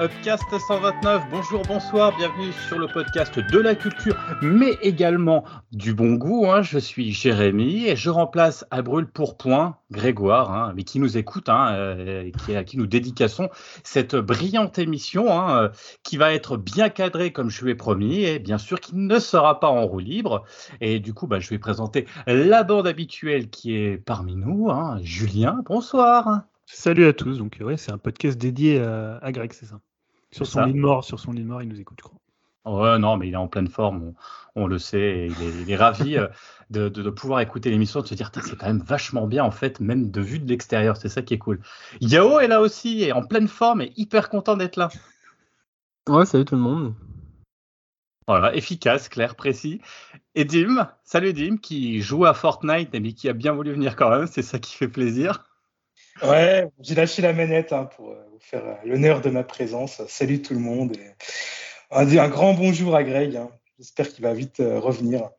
Upcast 129, bonjour, bonsoir, bienvenue sur le podcast de la culture, mais également du bon goût. Hein. Je suis Jérémy et je remplace à brûle pour point Grégoire, hein, mais qui nous écoute, hein, euh, qui, à qui nous dédicassons cette brillante émission euh, qui va être bien cadrée comme je lui ai promis et bien sûr qui ne sera pas en roue libre. Et du coup, bah, je vais présenter la bande habituelle qui est parmi nous. Julien, bonsoir. Salut à tous. Donc, ouais, c'est un podcast dédié à, Greg, c'est ça? Sur son lit mort, sur son lit mort, il nous écoute, je crois. Ouais, non, mais il est en pleine forme, on, le sait. il, est, ravi euh, de, pouvoir écouter l'émission, de se dire, c'est quand même vachement bien, en fait, même de vue de l'extérieur. C'est ça qui est cool. Yao est là aussi, est en pleine forme et hyper content d'être là. Ouais, salut tout le monde. Voilà, efficace, clair, précis. Et Dim, salut Dim, qui joue à Fortnite, mais qui a bien voulu venir quand même, c'est ça qui fait plaisir. Ouais, j'ai lâché la manette hein, pour euh, faire euh, l'honneur de ma présence. Salut tout le monde. Et un, grand bonjour à Greg. Hein. J'espère qu'il va vite euh, revenir.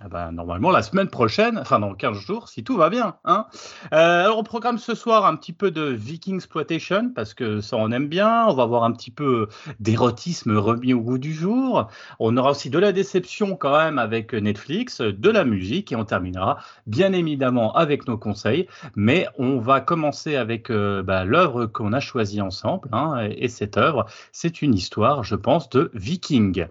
Ah bah, normalement, la semaine prochaine, enfin dans 15 jours, si tout va bien. Hein euh, alors, on programme ce soir un petit peu de Viking Exploitation, parce que ça, on aime bien. On va avoir un petit peu d'érotisme remis au goût du jour. On aura aussi de la déception quand même avec Netflix, de la musique, et on terminera bien évidemment avec nos conseils. Mais on va commencer avec euh, bah, l'œuvre qu'on a choisie ensemble. Hein, et cette œuvre, c'est une histoire, je pense, de Viking.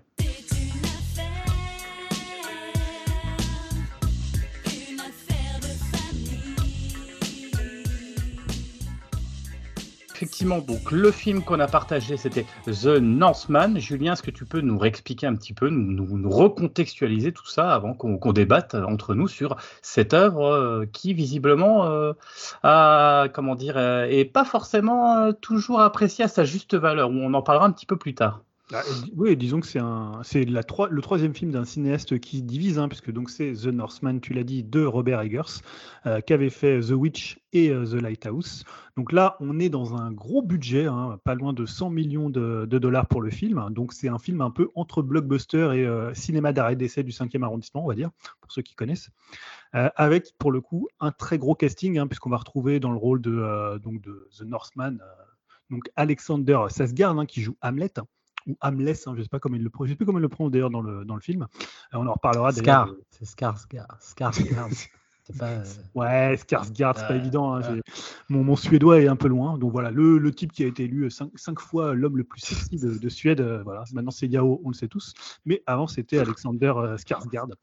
Le film qu'on a partagé, c'était The Northman. Julien, est-ce que tu peux nous réexpliquer un petit peu, nous, recontextualiser tout ça avant qu'on débatte entre nous sur cette œuvre euh, qui visiblement euh, euh, est pas forcément toujours appréciée à sa juste valeur. On en parlera un petit peu plus tard. Ah, oui, disons que c'est le troisième film d'un cinéaste qui divise, hein, puisque donc c'est The Northman, tu l'as dit, de Robert Eggers, euh, qui avait fait The Witch et euh, The Lighthouse. Donc là, on est dans un gros budget, hein, pas loin de 100 millions de, dollars pour le film. Donc c'est un film un peu entre blockbuster et euh, cinéma d'arrêt d'essai du 5e arrondissement, on va dire, pour ceux qui connaissent. avec pour le coup un très gros casting, hein, puisqu'on va retrouver dans le rôle de The Northman, donc Alexander Sasgard, qui joue Hamlet ou Hamlet, hein, je ne sais pas comment il le je sais plus comment il le prend d'ailleurs dans le, dans le film. Euh, on en reparlera Scar, c'est Scar, Scar. Pas, euh, Ouais, Skarsgård, c'est pas évident. Hein, mon, mon, suédois est un peu loin. Donc voilà, le, le type qui a été élu cinq, cinq fois l'homme le plus sexy de, de Suède. Euh, voilà, maintenant c'est Yao, on le sait tous. Mais avant c'était Alexander Skarsgård.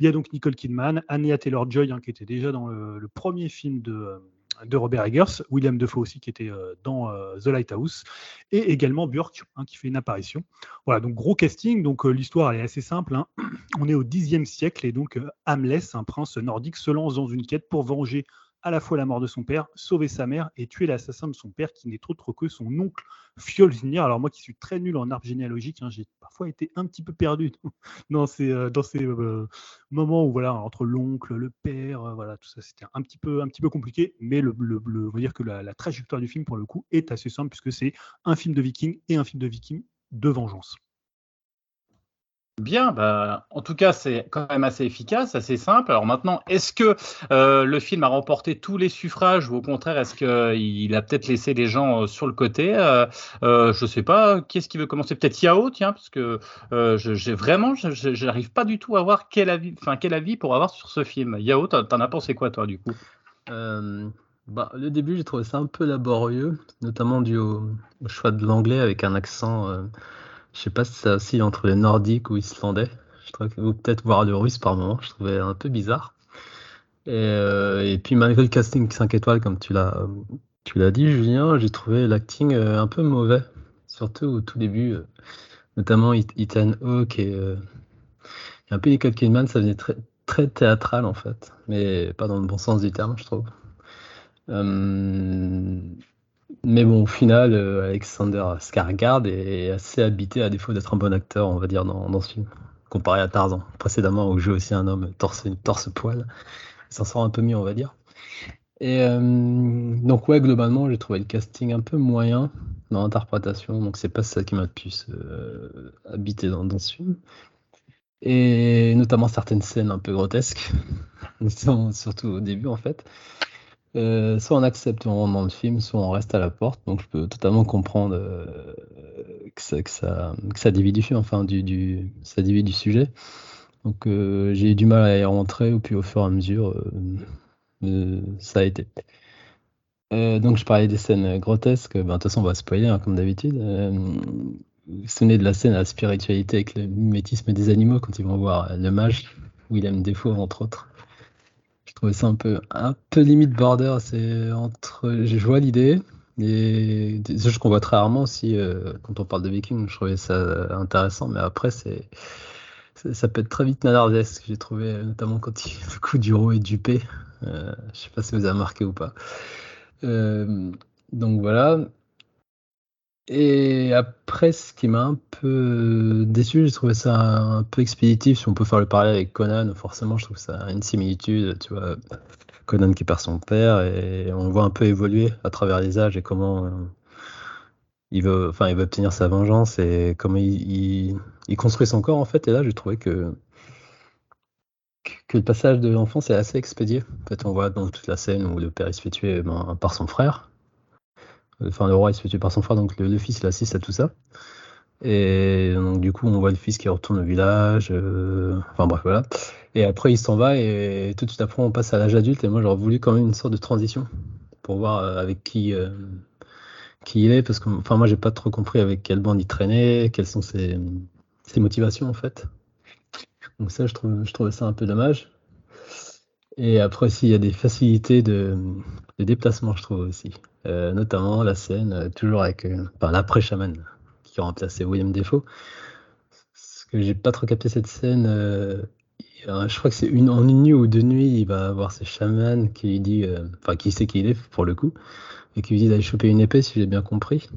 Il y a donc Nicole Kidman, Anya Taylor-Joy, hein, qui était déjà dans le, le premier film de de Robert Eggers, William Defoe aussi qui était euh, dans euh, The Lighthouse, et également Björk hein, qui fait une apparition. Voilà, donc gros casting, donc euh, l'histoire est assez simple. Hein. On est au Xe siècle et donc Hamlet, un prince nordique, se lance dans une quête pour venger à la fois la mort de son père, sauver sa mère et tuer l'assassin de son père qui n'est autre que son oncle Fjolnir. Alors moi qui suis très nul en arbre généalogique, hein, j'ai parfois été un petit peu perdu dans ces, euh, dans ces euh, moments où voilà entre l'oncle, le père, euh, voilà tout ça c'était un petit peu un petit peu compliqué, mais le, le, on va dire que la, la trajectoire du film pour le coup est assez simple puisque c'est un film de viking et un film de viking de vengeance. Bien, bah, en tout cas, c'est quand même assez efficace, assez simple. Alors maintenant, est-ce que euh, le film a remporté tous les suffrages ou au contraire, est-ce qu'il a peut-être laissé les gens euh, sur le côté euh, Je ne sais pas. Qui est-ce qui veut commencer? Peut-être Yao, tiens, parce que j'ai vraiment, je n'arrive pas du tout à voir quel avis, enfin quel avis pour avoir sur ce film. Yao, t'en as pensé quoi toi du coup? Bah, le début, j'ai trouvé ça un peu laborieux, notamment dû au, au choix de l'anglais avec un accent je sais pas si ça aussi entre les nordiques ou islandais. Je ou peut-être voir le russe par moment. Je trouvais un peu bizarre. Et, euh, puis malgré le casting 5 étoiles, comme tu l'as, dit, Julien, j'ai trouvé l'acting euh, un peu mauvais. Surtout au tout début, euh, notamment Ethan Hawke et, un peu Nicole Kidman, ça venait très, très théâtral en fait, mais pas dans le bon sens du terme, je trouve. Mais bon, au final, euh, Alexander Skarsgård est assez habité à défaut d'être un bon acteur, on va dire, dans, ce film, comparé à Tarzan, précédemment où joue aussi un homme torse, torse poil. Il s'en sort un peu mieux, on va dire. Et euh, donc ouais, globalement, j'ai trouvé le casting un peu moyen dans l'interprétation, donc c'est pas ça qui m'a le plus euh, habité dans, dans, ce film. Et notamment certaines scènes un peu grotesques, surtout au début en fait. Euh, soit on accepte rentre dans le film, soit on reste à la porte. Donc je peux totalement comprendre euh, que, ça, que, divise du enfin du, du, ça divise du sujet. Donc euh, j'ai eu du mal à y rentrer, puis au fur et à mesure, ça a été. donc je parlais des scènes grotesques, ben, de toute façon on va spoiler hein, comme d'habitude. vous vous souvenez de la scène à la spiritualité avec le mimétisme des animaux quand ils vont voir le mage, Willem Defoe entre autres trouvais ça un peu, un peu limite border. C'est entre, je vois l'idée et des choses qu'on voit très rarement aussi euh, quand on parle de Vikings. Je trouvais ça intéressant, mais après c'est, ça peut être très vite nanardesque. J'ai trouvé notamment quand il le coup du ro et du P. Euh, je sais pas si vous avez remarqué ou pas. Euh, donc voilà. Et après, ce qui m'a un peu déçu, j'ai trouvé ça un peu expéditif. Si on peut faire le parallèle avec Conan, forcément, je trouve ça une similitude. Tu vois, Conan qui perd son père et on le voit un peu évoluer à travers les âges et comment euh, il veut, enfin, il veut obtenir sa vengeance et comment il, construit son corps en fait. Et là, j'ai trouvé que que le passage de l'enfance est assez expédié. En fait, on voit dans toute la scène où le père il se fait tuer ben, par son frère Enfin, le roi il se fait tuer par son frère, donc le, fils il assiste à tout ça. Et donc du coup, on voit le fils qui retourne au village. Euh, enfin bref, voilà. Et après, il s'en va et tout de suite après, on passe à l'âge adulte. Et moi, j'aurais voulu quand même une sorte de transition pour voir euh, avec qui, euh, qui il est. Parce que enfin, moi, j'ai pas trop compris avec quelle bande il traînait, quelles sont ses, ses motivations en fait. Donc ça, je, trouve, je trouvais ça un peu dommage. Et après aussi, il y a des facilités de, déplacement, je trouve aussi. Euh, notamment la scène, euh, toujours avec euh, l'après-chaman qui a remplacé William Defoe. Ce que j'ai pas trop capté cette scène, je crois que c'est une, en une nuit ou deux nuits, il va voir ce chaman qui lui dit, enfin qui sait qui il est pour le coup, et qui lui dit d'aller choper une épée si j'ai bien compris.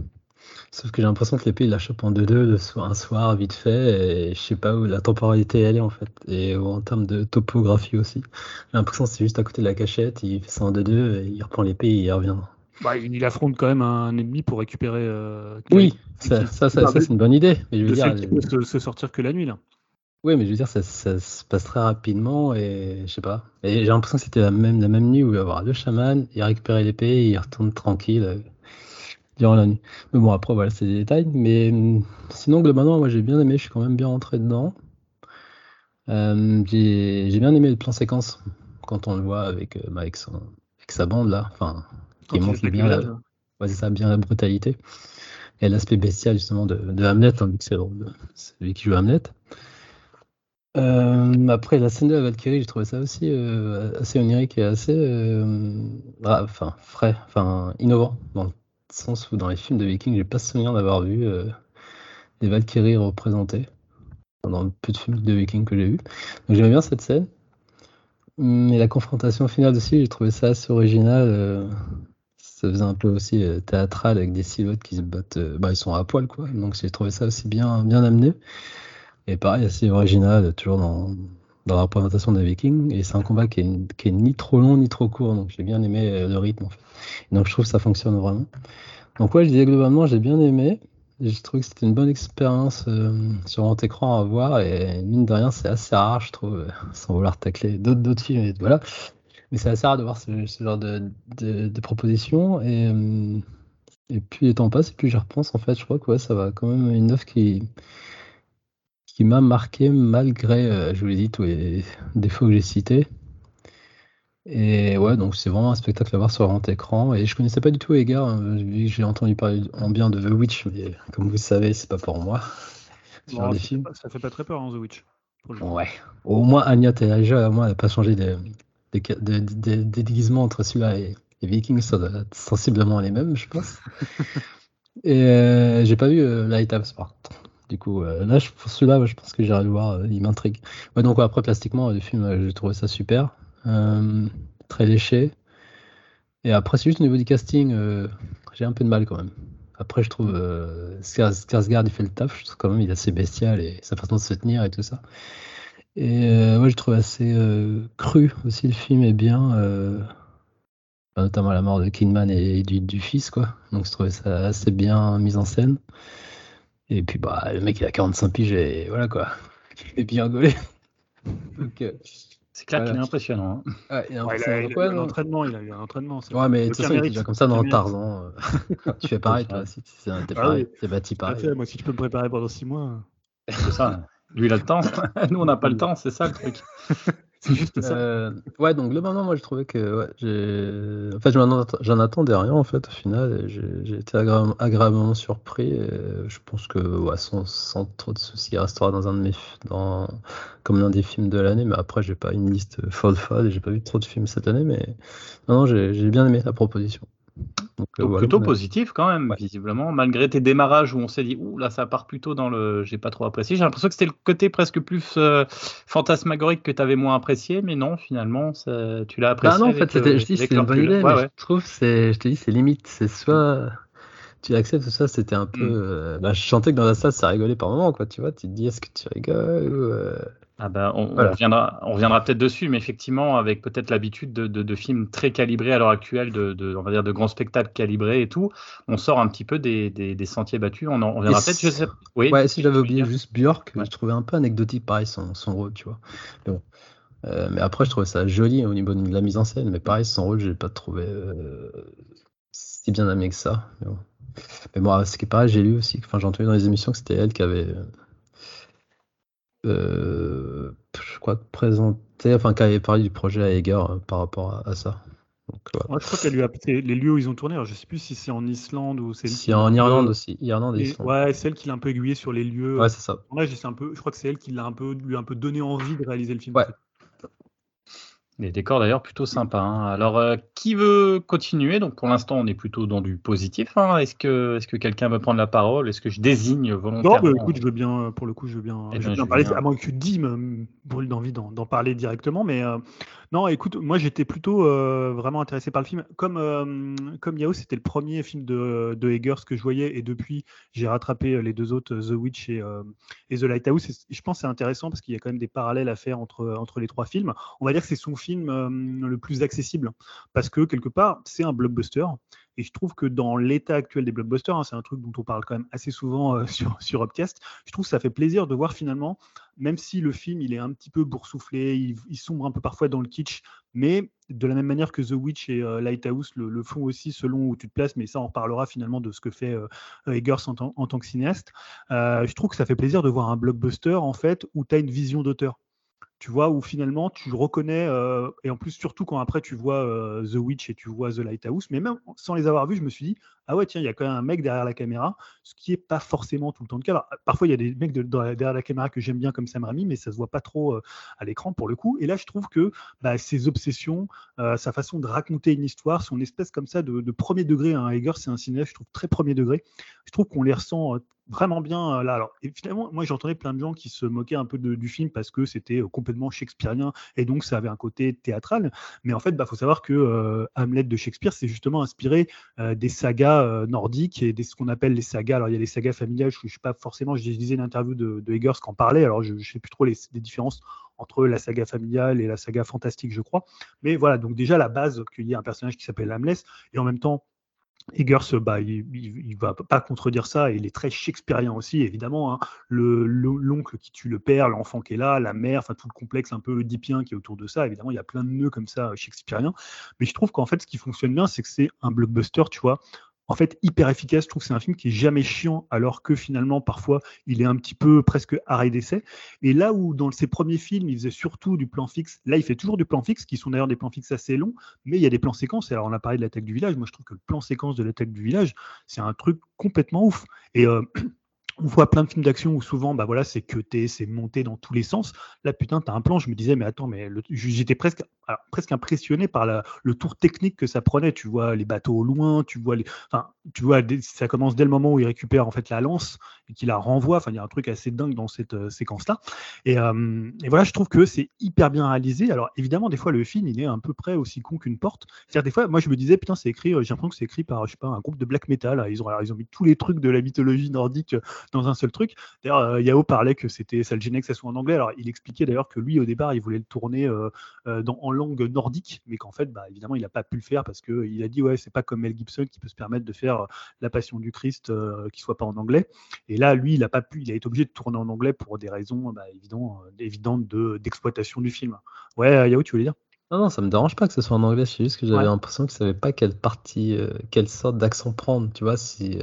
Sauf que j'ai l'impression que l'épée, il la chope en deux-deux un soir, vite fait, et je sais pas où la temporalité elle est en fait, et en termes de topographie aussi. J'ai l'impression que c'est juste à côté de la cachette, il fait ça en deux-deux, il reprend l'épée et il revient. Bah, il affronte quand même un ennemi pour récupérer. Euh, oui, ça, ça, ça, c'est une bonne idée. Mais je veux dire, peut se, sortir que la nuit là. Oui, mais je veux dire, ça, se passe très rapidement et je sais pas. Et j'ai l'impression que c'était la même, la même nuit où il va voir le chaman, il récupère l'épée et il retourne tranquille euh, durant la nuit. Mais bon, après, voilà, c'est des détails. Mais hum, sinon, globalement, moi j'ai bien aimé, je suis quand même bien rentré dedans. Euh, j'ai bien aimé le plan séquence quand on le voit avec, bah, avec, son, avec sa bande là. Enfin, qui montre bien la, ouais, ça, bien la brutalité et l'aspect bestial justement de, de Hamlet, hein, vu que c'est lui qui joue Hamlet. Euh, après la scène de la Valkyrie, j'ai trouvé ça aussi euh, assez onirique et assez euh, enfin frais, enfin innovant dans sens où dans les films de Vikings, j'ai pas souvenir d'avoir vu les Valkyries représentées dans le peu de films de Vikings que j'ai vu. Donc j'aimais bien cette scène. Mais la confrontation finale aussi, j'ai trouvé ça assez original ça faisait un peu aussi euh, théâtral avec des silhouettes qui se battent. Euh, bah, ils sont à poil, quoi. Donc j'ai trouvé ça aussi bien, bien amené. Et pareil, assez original, toujours dans, dans la représentation des Vikings. Et c'est un combat qui est, ni trop long ni trop court. Donc j'ai bien aimé euh, le rythme, en fait. donc je trouve que ça fonctionne vraiment. Donc ouais, je disais globalement, j'ai bien aimé. Je trouve que c'était une bonne expérience sur mon écran à voir. Et mine de rien, c'est assez rare, je trouve, sans vouloir tacler d'autres films. Et voilà. Mais c'est assez rare de voir ce, genre de, propositions. Et, euh, et puis, étant passe, et puis j'y repense, en fait, je crois que ouais, ça va quand même une œuvre qui, qui m'a marqué malgré, euh, je vous l'ai dit, tous les défauts que j'ai cités. Et ouais, donc c'est vraiment un spectacle à voir sur grand écran. Et je connaissais pas du tout Egar, hein, j'ai entendu parler en bien de The Witch, mais comme vous savez, c'est pas pour moi. ça, fait pas, ça fait pas très peur, hein, The Witch. Ouais. Au moins, Agnès et Aja, moi, elle n'a pas changé de, des, déguisements entre celui-là et, les Vikings sont sensiblement les mêmes, je pense. et euh, j'ai pas vu euh, Lighthouse par contre. Du coup, euh, là, pour celui-là, je pense que j'irai le voir, il m'intrigue. Donc après, plastiquement, le film, j'ai trouvé ça super. très léché. Et après, c'est juste au niveau du casting, j'ai un peu de mal quand même. Après, je trouve Skarsgård, il fait le taf. Je trouve quand même, il est assez bestial et sa façon de se tenir et tout ça. Et euh, ouais, je trouve assez euh, cru aussi le film est bien, euh, notamment la mort de Kingman et, du, fils, quoi. Donc je trouvais ça assez bien mis en scène. Et puis bah le mec il a 45 piges et voilà quoi, il est bien gaulé. Donc C'est clair qu'il est impressionnant. Hein. il, a, un entraînement, il a eu un entraînement. Ouais, mais de toute façon, il est déjà comme ça dans Tarzan. tu fais pareil, toi. Si, c'est ah pareil, bâti pareil. Moi, si tu peux me préparer pendant 6 mois. C'est ça. Lui, il a le temps. Nous, on n'a pas le temps, c'est ça le truc. Euh, ouais, donc globalement, moi, je trouvais que. Ouais, j'ai... En fait, j'en attendais rien, en fait, au final. J'ai été agréablement surpris. Je pense que, ouais, sans, sans, trop de soucis, il restera dans un de mes. Dans... Comme l'un des films de l'année. Mais après, j'ai pas une liste folle folle et j'ai pas vu trop de films cette année. Mais non, non j'ai bien aimé la proposition. Donc, euh, plutôt positif quand même, visiblement, malgré tes démarrages où on s'est dit, ouh là, ça part plutôt dans le. J'ai pas trop apprécié. J'ai l'impression que c'était le côté presque plus euh, fantasmagorique que tu avais moins apprécié, mais non, finalement, tu l'as apprécié. Ah non, en fait, je dis, c'est une bonne idée, mais je trouve, je te dis, c'est limite. C'est soit tu acceptes ça, c'était un peu. Mm. Euh, bah, je chantais que dans la salle, ça rigolait par moment, quoi, tu vois. Tu te dis, est-ce que tu rigoles ou, ah ben, on, reviendra, on reviendra peut-être dessus, mais effectivement, avec peut-être l'habitude de, de, films très calibrés à l'heure actuelle, de, on va dire de grands spectacles calibrés et tout, on sort un petit peu des, des, sentiers battus. On, en, on reviendra peut-être. sais... Oui, ouais, si j'avais oublié juste Björk, je trouvais un peu anecdotique pareil son, son rôle, tu vois. Mais, bon. Euh, mais après, je trouvais ça joli au niveau de la mise en scène, mais pareil, son rôle, je l'ai pas trouvé euh, si bien amené que ça. Mais bon, mais bon ce qui est pareil, j'ai lu aussi, enfin, j'ai entendu dans les émissions que c'était elle qui avait euh, je crois, présenté, enfin, qui avait parlé du projet à Eger euh, par rapport à, ça. je crois qu'elle lui a les lieux où ils ont tourné. Alors, je sais plus si c'est en Islande ou c'est. Si en Irlande aussi. Irlande et Ouais, c'est elle qui l'a un peu aiguillé sur les lieux. Ouais, c'est ça. un peu, je crois que c'est elle qui l'a un peu, lui a un peu donné envie de réaliser le film. Ouais. Les décors d'ailleurs plutôt sympas. Hein. Alors, euh, qui veut continuer? Donc, pour l'instant, on est plutôt dans du positif. Hein. Est-ce que, est que quelqu'un veut prendre la parole? Est-ce que je désigne volontairement Non, bah, écoute, je veux bien. Pour le coup, je veux bien. Eh je veux ben, bien parler. À moins que Dim me brûle d'envie d'en parler directement, mais euh, non, écoute, moi j'étais plutôt euh, vraiment intéressé par le film. Comme, euh, comme Yao, c'était le premier film de, de Eggers que je voyais, et depuis, j'ai rattrapé euh, les deux autres, The Witch et, The Lighthouse. Et je pense que c'est intéressant parce qu'il y a quand même des parallèles à faire entre, entre les trois films. On va dire que c'est son film le plus accessible, parce que quelque part, c'est un blockbuster. Et je trouve que dans l'état actuel des blockbusters, hein, c'est un truc dont on parle quand même assez souvent euh, sur, sur Upcast, je trouve que ça fait plaisir de voir finalement, même si le film il est un petit peu boursouflé, il, sombre un peu parfois dans le kitsch, mais de la même manière que The Witch et euh, Lighthouse le, font aussi selon où tu te places, mais ça on reparlera finalement de ce que fait euh, Eggers en, en, tant que cinéaste. je trouve que ça fait plaisir de voir un blockbuster en fait où tu as une vision d'auteur tu vois, où finalement tu reconnais, euh, et en plus surtout quand après tu vois euh, The Witch et tu vois The Lighthouse, mais même sans les avoir vus, je me suis dit, ah ouais, tiens, il y a quand même un mec derrière la caméra, ce qui n'est pas forcément tout le temps le cas. parfois, il y a des mecs derrière la caméra que j'aime bien comme Sam Raimi, mais ça se voit pas trop euh, à l'écran pour le coup. Et là, je trouve que bah, ses obsessions, sa façon de raconter une histoire, son espèce comme ça de, premier degré, hein, c'est un cinéaste, je trouve très premier degré, je trouve qu'on les ressent vraiment bien là. Alors, et finalement, moi j'entendais plein de gens qui se moquaient un peu du film parce que c'était complètement shakespearien et donc ça avait un côté théâtral. Mais en fait, il bah, faut savoir que Hamlet de Shakespeare, c'est justement inspiré des sagas nordiques et des ce qu'on appelle les sagas. Alors, il y a les sagas familiales, je ne sais pas forcément, je disais une interview de, de Eggers qui en parlait, alors je ne sais plus trop les, les différences entre la saga familiale et la saga fantastique, je crois. Mais voilà, donc déjà la base qu'il y ait un personnage qui s'appelle Hamlet et en même temps Eggers, bah, il, ne va pas contredire ça, et il est très shakespearien aussi, évidemment. Hein. L'oncle qui tue le père, l'enfant qui est là, la mère, enfin tout le complexe un peu oedipien qui est autour de ça. Évidemment, il y a plein de nœuds comme ça shakespeariens. Mais je trouve qu'en fait, ce qui fonctionne bien, c'est que c'est un blockbuster, tu vois, en fait hyper efficace. Je trouve que c'est un film qui est jamais chiant, alors que finalement parfois il est un petit peu presque arrêt d'essai. Et là où dans ses premiers films il faisait surtout du plan fixe, là il fait toujours du plan fixe, qui sont d'ailleurs des plans fixes assez longs, mais il y a des plans séquences. Alors on a parlé de l'attaque du village. Moi je trouve que le plan séquence de l'attaque du village, c'est un truc complètement ouf. Et euh, on voit plein de films d'action où souvent, bah voilà, c'est cuté, c'est monté dans tous les sens. Là, putain, t'as un plan, je me disais, mais attends, mais j'étais presque, presque impressionné par le tour technique que ça prenait. Tu vois les bateaux au loin, tu vois les, enfin, tu vois, ça commence dès le moment où il récupère en fait la lance et qu'il la renvoie. Enfin, il y a un truc assez dingue dans cette euh, séquence-là. Et, euh, et, voilà, je trouve que c'est hyper bien réalisé. Alors évidemment, des fois, le film, il est un peu près aussi con qu'une porte. C'est-à-dire des fois, moi, je me disais, putain, c'est écrit, euh, j'ai l'impression que c'est écrit par, je sais pas, un groupe de black metal. Ils ont, ils ont mis tous les trucs de la mythologie nordique dans un seul truc. D'ailleurs, euh, Yao parlait que c'était ça le gênait que ça soit en anglais. Alors, il expliquait d'ailleurs que lui, au départ, il voulait le tourner euh, euh, dans, en, langue nordique, mais qu'en fait, bah, évidemment, il n'a pas pu le faire parce qu'il a dit ouais, c'est pas comme Mel Gibson qui peut se permettre de faire La Passion du Christ qui soit pas en anglais. Et là, lui, il a pas pu, il a été obligé de tourner en anglais pour des raisons bah, évidentes d'exploitation du film. Ouais, Yao, tu voulais dire? Non, non, ça me dérange pas que ce soit en anglais, c'est juste que j'avais l'impression qu'ils savaient pas quelle partie, quelle sorte d'accent prendre, tu vois, si,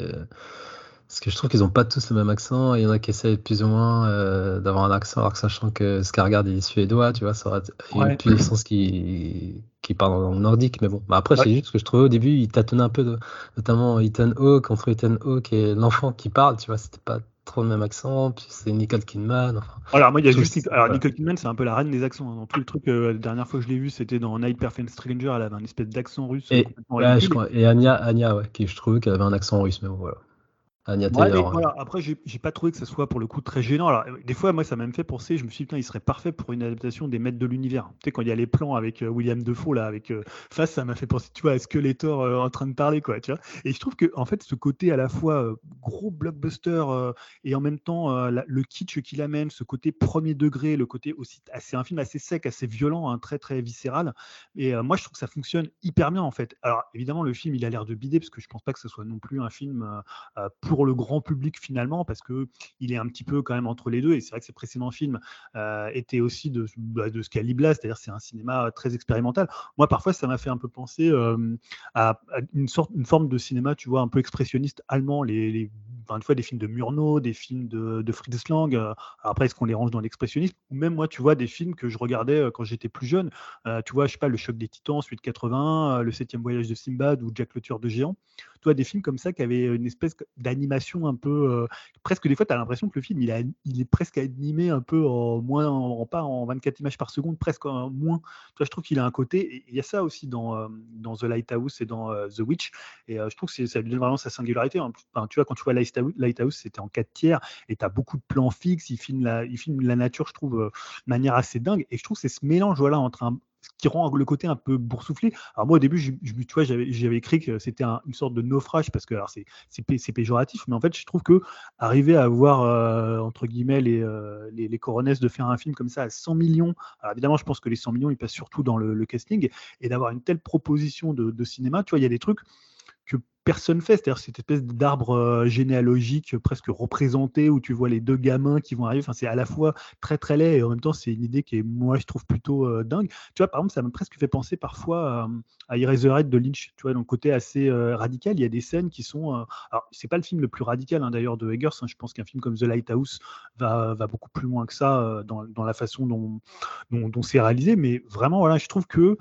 parce que je trouve qu'ils n'ont pas tous le même accent. Il y en a qui essaient plus ou moins euh, d'avoir un accent, alors que sachant que Skargard est suédois, tu vois, ça aurait ouais. de sens qui, qui parle en nordique. Mais bon, bah après, c'est juste que je trouvais au début, il tâtonnait un peu, de, notamment Ethan Hawke, contre Ethan Hawke et l'enfant qui parle, tu vois, c'était pas trop le même accent, puis c'est Nicole Kidman. Enfin, alors, moi, il y a juste. Alors, Nicole Kidman, c'est un peu la reine des accents. Hein. Dans tout le truc, euh, la dernière fois que je l'ai vu, c'était dans Night Perfect Stranger, elle avait un espèce d'accent russe. Et, je crois, et Anya, Anya ouais, qui je trouvais qu'elle avait un accent russe, mais bon, voilà. Après, j'ai pas trouvé que ce soit pour le coup très gênant. Alors, des fois, moi, ça m'a même fait penser. Je me suis dit, il serait parfait pour une adaptation des Maîtres de l'univers. Tu sais, quand il y a les plans avec euh, William Defoe là, avec euh, face, ça m'a fait penser, tu vois, à Skeletor euh, en train de parler, quoi. Tu vois. Et je trouve que, en fait, ce côté à la fois gros blockbuster et en même temps le kitsch qu'il amène, ce côté premier degré, le côté aussi, c'est un film assez sec, assez violent, hein, très très viscéral. Et moi, je trouve que ça fonctionne hyper bien, en fait. Alors, évidemment, le film, il a l'air de bider parce que je pense pas que ce soit non plus un film pour pour le grand public finalement, parce que il est un petit peu quand même entre les deux. Et c'est vrai que ses précédents films euh, étaient aussi de, bah, de ce calibre-là, c'est-à-dire c'est un cinéma très expérimental. Moi, parfois, ça m'a fait un peu penser euh, à, une sorte, une forme de cinéma, tu vois, un peu expressionniste allemand, les, les une fois des films de Murnau, des films de, de Fritz Lang. Euh, après, est-ce qu'on les range dans l'expressionnisme? Ou même moi, tu vois, des films que je regardais quand j'étais plus jeune. tu vois, je sais pas, Le Choc des Titans, de 80, Le Septième Voyage de Simbad ou Jack le Tueur de Géant. Des films comme ça qui avaient une espèce d'animation un peu. Euh, presque des fois, tu as l'impression que le film, il, est presque animé un peu en moins, en, pas en 24 images par seconde, presque en moins. Tu vois, je trouve qu'il a un côté. Il y a ça aussi dans, euh, dans The Lighthouse et dans euh, The Witch. Et je trouve que ça lui donne vraiment sa singularité. Enfin, tu vois, quand tu vois Lighthouse, c'était en 4 tiers et tu as beaucoup de plans fixes. Il filme la, il filme la nature, je trouve, de manière assez dingue. Et je trouve que c'est ce mélange voilà, entre un, qui rend le côté un peu boursouflé. Alors moi au début, tu vois, j'avais écrit que c'était une sorte de naufrage parce que c'est péjoratif, mais en fait je trouve que arriver à avoir euh, entre guillemets les, euh, les, les coronesses de faire un film comme ça à 100 millions. Alors évidemment, je pense que les 100 millions ils passent surtout dans le, casting et d'avoir une telle proposition de, cinéma. Tu vois, il y a des trucs personne fait. C'est-à-dire cette espèce d'arbre euh, généalogique presque représenté où tu vois les deux gamins qui vont arriver. Enfin, c'est à la fois très très laid et en même temps c'est une idée qui est moi je trouve plutôt euh, dingue. Tu vois, par exemple, ça m'a presque fait penser parfois à Eraserhead de Lynch. Tu vois, donc côté assez euh, radical, il y a des scènes qui sont. alors c'est pas le film le plus radical hein, d'ailleurs de Eggers. Hein. je pense qu'un film comme The Lighthouse va, va beaucoup plus loin que ça dans, dans, la façon dont, dont c'est réalisé. Mais vraiment, voilà, je trouve que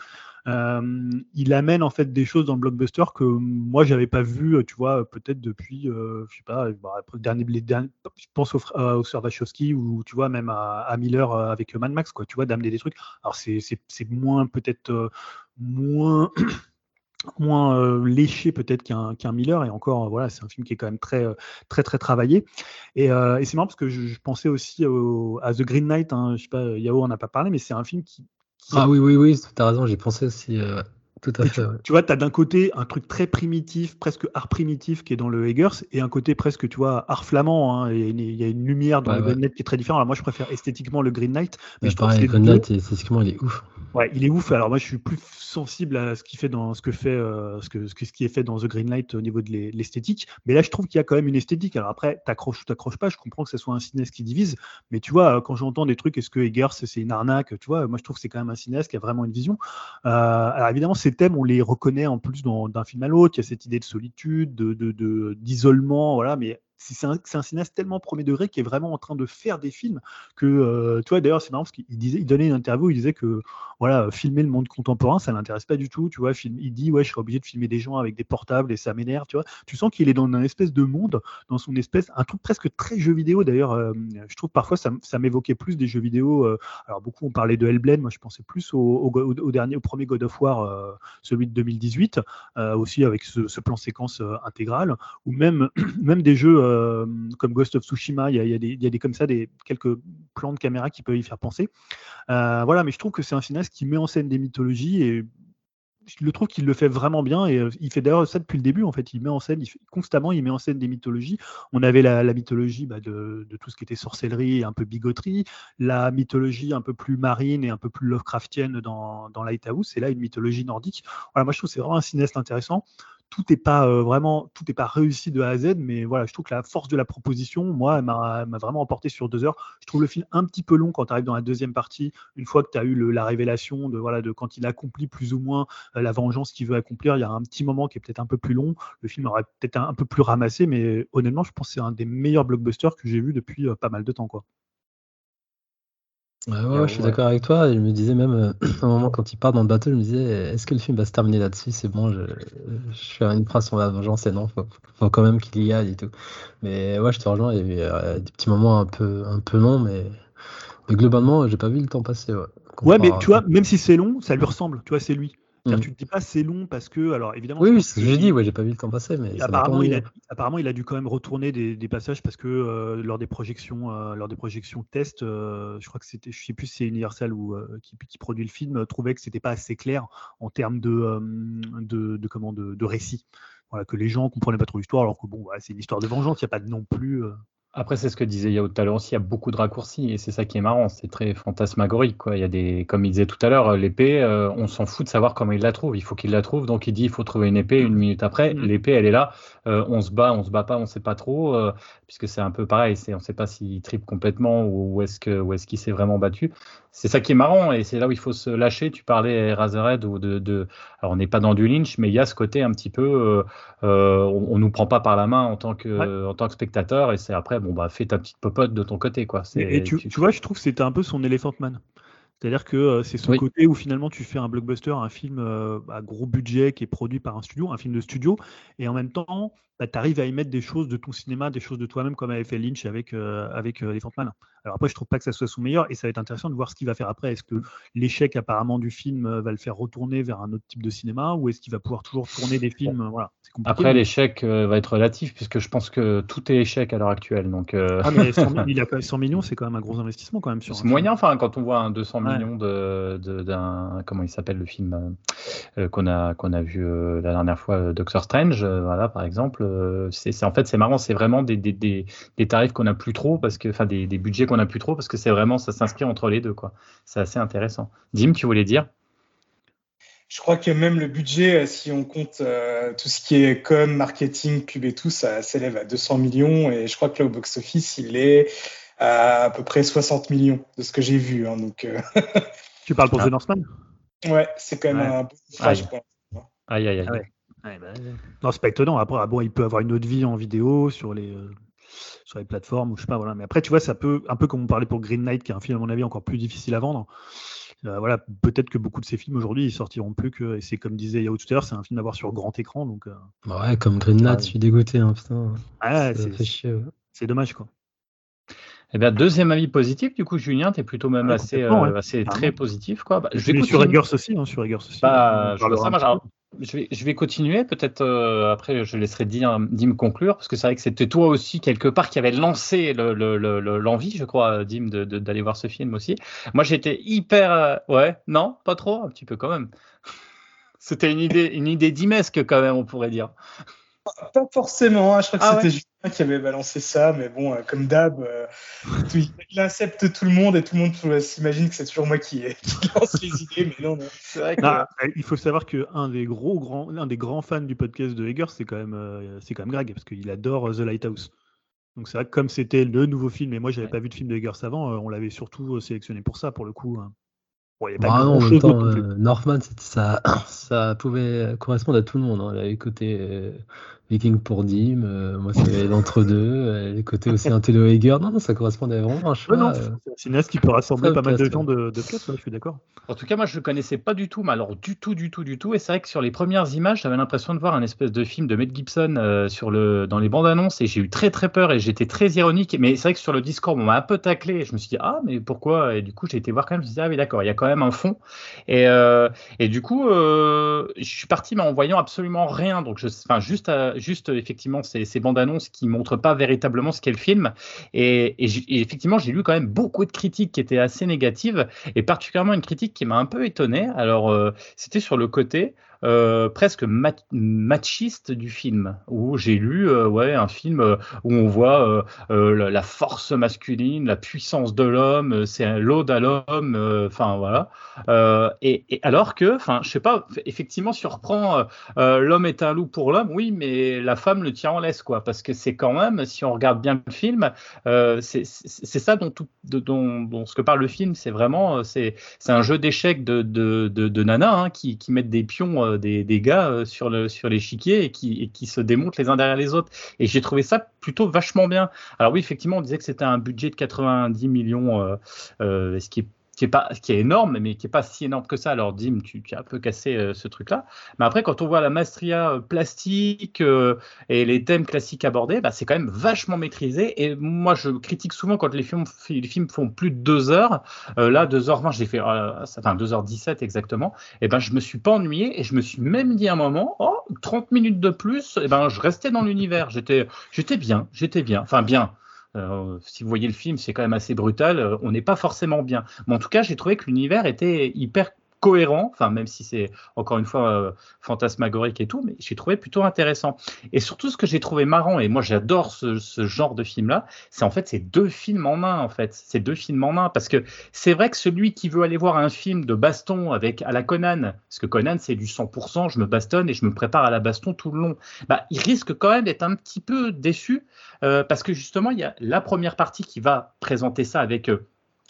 euh, il amène en fait des choses dans le blockbuster que moi j'avais pas vu, tu vois, peut-être depuis, euh, je sais pas, bah, dernier, je pense au, euh, au Wachowski ou tu vois même à, Miller avec Mad Max, quoi, tu vois, d'amener des trucs. Alors c'est moins peut-être moins moins léché peut-être qu'un Miller et encore voilà c'est un film qui est quand même très très très travaillé et, et c'est marrant parce que je, pensais aussi à The Green Knight hein, je sais pas Yao en a pas parlé mais c'est un film qui, ah oui, oui, oui, tu as raison, j'ai pensé aussi. Euh, tout à fait. Tu, vois, tu as d'un côté un truc très primitif, presque art primitif qui est dans le Eggers, et un côté presque, tu vois, art flamand. Hein, il y a une lumière dans le Green Knight qui est très différente. Alors moi, je préfère esthétiquement le Green Knight. Mais je pareil, Green Knight, esthétiquement, il est ouf. Ouais, il est ouf. Alors moi, je suis plus sensible à ce qui fait dans ce que fait euh, ce, que, ce, qui est fait dans The Green Light au niveau de l'esthétique. Mais là, je trouve qu'il y a quand même une esthétique. Alors après, t'accroches ou t'accroches pas. Je comprends que ce soit un cinéaste qui divise, mais tu vois, quand j'entends des trucs, est-ce que Eggers c'est une arnaque Tu vois, moi je trouve que c'est quand même un cinéaste qui a vraiment une vision. Euh, alors évidemment, thèmes, on les reconnaît en plus d'un film à l'autre. Il y a cette idée de solitude, de d'isolement, voilà. Mais c'est un, cinéaste tellement premier degré qui est vraiment en train de faire des films que, euh, tu d'ailleurs, c'est marrant parce qu'il disait, il donnait une interview, il disait que, voilà, filmer le monde contemporain, ça l'intéresse pas du tout, tu vois. Il dit, ouais, je serais obligé de filmer des gens avec des portables et ça m'énerve, tu vois. Tu sens qu'il est dans un espèce de monde, dans son espèce, un truc presque très jeu vidéo. D'ailleurs, euh, je trouve parfois ça, ça m'évoquait plus des jeux vidéo. Euh, alors, beaucoup ont parlé de Hellblade, moi je pensais plus au, dernier, au premier God of War, celui de 2018, aussi avec ce, ce plan séquence intégral, ou même, même des jeux euh, comme Ghost of Tsushima, il y a, des, comme ça des quelques plans de caméra qui peuvent y faire penser. Euh, voilà, mais je trouve que c'est un cinéaste qui met en scène des mythologies et je le trouve qu'il le fait vraiment bien et euh, il fait d'ailleurs ça depuis le début en fait. Il met en scène constamment il met en scène des mythologies. On avait la, mythologie bah, de, tout ce qui était sorcellerie et un peu bigoterie la mythologie un peu plus marine et un peu plus Lovecraftienne dans, dans Lighthouse et là une mythologie nordique. Voilà moi je trouve c'est vraiment un cinéaste intéressant tout n'est pas euh, vraiment, tout pas réussi de A à Z, mais voilà, je trouve que la force de la proposition, moi, m'a vraiment emporté sur deux heures. Je trouve le film un petit peu long quand tu arrives dans la deuxième partie, une fois que tu as eu la révélation de voilà de quand il accomplit plus ou moins euh, la vengeance qu'il veut accomplir. Il y a un petit moment qui est peut-être un peu plus long. Le film aurait peut-être un, peu plus ramassé, mais honnêtement, je pense que c'est un des meilleurs blockbusters que j'ai vu depuis euh, pas mal de temps. Ouais, je suis d'accord avec toi. Je me disais même, euh, à un moment, quand il part dans le bateau, je me disais, est-ce que le film va se terminer là-dessus? C'est bon, je, je fais une phrase sur la vengeance et non, faut, faut quand même qu'il y aille et tout. Mais ouais, je te rejoins, il y a euh, des petits moments un peu, un peu longs, mais, mais globalement, j'ai pas vu le temps passer. Ouais, ouais mais tu vois, même si c'est long, ça lui ressemble. Tu vois, c'est lui. Mm. Tu ne dis pas c'est long parce que, alors évidemment. Oui, oui c'est ce que j'ai dit, ouais, j'ai pas vu le temps passer. Mais apparemment, il a, apparemment, il a dû quand même retourner des, des passages parce que euh, lors des projections, euh, lors des projections test, euh, je crois que c'était, je sais plus si c'est Universal ou qui, qui, produit le film, trouvait que c'était pas assez clair en termes de, de, de, comment, de, de récit. Voilà, que les gens comprenaient pas trop l'histoire, alors que bon, c'est une histoire de vengeance, il n'y a pas non plus. Après, c'est ce que disait Yao tout à l'heure aussi, il y a beaucoup de raccourcis et c'est ça qui est marrant, c'est très fantasmagorique. Quoi. Il y a des, comme il disait tout à l'heure, l'épée, euh, on s'en fout de savoir comment il la trouve. Il faut qu'il la trouve, donc il dit il faut trouver une épée. Une minute après, mm. l'épée, elle est là. Euh, on se bat, on se bat pas, on sait pas trop, euh, puisque c'est un peu pareil. C'est, on sait pas s'il tripe complètement ou est-ce que, où est-ce qu'il s'est vraiment battu. C'est ça qui est marrant et c'est là où il faut se lâcher. Tu parlais Razorhead ou de, de, alors on n'est pas dans du Lynch, mais il y a ce côté un petit peu, on, on, nous prend pas par la main en tant que, en tant que spectateur et c'est après bon bah fais ta petite popote de ton côté quoi. Et, tu, tu, vois, je trouve que c'était un peu son Elephant Man. C'est-à-dire que euh, c'est son côté où finalement tu fais un blockbuster, un film euh, à gros budget qui est produit par un studio, un film de studio, et en même temps, bah, tu arrives à y mettre des choses de ton cinéma, des choses de toi-même, comme avait fait Lynch avec, euh, avec euh, Elephant Man. Alors après, je trouve pas que ça soit son meilleur, et ça va être intéressant de voir ce qu'il va faire après. Est-ce que l'échec apparemment du film euh, va le faire retourner vers un autre type de cinéma, ou est-ce qu'il va pouvoir toujours tourner des films voilà, Après, l'échec va être relatif, puisque je pense que tout est échec à l'heure actuelle. Donc, ah, mais 100, il a 100 millions, c'est quand même un gros investissement quand même. C'est moyen, enfin, quand on voit un 200 millions de, d'un, comment il s'appelle le film qu'on a, qu'on a vu la dernière fois, Doctor Strange, voilà, par exemple euh, c'est en fait c'est marrant, c'est vraiment des, des, des, tarifs qu'on a plus trop parce que, enfin des, budgets qu'on a plus trop parce que c'est vraiment ça s'inscrit entre les deux quoi. C'est assez intéressant. Dim, tu voulais dire? Je crois que même le budget, euh, si on compte euh, tout ce qui est com, marketing, pub et tout, ça s'élève à 200 millions et je crois que là au box office il est à à peu près 60 millions de ce que j'ai vu. Hein, donc tu parles pour ah. The Northman? Ouais, c'est quand même un peu aïe. aïe aïe aïe. Ah bah, non, c'est pas étonnant. Après, ah bon, il peut avoir une autre vie en vidéo sur les, euh, sur les plateformes ou je sais pas. Voilà. Mais après, tu vois, ça peut, un peu comme on parlait pour Green Knight, qui est un film, à mon avis, encore plus difficile à vendre. Euh, voilà, peut-être que beaucoup de ces films aujourd'hui, ils sortiront plus que. Et c'est comme disait Yao tout à l'heure, c'est un film à voir sur grand écran. Donc, euh, bah ouais, comme Green Knight, je suis dégoûté. Hein, putain. c'est dommage, quoi. Eh bien, deuxième avis positif, du coup, Julien, tu es plutôt même assez, assez très positif. Quoi. Bah, je vais sur Eggers aussi. Hein, sur Eggers aussi. Bah, je, ça, je vais, continuer, peut-être euh, après je laisserai Dim, conclure, parce que c'est vrai que c'était toi aussi quelque part qui avait lancé l'envie, je crois, Dim, d'aller voir ce film aussi. Moi j'étais hyper... Euh, ouais, non, pas trop, un petit peu quand même. C'était une idée, une idée dimesque quand même, on pourrait dire. Pas forcément, hein. je crois que ah c'était Julien qui avait balancé ça, mais bon, euh, comme d'hab, euh, il accepte tout le monde et tout le monde s'imagine que c'est toujours moi qui, lance les idées, mais non, non. Vrai que... Bah, il faut savoir qu'un des gros grands, un des grands fans du podcast de Eggers, c'est quand même, euh, c'est quand même Greg, parce qu'il adore The Lighthouse. Donc c'est vrai que comme c'était le nouveau film, et moi j'avais pas vu de film de Eggers avant, on l'avait surtout sélectionné pour ça, pour le coup. Hein. Bah en même temps, Northman, ça, ça pouvait correspondre à tout le monde. Hein. Il avait côté Viking pour Dim, euh, moi c'est l'entre-deux, euh, les côtés aussi un Telo Hager. Non, non, ça correspondait vraiment à un choix. Euh, c'est un cinéaste qui peut rassembler pas mal de gens de, de je suis d'accord. En tout cas, moi je le connaissais pas du tout, mais alors du tout, du tout, du tout. Et c'est vrai que sur les premières images, j'avais l'impression de voir un espèce de film de Mel Gibson sur le, dans les bandes annonces et j'ai eu très très peur et j'étais très ironique. Mais c'est vrai que sur le Discord, on m'a un peu taclé et je me suis dit, ah, mais pourquoi? Et du coup, j'ai été voir quand même, je me suis dit, ah oui, d'accord, il y a quand même un fond. Et, et du coup, je suis parti, mais en voyant absolument rien. Donc, je, enfin, juste à juste effectivement ces, bandes annonces qui montrent pas véritablement ce qu'est le film. Et, effectivement, j'ai lu quand même beaucoup de critiques qui étaient assez négatives, et particulièrement une critique qui m'a un peu étonné. Alors, euh, c'était sur le côté. Euh, presque machiste du film, où j'ai lu euh, ouais, un film euh, où on voit la, force masculine, la puissance de l'homme, c'est l'ode à l'homme, enfin voilà. Et, alors que, enfin, je sais pas, effectivement, reprend l'homme est un loup pour l'homme, oui, mais la femme le tient en laisse, quoi, parce que c'est quand même, si on regarde bien le film, c'est ça dont, tout, dont, ce que parle le film, c'est vraiment, c'est un jeu d'échecs de, de, de, de nana hein, qui, qui mettent des pions des, gars euh, sur l'échiquier et qui, et qui se démontent les uns derrière les autres. Et j'ai trouvé ça plutôt vachement bien. Alors oui, effectivement, on disait que c'était un budget de 90 millions, euh, euh, ce qui est qui est pas qui est énorme mais qui est pas si énorme que ça. Alors Dim tu, tu as un peu cassé euh, ce truc là mais après quand on voit la maestria euh, plastique euh, et les thèmes classiques abordés bah, c'est quand même vachement maîtrisé. Et moi je critique souvent quand les films les films font plus de 2 heures. Là 2h20 j'ai fait enfin 2h17 exactement. Et ben je me suis pas ennuyé et je me suis même dit un moment oh 30 minutes de plus! Et ben je restais dans l'univers. J'étais j'étais bien j'étais bien. Enfin bien euh, si vous voyez le film, c'est quand même assez brutal. Euh, on n'est pas forcément bien. Mais en tout cas, j'ai trouvé que l'univers était hyper cohérent, enfin même si c'est encore une fois euh, fantasmagorique et tout, mais j'ai trouvé plutôt intéressant. Et surtout ce que j'ai trouvé marrant, et moi j'adore ce, genre de film-là, c'est en fait ces deux films en un en fait, ces deux films en un, parce que c'est vrai que celui qui veut aller voir un film de baston avec à la Conan, parce que Conan c'est du 100%, je me bastonne et je me prépare à la baston tout le long, bah, il risque quand même d'être un petit peu déçu, euh, parce que justement il y a la première partie qui va présenter ça avec euh,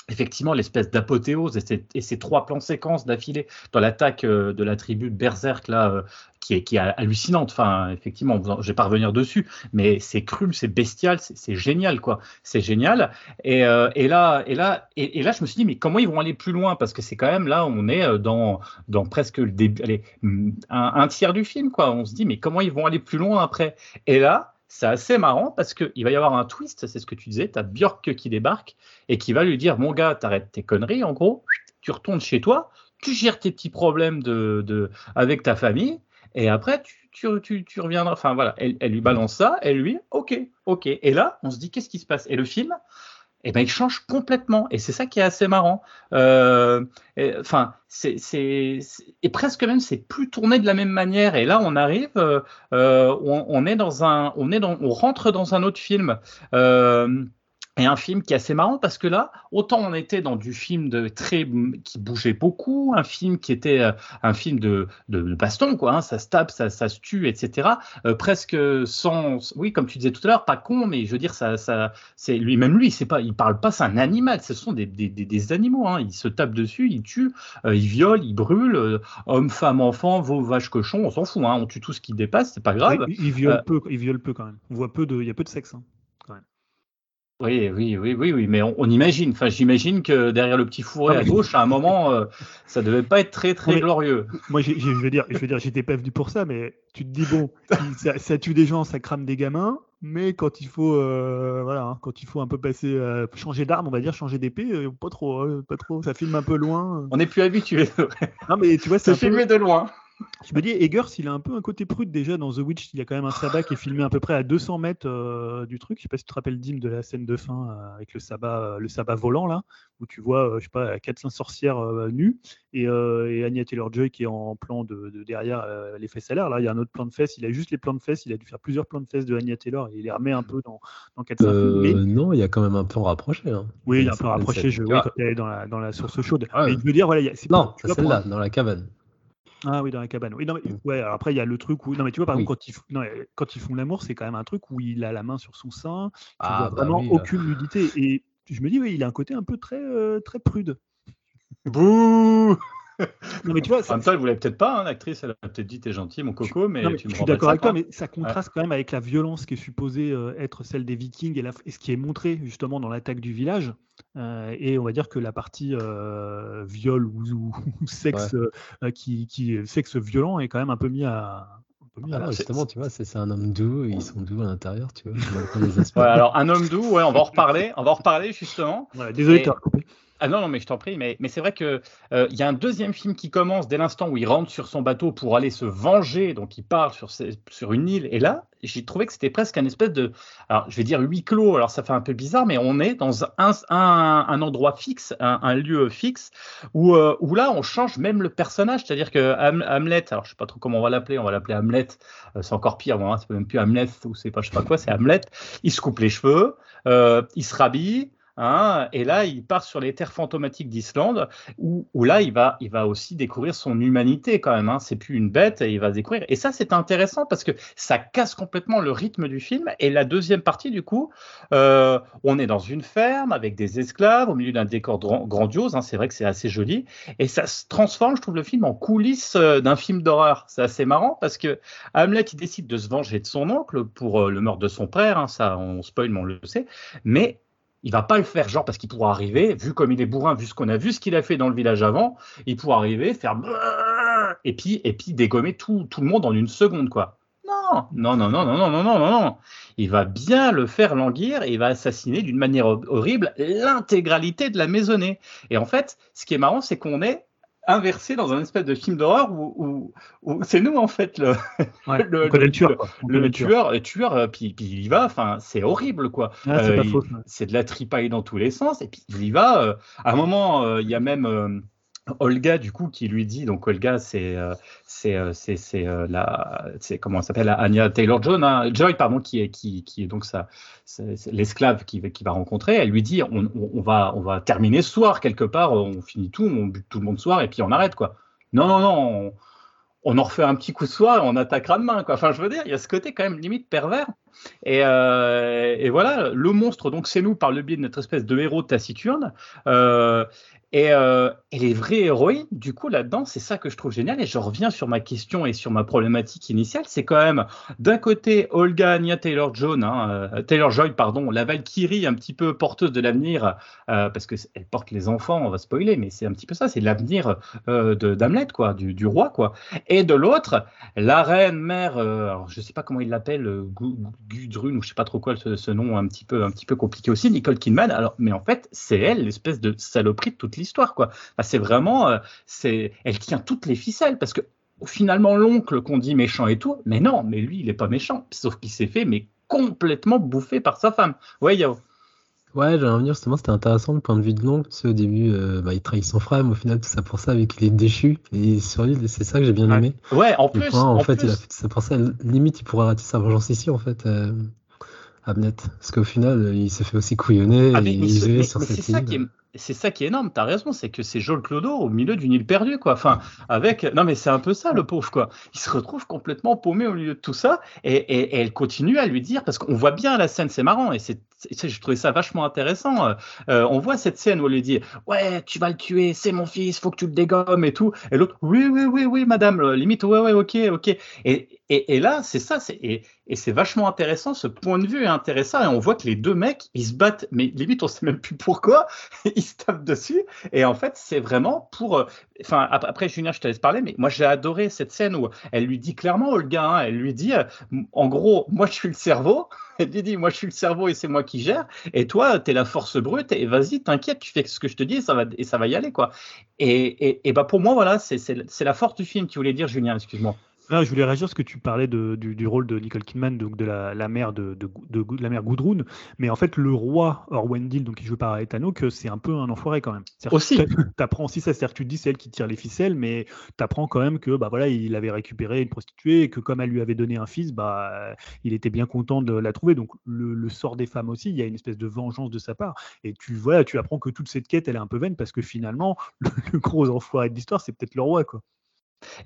effectivement l'espèce d'apothéose et, ces trois plans séquences d'affilée dans l'attaque euh, de la tribu de Berserk là euh, qui est, hallucinante. Enfin effectivement je vais pas revenir dessus mais c'est cru c'est bestial c'est génial quoi. C'est génial. Et, euh, là et là et, là je me suis dit mais comment ils vont aller plus loin? Parce que c'est quand même là on est dans presque un, un tiers du film quoi. On se dit mais comment ils vont aller plus loin après? Et là c'est assez marrant parce qu'il va y avoir un twist, c'est ce que tu disais, tu as Björk qui débarque et qui va lui dire Mon gars, t'arrêtes tes conneries, en gros, tu retournes chez toi, tu gères tes petits problèmes avec ta famille, et après, tu reviendras. Enfin voilà, elle, elle, lui balance ça, elle lui, ok, ok. Et là, on se dit Qu'est-ce qui se passe? Et le film, eh ben, il change complètement. Et c'est ça qui est assez marrant. Euh, enfin, c'est, c'est, et presque même, c'est plus tourné de la même manière. Et là, on arrive, euh, on, on, est dans un, on est dans, on rentre dans un autre film. Euh, et un film qui est assez marrant parce que là, autant on était dans du film de très qui bougeait beaucoup, un film qui était euh, un film de, de, baston quoi, hein, ça se tape, ça, ça se tue, etc. Euh, presque sans, oui, comme tu disais tout à l'heure, pas con, mais je veux dire ça, ça, c'est lui même lui, c'est pas, il parle pas, c'est un animal, ce sont des, des, des animaux, hein, il se tape dessus, il tue, euh, il viole, il brûle, euh, homme, femme, enfant, veau, vache, cochon, on s'en fout, hein, on tue tout ce qui dépasse, c'est pas grave. il, il viole peu, il viole peu quand même. On voit peu de, il y a peu de sexe. Oui, oui, oui, oui, oui, mais on, on imagine. Enfin, j'imagine que derrière le petit fourré à gauche, à un moment, euh, ça devait pas être très, très glorieux. Moi, je veux dire, je veux dire, j'étais pas venu pour ça, mais tu te dis bon, ça, ça, tue des gens, ça crame des gamins, mais quand il faut, euh, voilà, hein, quand il faut un peu passer, euh, changer d'arme, on va dire, changer d'épée, euh, pas trop, hein, pas trop. Ça filme un peu loin. On n'est plus habitué. non, mais tu vois, c'est filmé peu... de loin. Je me dis, Eggers, il a un peu un côté prude déjà dans The Witch. Il y a quand même un sabbat qui est filmé à peu près à 200 mètres euh, du truc. Je sais pas si tu te rappelles, Dim, de la scène de fin euh, avec le sabbat, euh, le sabbat volant, là, où tu vois, je sais pas, 4-5 sorcières nues et, et Anya Taylor-Joy qui est en plan de, de derrière les fesses à l'air. Là, il y a un autre plan de fesses. Il a juste les plans de fesses. Il a dû faire plusieurs plans de fesses de Anya Taylor et il les remet un peu dans, dans 4-5 mais... Non, il y a quand même un plan rapproché. Hein. Oui, il y a un plan rapproché. Je, oui, quand est dans la, dans la source chaude. Ah, mais je veux dire, voilà, c'est non, celle-là, dans la cabane. Ah oui, dans la cabane. Oui, non, mais, ouais, alors après, il y a le truc où. Non, mais tu vois, par oui. exemple, quand ils, non, quand ils font l'amour, c'est quand même un truc où il a la main sur son sein, tu ah, bah vraiment oui, aucune nudité. Et je me dis, oui, il a un côté un peu très, euh, très prude. Bouh non, mais tu vois, en même temps, elle voulait peut-être pas, hein, l'actrice, elle a peut-être dit t'es gentil, mon coco, mais, non, mais tu je suis d'accord avec toi, mais ça contraste ouais. quand même avec la violence qui est supposée euh, être celle des Vikings et, la, et, ce qui est montré justement dans l'attaque du village. Euh, et on va dire que la partie euh, viol ou, ou, ou sexe ouais. qui, qui sexe violent est quand même un peu mis à, ah, justement, tu vois, c'est un homme doux, ils sont doux à l'intérieur, tu vois. ouais, alors un homme doux, ouais, on va en reparler, on va en reparler justement. Ouais, désolé, et... Ah non, non, mais je t'en prie, mais, c'est vrai qu'il euh, y a un deuxième film qui commence dès l'instant où il rentre sur son bateau pour aller se venger, donc il part sur, une île, et là, j'ai trouvé que c'était presque un espèce de, alors je vais dire huis clos, alors ça fait un peu bizarre, mais on est dans un, endroit fixe, un, lieu fixe, où, euh, où là on change même le personnage, c'est-à-dire que Hamlet, alors je sais pas trop comment on va l'appeler, on va l'appeler Hamlet, euh, c'est encore pire, hein, c'est même plus Hamlet ou c'est pas je sais pas quoi, c'est Hamlet, il se coupe les cheveux, il se rhabille, Hein, et là, il part sur les terres fantomatiques d'Islande, où, là, il va, il va aussi découvrir son humanité quand même. Hein. C'est plus une bête, il va découvrir. Et ça, c'est intéressant parce que ça casse complètement le rythme du film. Et la deuxième partie, du coup, euh, on est dans une ferme avec des esclaves au milieu d'un décor grandiose. Hein. C'est vrai que c'est assez joli. Et ça se transforme, je trouve, le film en coulisses euh, d'un film d'horreur. C'est assez marrant parce que Hamlet, il décide de se venger de son oncle pour euh, le meurtre de son père. Ça, on spoil, mais on le sait. Mais il va pas le faire genre parce qu'il pourra arriver, vu comme il est bourrin, vu ce qu'on a vu, ce qu'il a fait dans le village avant, il pourra arriver, faire et puis et puis dégommer tout, tout le monde en une seconde quoi. Non, non, non, non, non, non, non, non, non. Il va bien le faire languir et il va assassiner d'une manière horrible l'intégralité de la maisonnée. Et en fait, ce qui est marrant, c'est qu'on est inversé dans un espèce de film d'horreur où, c'est nous en fait le, le, tueur, le, tueur, le tueur, euh, puis, puis, il y va. Enfin, c'est horrible quoi. Ah, euh, c'est de la tripaille dans tous les sens et puis il y va. Euh, à un moment, il y a même Olga, du coup, qui lui dit, donc Olga, c'est euh, c'est euh, euh, la, c'est comment elle s'appelle, Anya Taylor Joy, hein, Joy, pardon, qui est qui, qui est donc ça, l'esclave qui, qui va rencontrer. Elle lui dit, on, on, va on va terminer ce soir quelque part, on finit tout, on bute tout le monde ce soir et puis on arrête quoi. Non non non. On, en refait un petit coup de soir et on attaquera demain. Quoi. Enfin, je veux dire, il y a ce côté quand même limite pervers. Et, et voilà, le monstre, donc c'est nous par le biais de notre espèce de héros taciturne. Euh, euh, et, les vraies héroïnes, du coup, là-dedans, c'est ça que je trouve génial. Et je reviens sur ma question et sur ma problématique initiale. C'est quand même, d'un côté, Olga Anya Taylor-Joy, hein, euh, Taylor-Joy, pardon, la Valkyrie un petit peu porteuse de l'avenir, euh, parce qu'elle porte les enfants, on va spoiler, mais c'est un petit peu ça, c'est l'avenir d'Hamlet, quoi, du, roi, quoi. Et de l'autre, la reine mère, je sais pas comment il l'appelle, Gudrun, ou je sais pas trop quoi, ce, nom un petit peu, un petit peu compliqué aussi, Nicole Kidman. Alors, mais en fait, c'est elle, l'espèce de saloperie de toute histoire, quoi. c'est vraiment, euh, c'est, elle tient toutes les ficelles parce que finalement l'oncle qu'on dit méchant et tout, mais non, mais lui il est pas méchant, sauf qu'il s'est fait mais complètement bouffé par sa femme. Ouais, Yao. Ouais, j'allais revenir justement, c'était intéressant le point de vue de l'oncle, parce qu'au début, euh, bah, il trahit son frère, mais au final, tout ça pour ça, avec qu'il est déchu, et sur l'île, c'est ça que j'ai bien aimé. Ouais, en plus. en, fait, il a fait ça pour ça, limite, il pourrait rater sa vengeance ici, en fait. Euh, Parce qu'au final, il s'est fait aussi couillonner, ah, mais, il sur cette île c'est ça qui est énorme, t'as raison, c'est que c'est Joel Clodo au milieu d'une île perdue, quoi. Enfin, avec. Non, mais c'est un peu ça, le pauvre, quoi. Il se retrouve complètement paumé au milieu de tout ça, et, elle continue à lui dire, parce qu'on voit bien la scène, c'est marrant, et c'est. Je trouvais ça vachement intéressant. Euh, on voit cette scène où elle lui dit Ouais, tu vas le tuer, c'est mon fils, faut que tu le dégommes et tout. Et l'autre Oui, oui, oui, oui, madame, limite, ouais, ouais, ok, ok. Et, et, là, c'est ça, et, c'est vachement intéressant, ce point de vue est intéressant, et on voit que les deux mecs, ils se battent, mais limite, on sait même plus pourquoi, ils se tapent dessus, et en fait, c'est vraiment pour... Euh, enfin, après, Julien, je te laisse parler, mais moi, j'ai adoré cette scène où elle lui dit clairement, Olga, hein, elle lui dit, euh, en gros, moi, je suis le cerveau, elle lui dit, moi, je suis le cerveau et c'est moi qui gère, et toi, tu es la force brute, et vas-y, t'inquiète, tu fais ce que je te dis, et ça va, et ça va y aller, quoi. Et, et, et bah, pour moi, voilà, c'est la force du film, tu voulais dire, Julien, excuse-moi je voulais réagir parce que tu parlais du, rôle de Nicole Kidman, donc de la, mère de, la mère Gudrun, mais en fait le roi Orwendil, donc qui joue par que c'est un peu un enfoiré quand même. Aussi. T'apprends aussi ça, c'est-à-dire que tu te dis c'est elle qui tire les ficelles, mais t'apprends quand même que bah voilà il avait récupéré une prostituée et que comme elle lui avait donné un fils, bah il était bien content de la trouver. Donc le, sort des femmes aussi, il y a une espèce de vengeance de sa part. Et tu voilà, tu apprends que toute cette quête elle est un peu vaine parce que finalement le, le gros enfoiré de l'histoire c'est peut-être le roi quoi.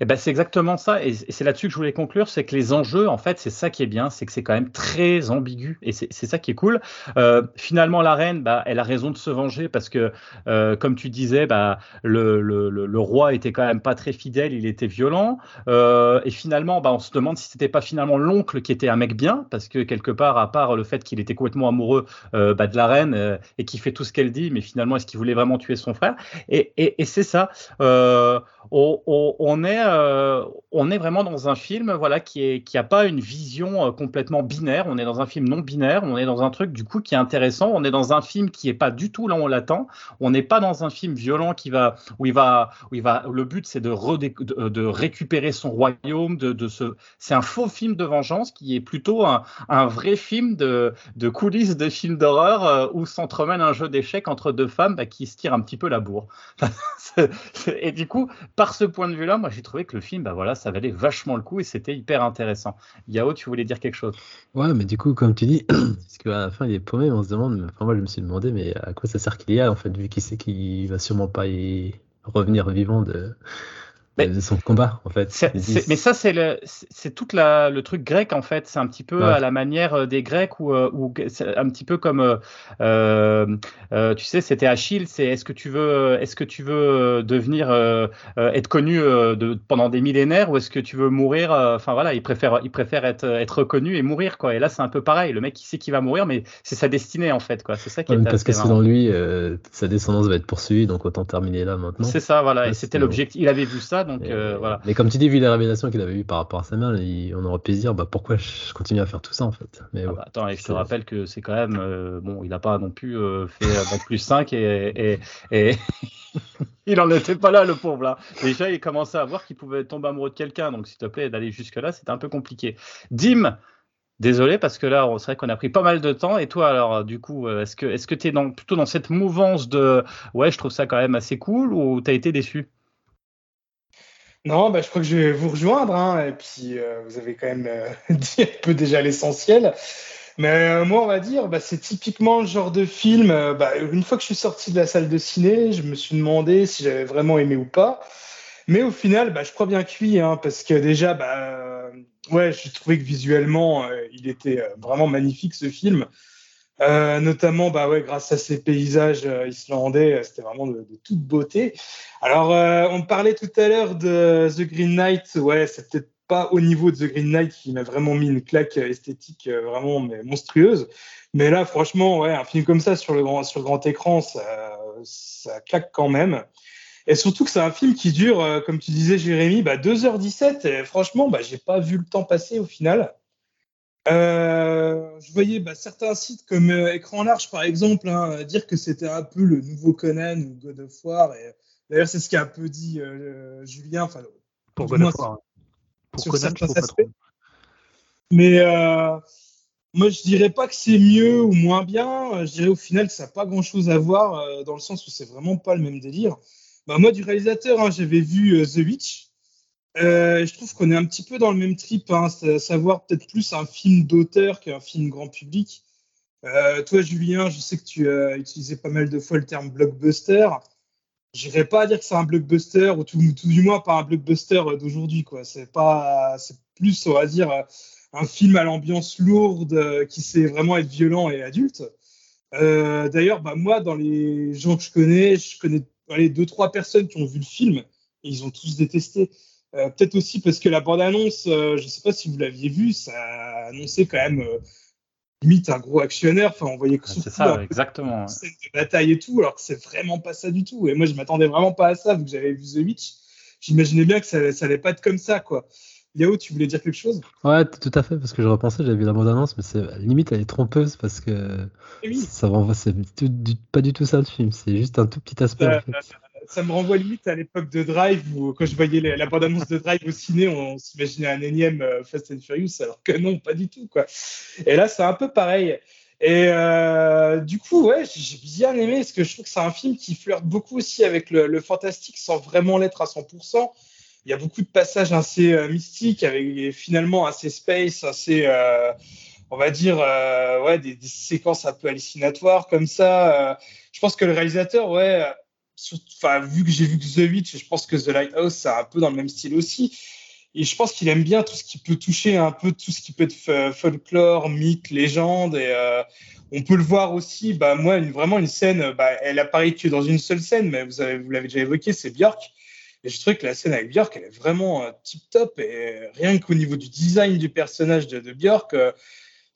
Eh ben, c'est exactement ça, et c'est là-dessus que je voulais conclure, c'est que les enjeux, en fait, c'est ça qui est bien, c'est que c'est quand même très ambigu, et c'est ça qui est cool. Euh, finalement, la reine, bah, elle a raison de se venger parce que, euh, comme tu disais, bah, le, le, le, roi était quand même pas très fidèle, il était violent, euh, et finalement, bah, on se demande si c'était pas finalement l'oncle qui était un mec bien, parce que quelque part, à part le fait qu'il était complètement amoureux bah, de la reine et qui fait tout ce qu'elle dit, mais finalement, est-ce qu'il voulait vraiment tuer son frère? Et, et, c'est ça. On, on, est euh, on est vraiment dans un film voilà, qui n'a qui pas une vision euh, complètement binaire. On est dans un film non binaire. On est dans un truc du coup qui est intéressant. On est dans un film qui est pas du tout là on l'attend. On n'est pas dans un film violent qui va où il va où il va. Le but c'est de, de, récupérer son royaume. De, de ce. C'est un faux film de vengeance qui est plutôt un, un vrai film de, de coulisses de film d'horreur euh, où s'entremêle un jeu d'échecs entre deux femmes bah, qui se tirent un petit peu la bourre. et du coup, par ce point de vue-là, moi j'ai trouvé que le film, bah voilà, ça valait vachement le coup et c'était hyper intéressant. Yao, tu voulais dire quelque chose? Ouais, mais du coup, comme tu dis, parce qu'à la fin il est paumé, on se demande, enfin moi je me suis demandé, mais à quoi ça sert qu'il y a en fait, vu qu'il sait qu'il va sûrement pas y revenir vivant de, mais, son combat en fait. mais ça c'est le, c'est toute la, le truc grec en fait. C'est un petit peu à la manière euh, des Grecs ou, euh, ou un petit peu comme euh, euh, tu sais c'était Achille. C'est est-ce que tu veux est-ce que tu veux devenir être connu de, pendant des millénaires ou est-ce que tu veux mourir Enfin voilà, il préfère il préfère être être reconnu et mourir quoi. Et là c'est un peu pareil. Le mec il sait qu'il va mourir mais c'est sa destinée en fait quoi. C'est ça qui est parce que selon lui sa descendance va être poursuivie donc autant terminer là maintenant. C'est ça voilà. et c'était l'objectif. Il avait vu ça euh, voilà. Mais comme tu dis, vu les révélations qu'il avait eues par rapport à sa mère, on aurait pu se dire bah, pourquoi je continue à faire tout ça en fait? Mais ah bah, attends, je te rappelle que c'est quand même. Euh, bon, il n'a pas non plus euh, fait Bac plus 5 et. et, il n'en était pas là, le pauvre. Là. Déjà, il commençait à voir qu'il pouvait tomber amoureux de quelqu'un. Donc, s'il te plaît, d'aller jusque-là, c'était un peu compliqué. Dim, Désolé parce que là, c'est vrai qu'on a pris pas mal de temps. Et toi, alors, du coup, est-ce que est-ce que tu es dans, plutôt dans cette mouvance de ouais, je trouve ça quand même assez cool ou tu as été déçu? Non, bah, je crois que je vais vous rejoindre. Hein, et puis, euh, vous avez quand même euh, dit un peu déjà l'essentiel. Mais euh, moi, on va dire, bah, c'est typiquement le genre de film. Bah, une fois que je suis sorti de la salle de ciné, je me suis demandé si j'avais vraiment aimé ou pas. Mais au final, bah, je crois bien cuit, hein, parce que déjà, bah, ouais, j'ai trouvé que visuellement, il était vraiment magnifique ce film. Euh, notamment bah ouais, grâce à ces paysages euh, islandais, euh, c'était vraiment de, toute beauté. Alors, on parlait tout à l'heure de The Green Knight, ouais, c'est peut-être pas au niveau de The Green Knight qui m'a vraiment mis une claque esthétique vraiment mais monstrueuse. Mais là, franchement, ouais, un film comme ça sur le grand, sur le grand écran, ça, ça claque quand même. Et surtout que c'est un film qui dure, comme tu disais, Jérémy, bah, 2h17. Et franchement, bah, j'ai pas vu le temps passer au final. Euh, je voyais bah, certains sites comme euh, Écran Large, par exemple, hein, dire que c'était un peu le nouveau Conan ou God of War. Et, d'ailleurs, c'est ce qu'a un peu dit euh, Julien. Enfin, pour God of War. Pour Conan, je pas trop. Mais moi, je dirais pas que c'est mieux ou moins bien. Je dirais au final que ça n'a pas grand-chose à voir dans le sens où c'est vraiment pas le même délire. Bah, moi, du réalisateur, hein, j'avais vu The Witch. Euh, je trouve qu'on est un petit peu dans le même trip, hein, savoir peut-être plus un film d'auteur qu'un film grand public. Euh, toi, Julien, je sais que tu as utilisé pas mal de fois le terme blockbuster. Je n'irais pas dire que c'est un blockbuster, ou tout, du moins pas un blockbuster d'aujourd'hui. C'est plus, on va dire, un film à l'ambiance lourde qui sait vraiment être violent et adulte. Euh, d'ailleurs, bah, moi, dans les gens que je connais, je connais allez, deux, trois personnes qui ont vu le film et ils ont tous détesté. Euh, peut-être aussi parce que la bande-annonce, euh, je ne sais pas si vous l'aviez vu, ça annonçait quand même euh, limite un gros actionnaire. Enfin, on voyait que c'est ça, exactement. Scène de bataille et tout, alors que c'est vraiment pas ça du tout. Et moi, je m'attendais vraiment pas à ça, vu que j'avais vu The Witch. J'imaginais bien que ça, ça allait pas être comme ça, quoi. Yao, tu voulais dire quelque chose? Ouais, tout à fait, parce que je repensais, j'avais vu la bande-annonce, mais c'est limite elle est trompeuse parce que eh ça renvoie, c'est pas du tout ça le film, c'est juste un tout petit aspect. en fait ça me renvoie limite à l'époque de Drive où quand je voyais la bande-annonce de Drive au ciné, on, s'imaginait un énième euh, Fast and Furious, alors que non, pas du tout. Quoi. Et là, c'est un peu pareil. Et euh, du coup, ouais, j'ai bien aimé parce que je trouve que c'est un film qui flirte beaucoup aussi avec le, fantastique sans vraiment l'être à 100%. Il y a beaucoup de passages assez euh, mystiques, avec finalement assez space, assez, on va dire, ouais, des, des, séquences un peu hallucinatoires comme ça. je pense que le réalisateur, ouais, enfin, vu que j'ai vu The Witch, je pense que The Lighthouse, c'est un peu dans le même style aussi. Et je pense qu'il aime bien tout ce qui peut toucher un peu tout ce qui peut être folklore, mythe, légende. Et euh, on peut le voir aussi. Bah, moi, vraiment une scène, bah, elle apparaît que dans une seule scène, mais vous, avez, vous l'avez déjà évoqué, c'est Björk. Et je trouve que la scène avec Björk, elle est vraiment euh, tip top. Et rien qu'au niveau du design du personnage de, Björk, euh,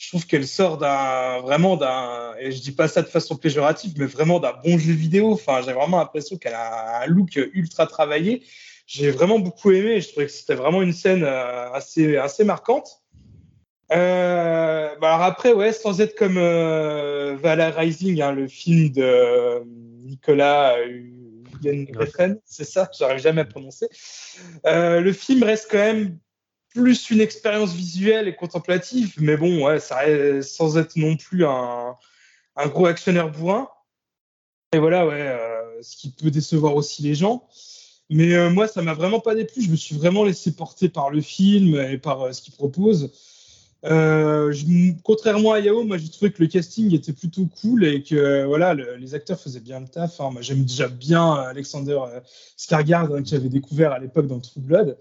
je trouve qu'elle sort d'un vraiment d'un et je dis pas ça de façon péjorative mais vraiment d'un bon jeu vidéo enfin j'ai vraiment l'impression qu'elle a un look ultra travaillé j'ai vraiment beaucoup aimé. Je trouvais que c'était vraiment une scène assez, assez marquante. Euh, bah alors après, ouais, sans être comme euh, Valor Rising, hein, le film de euh, Nicolas Greffen, c'est ça, j'arrive jamais à prononcer. Euh, le film reste quand même plus une expérience visuelle et contemplative, mais bon, ouais, sans être non plus un, gros actionnaire bourrin. Et voilà, ouais, euh, ce qui peut décevoir aussi les gens. Mais euh, moi, ça m'a vraiment pas déplu. Je me suis vraiment laissé porter par le film et par ce qu'il propose. Euh, contrairement à Yao, moi j'ai trouvé que le casting était plutôt cool et que les acteurs faisaient bien le taf. Enfin, moi j'aime déjà bien Alexander euh, Skarsgård hein, que j'avais découvert à l'époque dans True Blood, euh,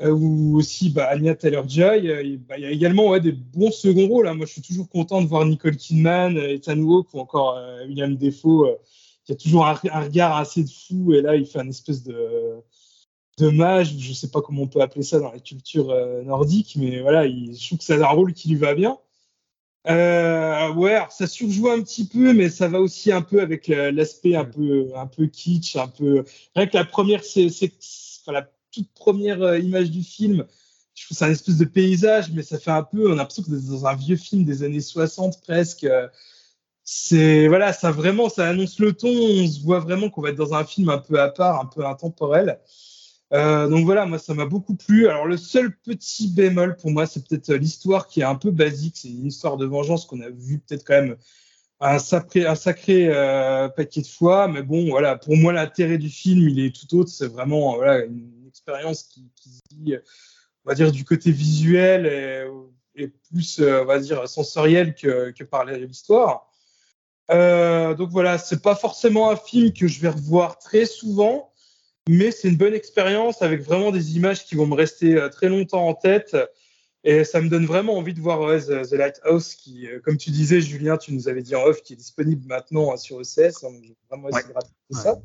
ou aussi bah, Anya Taylor-Joy. Euh, bah, il y a également ouais, des bons seconds rôles. Hein. Moi je suis toujours content de voir Nicole Kidman, Ethan Hawke ou encore euh, William Defoe, qui a toujours un, un, regard assez de fou et là il fait un espèce de de mage, je sais pas comment on peut appeler ça dans la culture euh, nordique, mais voilà, il, je trouve que c'est un rôle qui lui va bien. Euh, ouais, alors ça surjoue un petit peu, mais ça va aussi un peu avec l'aspect un peu, un peu kitsch, un peu. Rien que la première, c'est, enfin, la toute première euh, image du film, je trouve c'est un espèce de paysage, mais ça fait un peu, on a l'impression que dans un vieux film des années 60 presque. C'est voilà, ça vraiment, ça annonce le ton. On se voit vraiment qu'on va être dans un film un peu à part, un peu intemporel. Euh, donc voilà, moi ça m'a beaucoup plu. Alors le seul petit bémol pour moi, c'est peut-être l'histoire qui est un peu basique. C'est une histoire de vengeance qu'on a vu peut-être quand même un sacré, euh, paquet de fois. Mais bon, voilà, pour moi l'intérêt du film, il est tout autre. C'est vraiment voilà expérience qui, qui on va dire du côté visuel et, et plus, euh, on va dire sensoriel que, que par l'histoire. Euh, donc voilà, c'est pas forcément un film que je vais revoir très souvent mais c'est une bonne expérience avec vraiment des images qui vont me rester euh, très longtemps en tête. Et ça me donne vraiment envie de voir ouais, The, The, Lighthouse, qui, euh, comme tu disais, Julien, tu nous avais dit en off, qui est disponible maintenant hein, sur ECS. Donc, je vais vraiment ouais. de rattraper ouais. ça.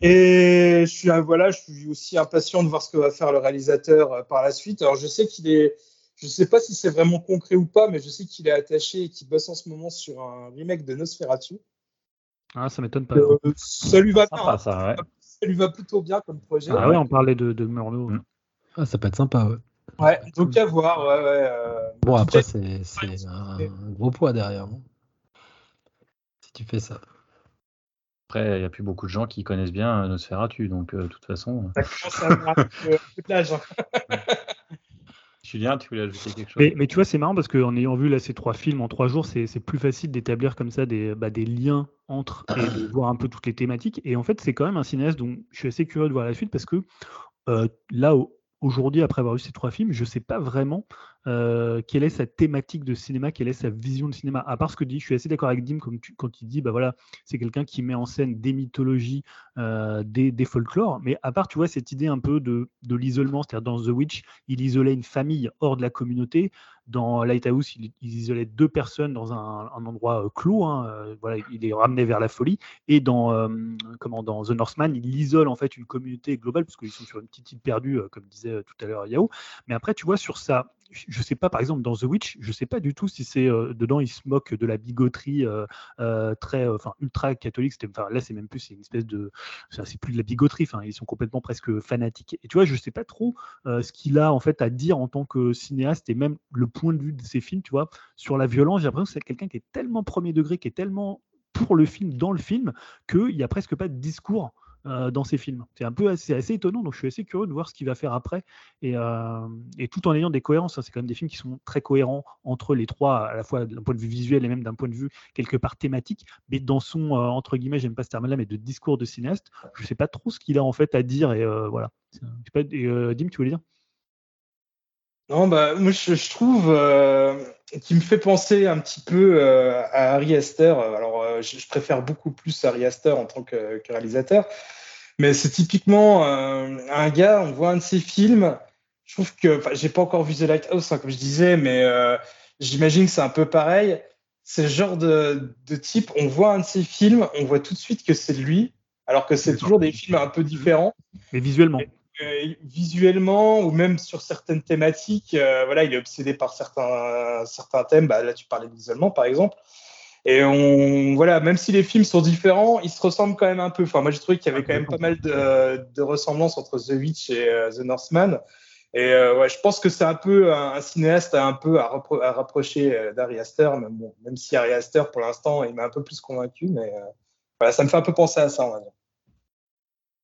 Et je suis, voilà, je suis aussi impatient de voir ce que va faire le réalisateur euh, par la suite. Alors, je sais qu'il est, je ne sais pas si c'est vraiment concret ou pas, mais je sais qu'il est attaché et qu'il bosse en ce moment sur un remake de Nosferatu. Ah, ça m'étonne pas. Euh, ça lui va bien. Sympa, ça, ouais ça lui va plutôt bien comme projet. Ah ouais, on parlait de, de Murnau. Mm. Ah, ça peut être sympa, ouais. Ouais, donc à voir. Ouais, ouais, euh... Bon, après, c'est un gros poids derrière. Non? Si tu fais ça. Après, il n'y a plus beaucoup de gens qui connaissent bien Nosferatu, donc euh, de toute façon. Ça commence à avoir toute l'âge. Julien, tu voulais ajouter quelque chose? Mais, mais, tu vois, c'est marrant parce qu'en ayant vu là ces trois films en trois jours, c'est plus facile d'établir comme ça des, bah, des liens entre et de voir un peu toutes les thématiques. Et en fait, c'est quand même un cinéaste dont je suis assez curieux de voir la suite parce que euh, là, aujourd'hui, après avoir vu ces trois films, je ne sais pas vraiment euh, quelle est sa thématique de cinéma, quelle est sa vision de cinéma. À part ce que dit, je suis assez d'accord avec Dim quand il dit, bah voilà, c'est quelqu'un qui met en scène des mythologies, euh, des, folklores, mais à part, tu vois, cette idée un peu de l'isolement, c'est-à-dire dans The Witch, il isolait une famille hors de la communauté. Dans Lighthouse, il, il isolait deux personnes dans un, endroit euh, clos. Hein, euh, il les ramenait vers la folie. Et dans, euh, The Northman, il isole en fait une communauté globale, parce qu'ils sont sur une petite île perdue, comme disait tout à l'heure Yao. Mais après, tu vois, sur ça, je sais pas, par exemple, dans The Witch, je sais pas du tout si c'est euh, dedans, il se moque de la bigoterie euh, euh, très, enfin, ultra catholique. Enfin, là, c'est même plus, une espèce de, c'est plus de la bigoterie. Enfin, ils sont complètement presque fanatiques. Et tu vois, je sais pas trop ce qu'il a en fait à dire en tant que cinéaste et même le point de vue de ses films, tu vois, sur la violence. J'ai l'impression que c'est quelqu'un qui est tellement premier degré, qui est tellement pour le film, dans le film, qu'il n'y a presque pas de discours euh, dans ses films. C'est un peu assez, assez, étonnant, donc je suis assez curieux de voir ce qu'il va faire après, et, euh, tout en ayant des cohérences. Hein. C'est quand même des films qui sont très cohérents entre les trois, à la fois d'un point de vue visuel et même d'un point de vue quelque part thématique, mais dans son, euh, entre guillemets, j'aime pas ce terme-là, mais de discours de cinéaste, je sais pas trop ce qu'il a en fait à dire, et voilà. Pas, Dim, tu voulais dire? Non, bah, moi, je, je trouve euh, qui me fait penser un petit peu euh, à Harry Astor. Alors, euh, je, je, préfère beaucoup plus Harry Astor en tant que, que réalisateur. Mais c'est typiquement un gars, on voit un de ses films. Je trouve que, j'ai pas encore vu The Lighthouse, hein, comme je disais, mais j'imagine que c'est un peu pareil. C'est le genre de, de, type, on voit un de ses films, on voit tout de suite que c'est lui, alors que c'est toujours des films un peu différents. Mais visuellement. Et, visuellement ou même sur certaines thématiques, euh, voilà, il est obsédé par certains, certains thèmes. Bah, là, tu parlais de l'isolement, par exemple. Et on, voilà, même si les films sont différents, ils se ressemblent quand même un peu. Enfin, moi, j'ai trouvé qu'il y avait quand même pas mal de, de ressemblances entre The Witch et euh, The Northman. Et euh, ouais, je pense que c'est un peu un, cinéaste un peu à, rapprocher euh, d'Ari Aster, même, bon, même si Ari Aster, pour l'instant, il m'a un peu plus convaincu, mais voilà, ça me fait un peu penser à ça, on va dire.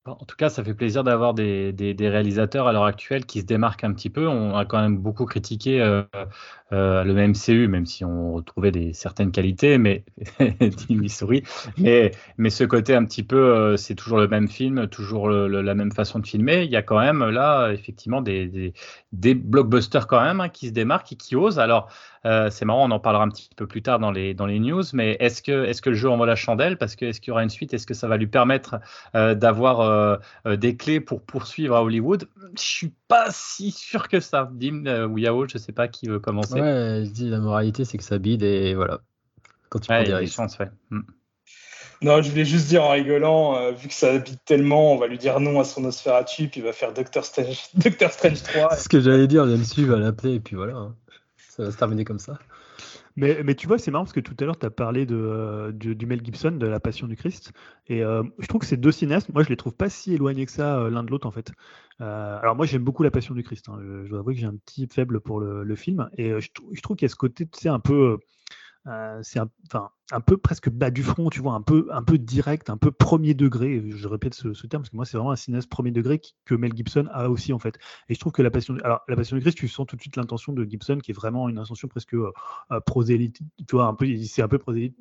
En tout cas, ça fait plaisir d'avoir des, réalisateurs à l'heure actuelle qui se démarquent un petit peu. On a quand même beaucoup critiqué euh, euh, le MCU, même si on retrouvait des, certaines qualités, mais souris. Mais, mais ce côté un petit peu, euh, c'est toujours le même film, toujours la même façon de filmer. Il y a quand même là, effectivement, des, blockbusters quand même hein, qui se démarquent et qui osent. Alors, c'est marrant, on en parlera un petit peu plus tard dans les, dans les news, mais est-ce que, est que le jeu envoie la chandelle? Parce que est-ce qu'il y aura une suite? Est-ce que ça va lui permettre d'avoir euh, des clés pour poursuivre à Hollywood Je suis pas si sûr que ça. Dim ou Yao, je sais pas qui veut commencer. Ouais, je dis la moralité, c'est que ça bide et voilà. Quand tu prends des risques. Hmm. Non, je voulais juste dire en rigolant, vu que ça bide tellement, on va lui dire non à son Nosferatu, puis il va faire Doctor Strange, Doctor Strange 3. Ce que j'allais dire, Yansu va l'appeler, et puis voilà. Hein ça va se terminer comme ça. Mais, mais tu vois, c'est marrant parce que tout à l'heure, tu as parlé de, euh, du, Mel Gibson, de La Passion du Christ. Et euh, je trouve que ces deux cinéastes, moi, je les trouve pas si éloignés que ça euh, l'un de l'autre, en fait. alors, moi, j'aime beaucoup La Passion du Christ. Hein. Je, dois avouer que j'ai un petit faible pour le, le film. Et je, je trouve qu'il y a ce côté, tu sais, un peu euh, c'est un, peu presque bas du front, tu vois, un peu, un peu direct, un peu premier degré. Je répète ce, terme parce que moi, c'est vraiment un cinéaste premier degré que Mel Gibson a aussi en fait. Et je trouve que la passion, alors la passion du Christ, tu sens tout de suite l'intention de Gibson qui est vraiment une intention presque euh, euh prosélyte, tu vois, un peu, c'est un peu prosélyte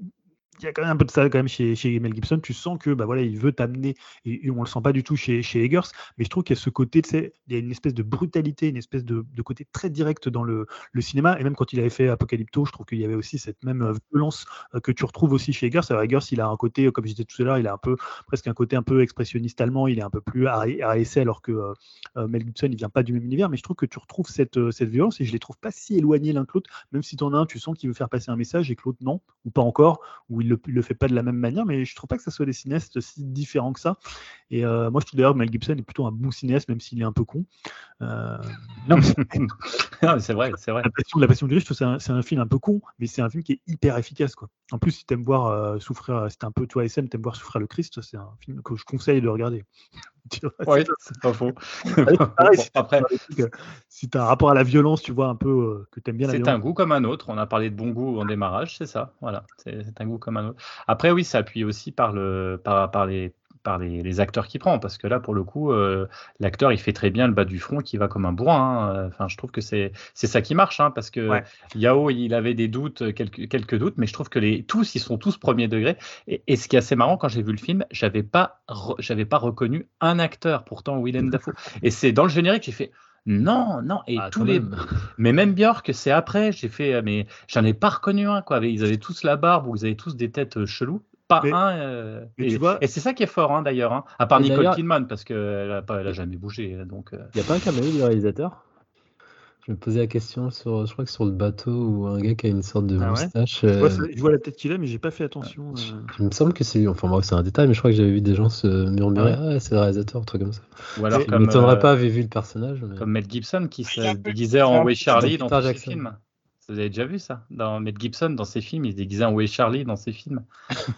il y a quand même un peu de ça quand même chez, chez Mel Gibson. Tu sens que bah voilà, il veut t'amener, et, on le sent pas du tout chez, chez Eggers, mais je trouve qu'il y a ce côté, il y a une espèce de brutalité, une espèce de, de côté très direct dans le, le, cinéma. Et même quand il avait fait Apocalypto, je trouve qu'il y avait aussi cette même euh, violence euh, que tu retrouves aussi chez Eggers. Alors Eggers, il a un côté, comme je disais tout à l'heure, il a un peu presque un côté un peu expressionniste allemand, il est un peu plus à, essai, alors que euh, Mel Gibson, il vient pas du même univers, mais je trouve que tu retrouves cette, cette violence et je les trouve pas si éloignés l'un que l'autre, même si tu en as un, tu sens qu'il veut faire passer un message et que l'autre non, ou pas encore, ou il le, il le fait pas de la même manière, mais je trouve pas que ça soit des cinéastes si différents que ça. Et euh, moi, je trouve d'ailleurs que Mel Gibson est plutôt un bon cinéaste, même s'il est un peu con. Euh, non, c'est vrai, c'est vrai. La passion, la passion du riche, c'est un, un, film un peu con, mais c'est un film qui est hyper efficace. Quoi. En plus, si tu aimes voir euh, souffrir, c'est un peu toi SM, aimes voir souffrir le Christ, c'est un film que je conseille de regarder. oui, c'est pas faux. Après, si tu as un rapport à la violence, tu vois un peu que tu aimes bien la C'est un goût comme un autre. On a parlé de bon goût en démarrage, c'est ça. Voilà, c'est un goût comme un autre. Après, oui, ça appuie aussi par, le, par, par les par les, acteurs qu'il prend, parce que là, pour le coup, euh, l'acteur, il fait très bien le bas du front, qui va comme un bourrin. Hein. Enfin, je trouve que c'est ça qui marche, hein, parce que Yao, il avait des doutes, quelques, quelques doutes, mais je trouve que les tous, ils sont tous premier degré. Et, ce qui est assez marrant, quand j'ai vu le film, j'avais pas, pas reconnu un acteur, pourtant Willem Dafoe. Et c'est dans le générique, j'ai fait. Non, non, et ah, tous les. Mais même Björk, c'est après, j'ai fait, mais j'en ai pas reconnu un, quoi. Ils avaient tous la barbe, ou ils avaient tous des têtes euh, cheloues pas un. Euh, et, et c'est ça qui est fort hein, d'ailleurs, hein, à part Nicole Kidman, parce qu'elle n'a jamais bougé. Donc, il n'y a pas un caméo du réalisateur? Je me posais la question sur, je crois que sur le bateau où un gars qui a une sorte de ah moustache. Euh, je, vois, la tête qu'il a, mais j'ai pas fait attention. Euh. Il me semble que c'est lui. Enfin, moi, c'est un détail, mais je crois que j'avais vu des gens se murmurer Ah, c'est le réalisateur, un truc comme ça. Ou alors, comme, m'étonnerait pas, avait vu le personnage. Comme Mel Gibson qui se déguisait en Way Charlie dans ses films. Vous avez déjà vu ça dans Mel Gibson, dans ses films, il se déguisait en Way Charlie dans ses films.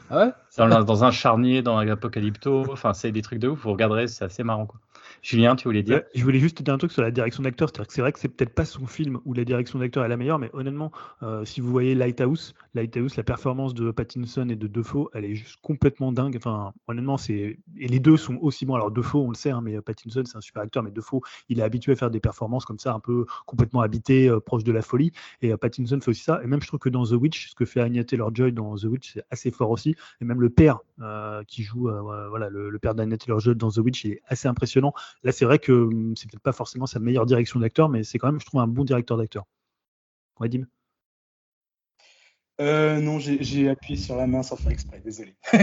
Ah ouais? Dans, un charnier, dans Apocalypto. Enfin, c'est des trucs de ouf. Vous regarderez, c'est assez marrant. Quoi. Julien, tu voulais dire Je voulais juste dire un truc sur la direction d'acteur. C'est-à-dire que c'est vrai que c'est peut-être pas son film où la direction d'acteur est la meilleure, mais honnêtement, euh, si vous voyez Lighthouse, Lighthouse, la performance de Pattinson et de Defoe, elle est juste complètement dingue. Enfin, honnêtement, c'est et les deux sont aussi bons. Alors Defoe, on le sait, hein, mais Pattinson, c'est un super acteur, mais Defoe, il est habitué à faire des performances comme ça, un peu complètement habité, euh, proche de la folie. Et euh, Pattinson fait aussi ça. Et même, je trouve que dans The Witch, ce que fait Anya Taylor-Joy dans The Witch, c'est assez fort aussi. Et même le père qui joue, voilà, le, le père d'Anya Taylor-Joy dans The Witch, il est assez impressionnant. Là, c'est vrai que Hum, c'est peut-être pas forcément sa meilleure direction d'acteur, mais c'est quand même, je trouve, un bon directeur d'acteur. Ouais, Dim? Euh, non, j'ai appuyé sur la main sans faire exprès, désolé.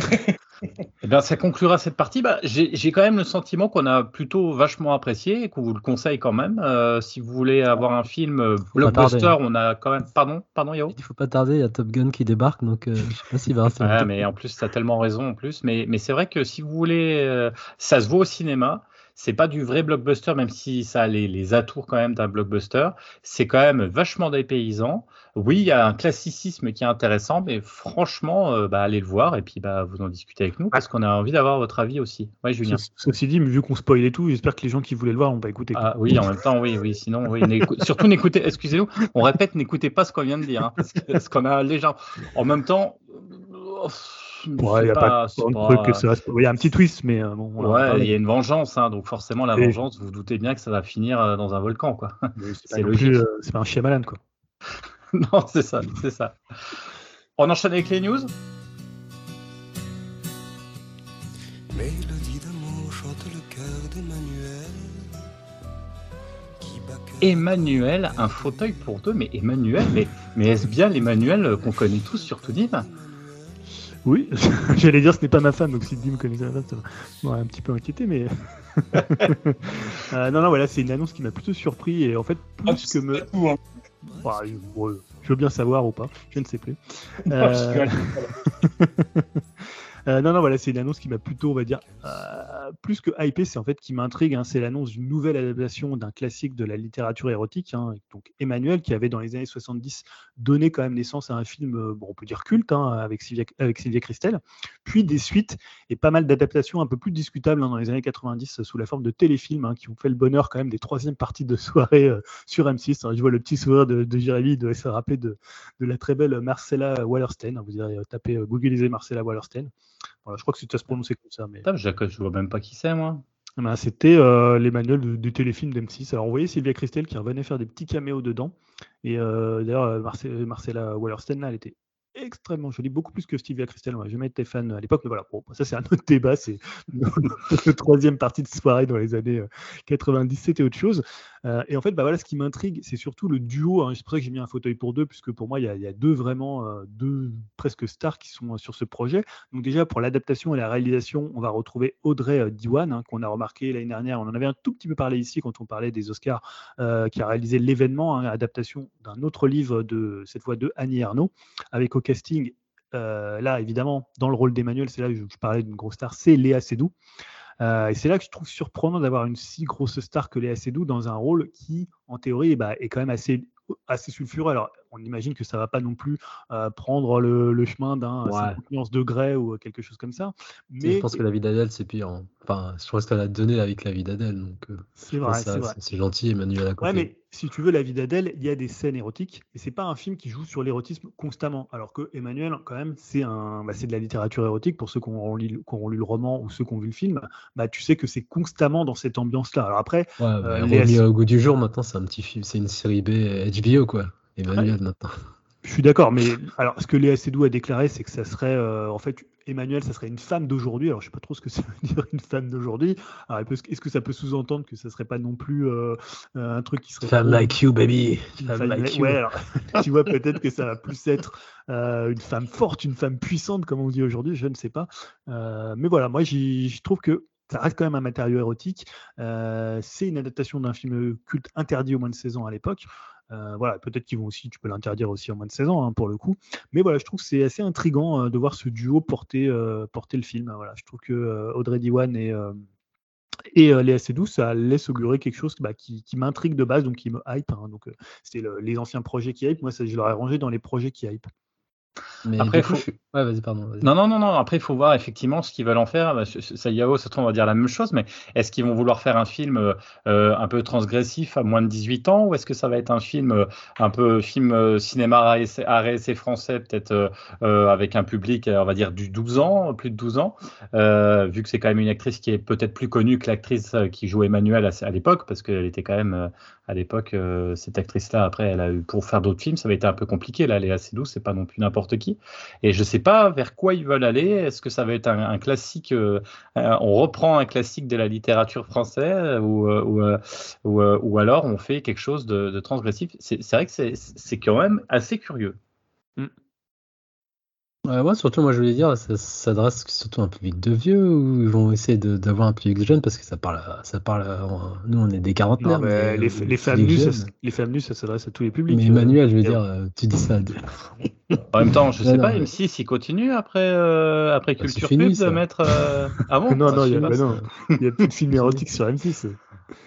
eh bien, ça conclura cette partie. Bah, J'ai quand même le sentiment qu'on a plutôt vachement apprécié et qu'on vous le conseille quand même. Euh, si vous voulez avoir un film euh, blockbuster, on a quand même. Pardon, pardon, Yao? Il faut pas tarder, il y a Top Gun qui débarque, donc je sais pas s'il va rester. mais en plus, tu as tellement raison en plus. Mais, mais c'est vrai que si vous voulez, ça se voit au cinéma c'est pas du vrai blockbuster, même si ça a les, les atours quand même d'un blockbuster. C'est quand même vachement des paysans. Oui, il y a un classicisme qui est intéressant, mais franchement, euh, bah, allez le voir et puis bah, vous en discutez avec nous parce qu'on a envie d'avoir votre avis aussi. Ouais, Julien. Ceci dit, vu qu'on spoilait tout, j'espère que les gens qui voulaient le voir vont pas écouter. Ah, oui, en même temps, oui, oui. Sinon, oui, surtout n'écoutez, excusez-nous, on répète, n'écoutez pas ce qu'on vient de dire, hein, parce qu'on a les gens. En même temps. Il y a pas, que ça Il y a un petit twist, mais euh, bon. Ouais, il y a une vengeance, hein, donc forcément la vengeance, vous, vous doutez bien que ça va finir euh, dans un volcan, quoi. C'est logique. c'est pas un chien malade, quoi. non, c'est ça, c'est ça. On enchaîne avec les news Emmanuel, un fauteuil pour deux, mais Emmanuel, mais, mais est-ce bien l'Emmanuel qu'on connaît tous sur Toudim Oui, j'allais dire ce n'est pas ma femme, donc si Dim connaissait ma femme, ça m'aurait un petit peu inquiété, mais. Euh, non, non, voilà, c'est une annonce qui m'a plutôt surpris et en fait, plus ah, que me. Hein. Bah, je veux bien savoir ou pas, je ne sais plus. Euh... Euh, non, non, voilà, c'est une annonce qui m'a plutôt, on va dire, euh, plus que hypé, c'est en fait qui m'intrigue. Hein, c'est l'annonce d'une nouvelle adaptation d'un classique de la littérature érotique, hein, donc Emmanuel, qui avait dans les années 70 donné quand même naissance à un film, euh, bon, on peut dire culte, hein, avec, Sylvia, avec puis des suites et pas mal d'adaptations un peu plus discutables dans les années 90 sous la forme de téléfilms qui ont fait le bonheur quand même des troisièmes parties de soirée sur M6. je vois le petit sourire de, de Jérémy, il doit se rappeler de, de, la très belle Marcella Wallerstein. Vous irez taper, googliser Marcella Wallerstein. Voilà, je crois que c'était à se prononcer comme ça. Mais... je, je vois même pas qui c'est, moi. Ben, c'était euh, les manuels du téléfilm d'M6. Alors, vous voyez Sylvia Christel qui revenait faire des petits caméos dedans. Et euh, d'ailleurs, euh, Marcella Wallerstein, là, elle était extrêmement joli, beaucoup plus que Stevie Christel. Moi, jamais été fan à l'époque, mais voilà, bon, ça c'est un autre débat. C'est notre troisième partie de soirée dans les années 90, c'était autre chose. Euh, et en fait, bah voilà, ce qui m'intrigue, c'est surtout le duo. Hein, c'est pour ça que j'ai mis un fauteuil pour deux, puisque pour moi, il y a, deux vraiment, euh, deux presque stars qui sont euh, sur ce projet. Donc déjà, pour l'adaptation et la réalisation, on va retrouver Audrey Diwan, hein, qu'on a remarqué l'année dernière. On en avait un tout petit peu parlé ici quand on parlait des Oscars, qui a réalisé l'événement, hein, adaptation d'un autre livre de cette fois de Annie Ernaux, avec casting là, évidemment, dans le rôle d'Emmanuel, c'est là que je, parlais d'une grosse star, c'est Léa Seydoux. Euh, et c'est là que je trouve surprenant d'avoir une si grosse star que Léa Seydoux dans un rôle qui, en théorie, bah, est quand même assez assez sulfureux. Alors, on imagine que ça va pas non plus euh, prendre le, chemin d'un ouais. de grès ou quelque chose comme ça. Mais je pense que la vie d'Adèle, c'est pire. Hein. Enfin, je pense qu'elle a donné avec la vie d'Adèle. Donc, euh, c'est vrai, c'est gentil, Emmanuel. Ouais, mais si tu veux, la vie d'Adèle, il y a des scènes érotiques, et c'est pas un film qui joue sur l'érotisme constamment. Alors que Emmanuel, quand même, c'est un, bah, c'est de la littérature érotique. Pour ceux qui ont, lu, lu le roman ou ceux qui ont vu le film, bah, tu sais que c'est constamment dans cette ambiance-là. Alors après, ouais, bah, euh, au goût du jour, maintenant, c'est un petit film, c'est une série B HBO, quoi. Emmanuel maintenant. Je suis d'accord, mais alors ce que Léa Seydoux a déclaré, c'est que ça serait euh, en fait Emmanuel, ça serait une femme d'aujourd'hui. Alors je sais pas trop ce que ça veut dire une femme d'aujourd'hui. Est-ce que ça peut sous-entendre que ça serait pas non plus euh, un truc qui serait femme like you, baby. Femme like you. Ouais, alors, tu vois peut-être que ça va plus être euh, une femme forte, une femme puissante, comme on dit aujourd'hui. Je ne sais pas. mais voilà, moi je trouve que ça reste quand même un matériau érotique. c'est une adaptation d'un film culte interdit au moins de 16 ans à l'époque. Euh, voilà, peut-être qu'ils vont aussi, tu peux l'interdire aussi en moins de 16 ans hein, pour le coup. Mais voilà, je trouve que c'est assez intriguant euh, de voir ce duo porter, euh, porter le film. Voilà, je trouve que Audrey Diwan et, et Léa Seydoux, ça laisse augurer quelque chose bah, qui, m'intrigue de base, donc qui me hype. Hein. donc c'était les anciens projets qui hype. Moi, ça, je l'aurais rangé dans les projets qui hype. Mais après, faut... vas-y, pardon. non, non, non, non. Après, il faut voir effectivement ce qu'ils veulent en faire. Bah, ça, on va dire la même chose, mais est-ce qu'ils vont vouloir faire un film euh, un peu transgressif à moins de 18 ans, ou est-ce que ça va être un film euh, un peu film euh, cinéma et français, peut-être avec un public, on va dire du 12 ans, plus de 12 ans, vu que c'est quand même une actrice qui est peut-être plus connue que l'actrice qui jouait Emmanuel à, à l'époque, parce qu'elle était quand même à l'époque, cette actrice-là, après, elle a eu pour faire d'autres films, ça va être un peu compliqué. Là, elle est assez douce, c'est pas non plus n'importe qui. Et je ne sais pas vers quoi ils veulent aller. Est-ce que ça va être un, classique euh, On reprend un classique de la littérature française ou, euh, euh, ou, alors on fait quelque chose de, transgressif? C'est vrai que c'est quand même assez curieux. Mm. Ouais, moi, surtout, moi, je voulais dire, ça s'adresse surtout à un public de vieux ou ils vont essayer de- d'avoir un public jeune parce que ça parle, à- ça parle. à- nous, on est des quarantenaires. mais les, le les femmes nues, ça, les femmes nues, ça s'adresse à tous les publics. Mais euh. Emmanuel, je veux dire, euh, tu dis ça. de- En même temps, je Non, sais non, pas, mais- M6, il continue après, euh, après Bah, Culture fini, Pub de mettre. euh, Ah bon non, Ça, non, il y sais a, bah a plus de films érotiques sur M6.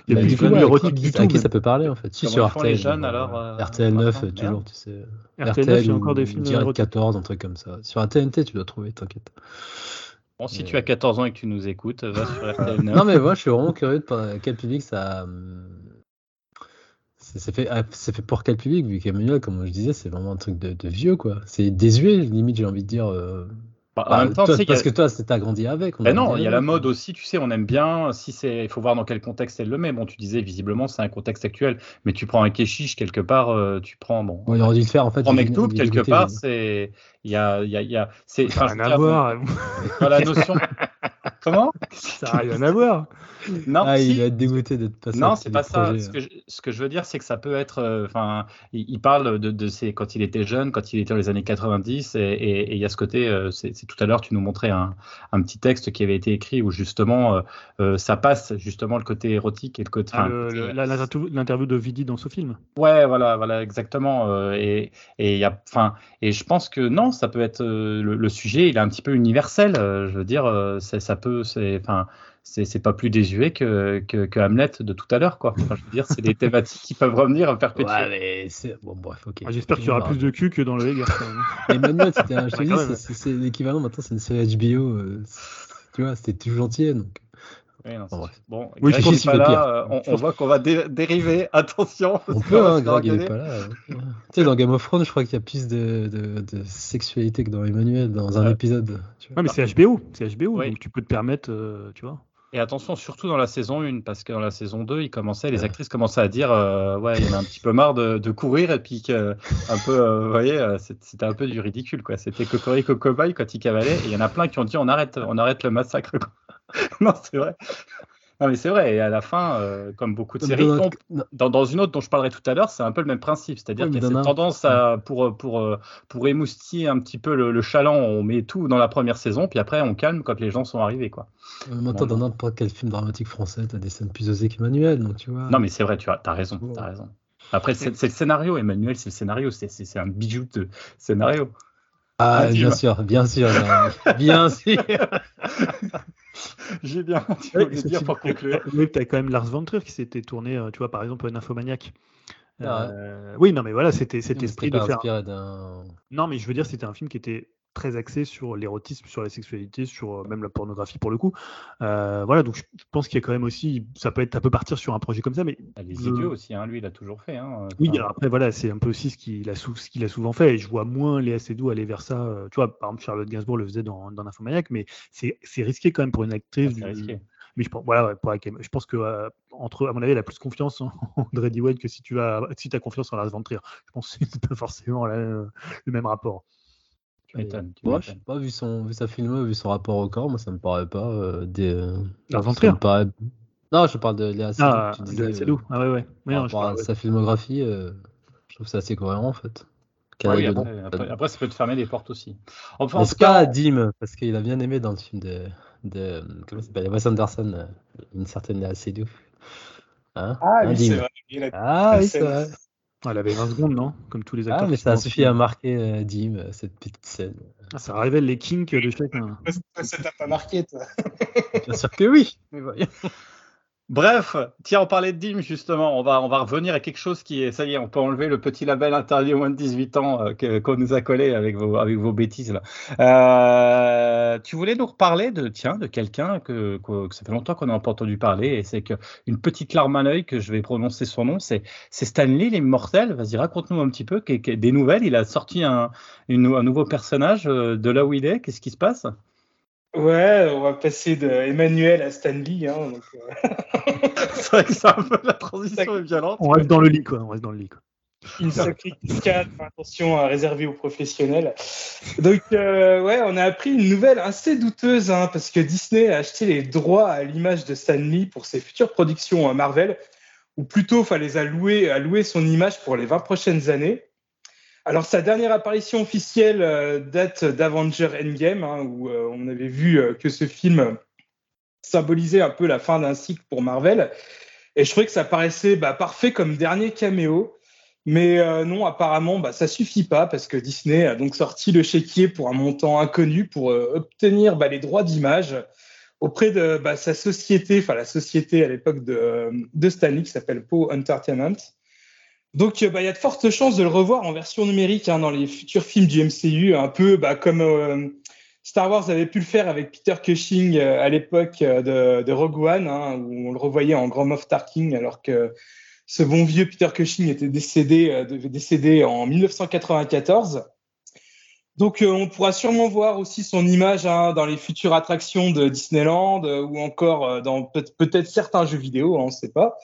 Il y a Bah, plus du de ouais, érotiques qui- du tout. à qui même. ça peut parler en fait Si sur RTL, jeunes, euh, alors, euh, RTL 9, maintenant, toujours, tu sais. RTL 9, il y a ou encore des films Direct érotiques. 14, un truc comme ça. Sur la TNT, tu dois trouver, t'inquiète. Bon, si Mais- tu as 14 ans et que tu nous écoutes, va sur RTL 9. Non, mais moi, je suis vraiment curieux de quel public ça. C'est fait, ah, c'est fait pour quel public, vu qu'Emmanuel, comme je disais, c'est vraiment un truc de, de vieux, quoi. C'est désuet, limite, j'ai envie de dire. Bah, en bah, même temps, toi, a- parce que toi, c'est- t'as grandi avec. on Ben a non, il y a la mode quoi. aussi, tu sais, on aime bien. Si c'est, il faut voir dans quel contexte elle le met. Bon, tu disais visiblement c'est un contexte actuel, mais tu prends un Keshish quelque part, euh, tu prends bon. Il aurait dû le faire, en fait. Prends j'ai- Mektoub quelque part, c'est, il y a, il y a, il y a, c'est, rien à voir. la notion. Comment Ça n'a rien à voir. Non, Ah, si. il va être dégoûté d'être passé Non, à c'est ces pas ça. projets, Ce que, je, ce que je veux dire, c'est que ça peut être. euh, Enfin, il, il parle de, de ses, quand il était jeune, quand il était dans les années 90, et- il y a ce côté. euh, c'est tout à l'heure, tu nous montrais un, un petit texte qui avait été écrit où justement euh, euh, ça passe justement le côté érotique et le côté. Ah, l'interview de Vidi dans ce film. Ouais, voilà, voilà, exactement. euh, et et il y a, enfin, et je pense que non, ça peut être euh, le, le sujet, il est un petit peu universel. euh, je veux dire, euh, c'est- ça peut, c'est, enfin, c'est c'est pas plus désuet que, que, que Hamlet de tout à l'heure, quoi. Enfin, je veux dire, c'est des thématiques qui peuvent revenir à perpétuer. Ouais, mais c'est. Bon, bref, ok. Ah, J'espère qu'il y aura plus de cul que dans le Vegas. c'était un. Je te dis, c'est l'équivalent maintenant, c'est une série HBO. euh, tu vois, c'était tout gentil. Donc. Oui, non, Bon, c'est- bref. Bon, Oui, Greg pas pire. là, euh, on, voit qu'on va dé- dériver. Attention. On peut, hein, Greg, il est pas là. tu sais, dans Game of Thrones, je crois qu'il y a plus de, de, de sexualité que dans Emmanuel, dans un Ouais. épisode. tu vois. Ouais, mais c'est HBO. C'est HBO. Oui. Donc tu peux te permettre, euh, tu vois. Et attention, surtout dans la saison 1, parce que dans la saison 2, ils commençaient, les Ouais. actrices commençaient à dire euh, Ouais, il y en a un petit peu marre de, de courir, et puis que, un peu, euh, vous voyez, c'était un peu du ridicule, quoi. C'était Cocorico Cobaye quand il cavalait, et il y en a plein qui ont dit On arrête, on arrête le massacre. non, c'est vrai. Non, mais c'est vrai, et à la fin, euh, comme beaucoup de séries, dans un- on- non, dans, dans une autre dont je parlerai tout à l'heure, c'est un peu le même principe, c'est-à-dire Ouais, qu'il y a cette tendance à, pour, pour, euh, pour émoustiller un petit peu le, le chaland, on met tout dans la première saison, puis après on calme quand les gens sont arrivés, quoi. En même temps, Bon, dans n'importe quel film dramatique français, t'as des scènes plus osées qu'Emmanuel, donc tu vois. Non, mais c'est vrai, tu as, as raison, t'as raison. Après, c'est le scénario, Emmanuel, c'est le scénario, c'est- un bijou de scénario. Ah, Ah, bien sûr, bien sûr, bien sûr. J'ai bien, tu Ouais, dire pour conclure. Oui, tu as quand même Lars von Trier qui s'était tourné, euh, tu vois, par exemple, Nymphomaniac. Ah Euh, oui, non, mais voilà, c'était cet esprit de faire. Non, mais je veux dire, c'était un film qui était très axé sur l'érotisme, sur la sexualité, sur euh, même la pornographie pour le coup. Euh, voilà, donc je pense qu'il y a quand même aussi, ça peut être, ça peut partir sur un projet comme ça, mais Ah, Les Je- idiots aussi, hein, lui, il a toujours fait. Hein, oui, alors après voilà, c'est un peu aussi ce qu'il a, sou- souvent fait, et je vois moins Léa Seydoux aller vers ça. euh, tu vois, par exemple, Charlotte Gainsbourg le faisait dans, dans Nymphomaniac, mais c'est risqué quand même pour une actrice. c'est du- risqué. Mais je pense, voilà, pour je pense que euh, entre, à mon avis, elle a plus confiance en André Dewey que si tu as, si as confiance en Lars von Trier. Je pense que c'est pas forcément le même rapport. Tu m'étonnes. tu Moi, je sais pas, vu, son, vu sa filmo, vu son rapport au corps, moi ça me paraît pas euh, des. Lars von ça me paraît- Non, je parle de Léa Seydoux, Ah, disais, Seydoux. Ah ouais, ouais. Oui, par non, je parle, sa filmographie, euh, je trouve ça assez cohérent en fait. Qu'elle Oui, après, après- après, ça peut te fermer des portes aussi. Enfin, en N'est-ce tout cas, pas Dim? Parce qu'il a bien aimé dans le film de. de comment ça s'appelle Wes Anderson, euh, une certaine Léa Seydoux. Hein? Ah Hein, oui, Dim? c'est vrai. Il a- Ah oui, c'est vrai. Ah, Elle avait 20 secondes, non? Comme tous les acteurs. Ah, mais ça a suffi à marquer euh, Dim, euh, cette petite scène. Ah, ça révèle les kinks de chacun. Ça t'a pas marqué, toi. Bien sûr que oui. Mais voyons. Bref, tiens, on parlait de Dim justement. On va, on va revenir à quelque chose qui est, ça y est, on peut enlever le petit label interdit aux moins de 18 ans euh, qu'on nous a collé avec vos, avec vos bêtises là. Euh, tu voulais nous reparler de, tiens, de quelqu'un que, que, ça fait longtemps qu'on n'a pas entendu parler et c'est que une petite larme à l'œil que je vais prononcer son nom, c'est Stanley l'immortel. Vas-y, raconte-nous un petit peu que- que- des nouvelles. Il a sorti un, une- un nouveau personnage euh, de là où il est. Qu'est-ce qui se passe? Ouais, on va passer de Emmanuel à Stanley. Hein, euh, C'est vrai que c'est un peu la transition est violente. On reste dans le lit, quoi. On reste dans le lit, quoi. une sacrée cascade, attention à réserver aux professionnels. Donc, euh, ouais, on a appris une nouvelle assez douteuse, hein, parce que Disney a acheté les droits à l'image de Stan Lee pour ses futures productions euh, Marvel, ou plutôt, enfin, les a loués, a loué son image pour les 20 prochaines années. Alors, sa dernière apparition officielle euh, date d'Avenger Endgame, hein, où euh, on avait vu euh, que ce film symbolisait un peu la fin d'un cycle pour Marvel. Et je trouvais que ça paraissait bah, parfait comme dernier caméo. Mais non, apparemment, bah, ça suffit pas parce que Disney a donc sorti le chéquier pour un montant inconnu pour obtenir bah, les droits d'image auprès de bah, sa société, enfin la société à l'époque de, de Stanley qui s'appelle Poe Entertainment. Donc, euh, bah, il y a de fortes chances de le revoir en version numérique hein, dans les futurs films du MCU, un peu bah, comme euh, Star Wars avait pu le faire avec Peter Cushing euh, à l'époque de, Rogue One, hein, où on le revoyait en Grand Moff Tarkin, alors que ce bon vieux Peter Cushing était décédé, en 1994. Donc, on pourra sûrement voir aussi son image hein, dans les futures attractions de Disneyland ou encore dans peut-être certains jeux vidéo, on ne sait pas.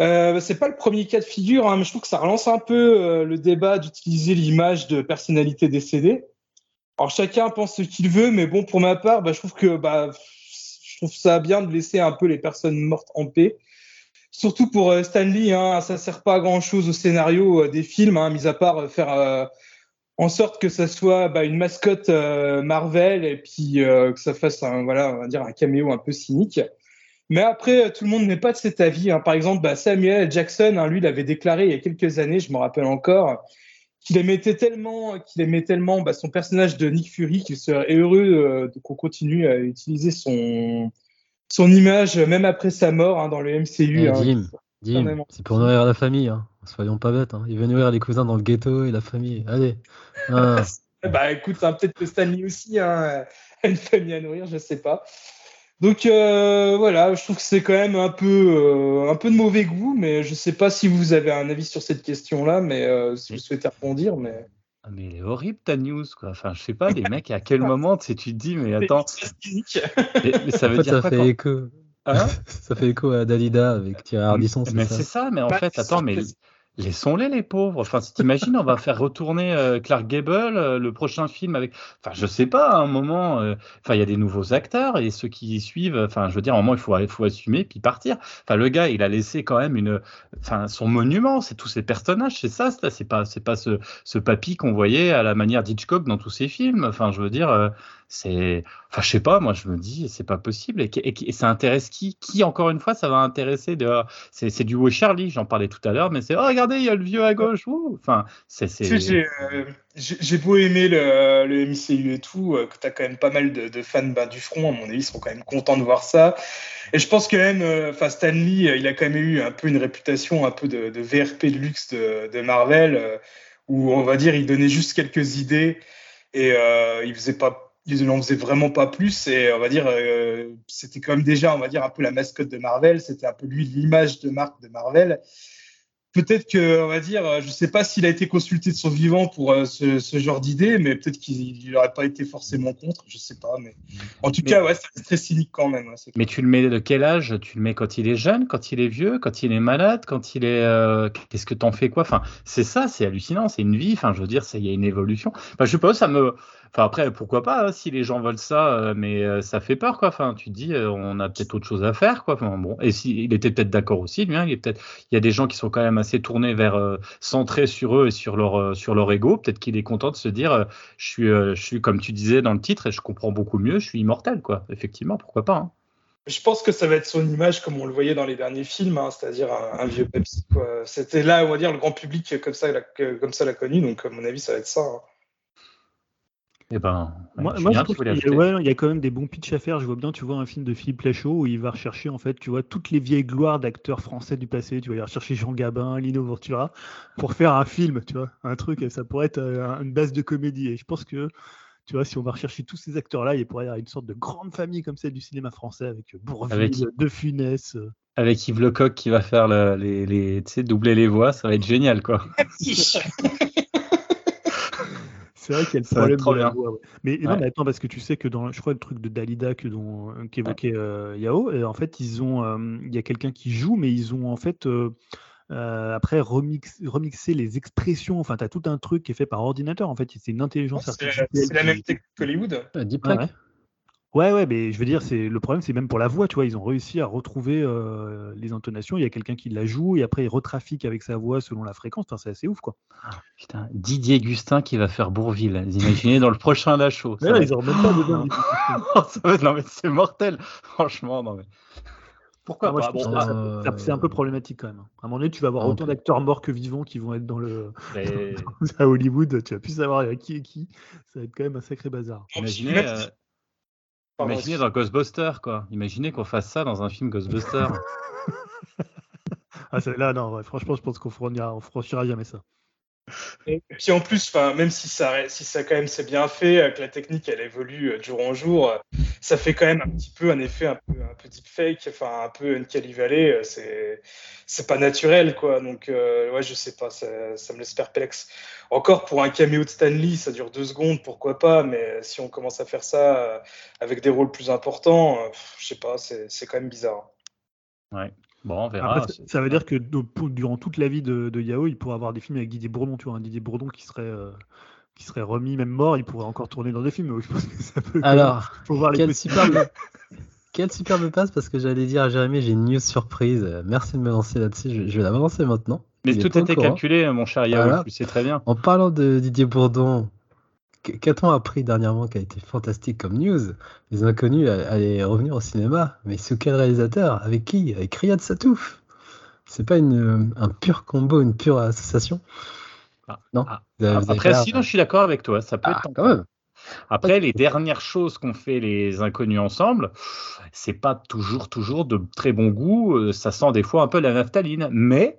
Euh, c'est pas le premier cas de figure, hein, mais je trouve que ça relance un peu euh, le débat d'utiliser l'image de personnalité décédée. Alors chacun pense ce qu'il veut, mais bon, pour ma part, bah, je trouve que bah, je trouve ça bien de laisser un peu les personnes mortes en paix. Surtout pour euh, Stanley, hein, ça sert pas à grand chose au scénario euh, des films, hein, mis à part faire en sorte que ça soit bah, une mascotte Marvel et puis que ça fasse un, voilà, on va dire un caméo un peu cynique. Mais après, tout le monde n'est pas de cet avis. Hein. Par exemple, bah, Samuel Jackson, hein, lui, il avait déclaré il y a quelques années, je me rappelle encore, qu'il aimait tellement, qu'il aimait tellement bah, son personnage de Nick Fury qu'il serait heureux euh, qu'on continue à utiliser son, son image même après sa mort hein, dans le MCU. Eh, c'est pour nourrir la famille. Soyons pas bêtes. Il veut nourrir les cousins dans le ghetto et la famille. Allez. bah écoute, peut-être que Stanley aussi a une famille à nourrir, je sais pas. Donc euh, voilà, je trouve que c'est quand même un peu, euh, un peu de mauvais goût, mais je ne sais pas si vous avez un avis sur cette question-là, mais euh, si vous souhaitez rebondir. Mais... Ah, mais elle est horrible ta news, quoi. Enfin, je sais pas, les mecs, à quel moment tu te dis, mais attends. mais, ça veut dire ça fait écho. Hein ça fait écho à Dalida avec Thierry Ardisson. Mais c'est ça, mais en bah, fait, attends, mais Laissons-les, les pauvres. Enfin, si t'imagines, on va faire retourner euh, Clark Gable, euh, le prochain film avec. Enfin, je sais pas, à un moment. Euh, enfin, il y a des nouveaux acteurs et ceux qui suivent. Enfin, je veux dire, à un moment, il faut, il faut assumer puis partir. Enfin, le gars, il a laissé quand même une. Enfin, son monument, c'est tous ces personnages, c'est ça. C'est pas, c'est pas ce, ce papy qu'on voyait à la manière d'Hitchcock dans tous ses films. Enfin, je veux dire c'est enfin je sais pas moi je me dis c'est pas possible. Et, et, ça intéresse qui? Qui encore une fois ça va intéresser de c'est du Wo Charlie j'en parlais tout à l'heure mais c'est oh regardez il y a le vieux à gauche enfin c'est euh, j'ai beau aimer le, le, MCU et tout euh, que tu as quand même pas mal de, fans bah, du front à mon avis ils sont quand même contents de voir ça. Et je pense quand même euh, enfin Stanley il a quand même eu un peu une réputation un peu de, de VRP de luxe de, de Marvel où on va dire il donnait juste quelques idées et il faisait pas ils n'en faisaient vraiment pas plus et on va dire euh, c'était quand même déjà on va dire un peu la mascotte de Marvel c'était un peu lui l'image de marque de Marvel. Peut-être que on va dire je sais pas s'il a été consulté de son vivant pour euh, ce, ce, genre d'idée mais peut-être qu'il n'aurait pas été forcément contre je sais pas mais en tout cas ouais c'est très cynique quand même mais tu le mets de quel âge? Tu le mets quand il est jeune quand il est vieux quand il est malade quand il est euh, qu'est-ce que t'en fais quoi? Enfin c'est ça c'est hallucinant c'est une vie enfin je veux dire il y a une évolution. Enfin je sais pas ça me Enfin, après, pourquoi pas, hein, si les gens veulent ça, euh, mais euh, ça fait peur, quoi. Enfin, tu te dis, euh, on a peut-être autre chose à faire, quoi. Enfin, bon, et s'il il était peut-être d'accord aussi, lui, hein, il, peut-être, il y a des gens qui sont quand même assez tournés vers, centrés sur eux et sur leur, sur leur ego. Peut-être qu'il est content de se dire, je suis, je suis, comme tu disais dans le titre, et je comprends beaucoup mieux, je suis immortel, quoi. Effectivement, pourquoi pas. Hein. Je pense que ça va être son image comme on le voyait dans les derniers films, c'est-à-dire un, vieux Pepsi. C'était là, on va dire, le grand public comme ça, comme ça l'a connu. Donc, à mon avis, ça va être ça. Eh ben, moi, je trouve qu'il y, a quand même des bons pitchs à faire. Je vois bien, tu vois, un film de Philippe Lachaud où il va rechercher, en fait, tu vois, toutes les vieilles gloires d'acteurs français du passé. Tu vas rechercher Jean Gabin, Lino Ventura, pour faire un film, tu vois, un truc, ça pourrait être euh, une base de comédie. Et je pense que, tu vois, si on va rechercher tous ces acteurs-là, il pourrait y avoir une sorte de grande famille comme celle du cinéma français avec Bourvil, avec... De Funès. Euh. Avec Yves Lecoq qui va faire les, les, tu sais, doubler les voix, ça va être génial, quoi. C'est vrai qu'il y a le problème de la voix. Mais non, mais attends, parce que tu sais que dans, je crois, le truc de Dalida que dont, euh, qu'évoquait euh, Yao, et en fait, ils ont, euh, il y a quelqu'un qui joue, mais ils ont en fait après remix, remixé les expressions. Enfin, tu as tout un truc qui est fait par ordinateur. En fait, c'est une intelligence artificielle. C'est la même technique qu'Hollywood. Deep ouais. Ouais, ouais, mais je veux dire, c'est le problème, c'est même pour la voix, tu vois, ils ont réussi à retrouver euh, les intonations. Il y a quelqu'un qui la joue et après il retrafique avec sa voix selon la fréquence. Enfin, c'est assez ouf, quoi. Ah, putain, Didier Gustin qui va faire Bourville. Vous imaginez dans le prochain La Show. Ouais, ils en remettent pas dedans. non, mais c'est mortel. Franchement, non, mais. Pourquoi ah, C'est un peu problématique quand même. À un moment donné, tu vas avoir autant d'acteurs morts que vivants qui vont être dans le à Hollywood. Tu vas plus savoir qui est qui. Ça va être quand même un sacré bazar. Imaginez, euh, Imaginez dans Ghostbusters, quoi. Imaginez qu'on fasse ça dans un film Ghostbusters. ah, là, non, franchement, je pense qu'on franchira jamais ça. Et puis en plus, même si ça, si ça quand même c'est bien fait, euh, que la technique elle évolue euh, de jour en jour, euh, ça fait quand même un petit peu un effet un peu, un peu deepfake, enfin un peu Uncanny Valley, c'est c'est pas naturel quoi. Donc ouais, je sais pas, ça, ça, me laisse perplexe. Encore pour un caméo de Stanley, ça dure deux secondes, pourquoi pas, mais si on commence à faire ça avec des rôles plus importants, je sais pas, c'est quand même bizarre. Ouais. Bon, on verra. ça, veut dire que durant toute la vie de, Yao, il pourrait avoir des films avec Didier Bourdon, tu vois, un Didier Bourdon qui serait, euh, qui serait remis, même mort, il pourrait encore tourner dans des films. Je pense que ça peut Alors, faut voir quel, superbe, quel superbe passe, parce que j'allais dire à Jérémy, j'ai une news surprise. Merci de me lancer là-dessus, je, vais la lancer maintenant. Mais tout était calculé, mon cher Yao, tu sais très bien. En parlant de Didier Bourdon, Qu'a-t-on appris dernièrement qui a été fantastique comme news Les inconnus allaient revenir au cinéma. Mais sous quel réalisateur? Avec qui? Avec Riyad Satouf. C'est pas une, un pur combo, une pure association? Ah, Non. Ah. Après, sinon, je suis d'accord avec toi. Ça peut ah, être quand même. Après, les dernières choses qu'ont fait les inconnus ensemble, c'est pas toujours, toujours de très bon goût. Euh, ça sent des fois un peu la naphtaline. Mais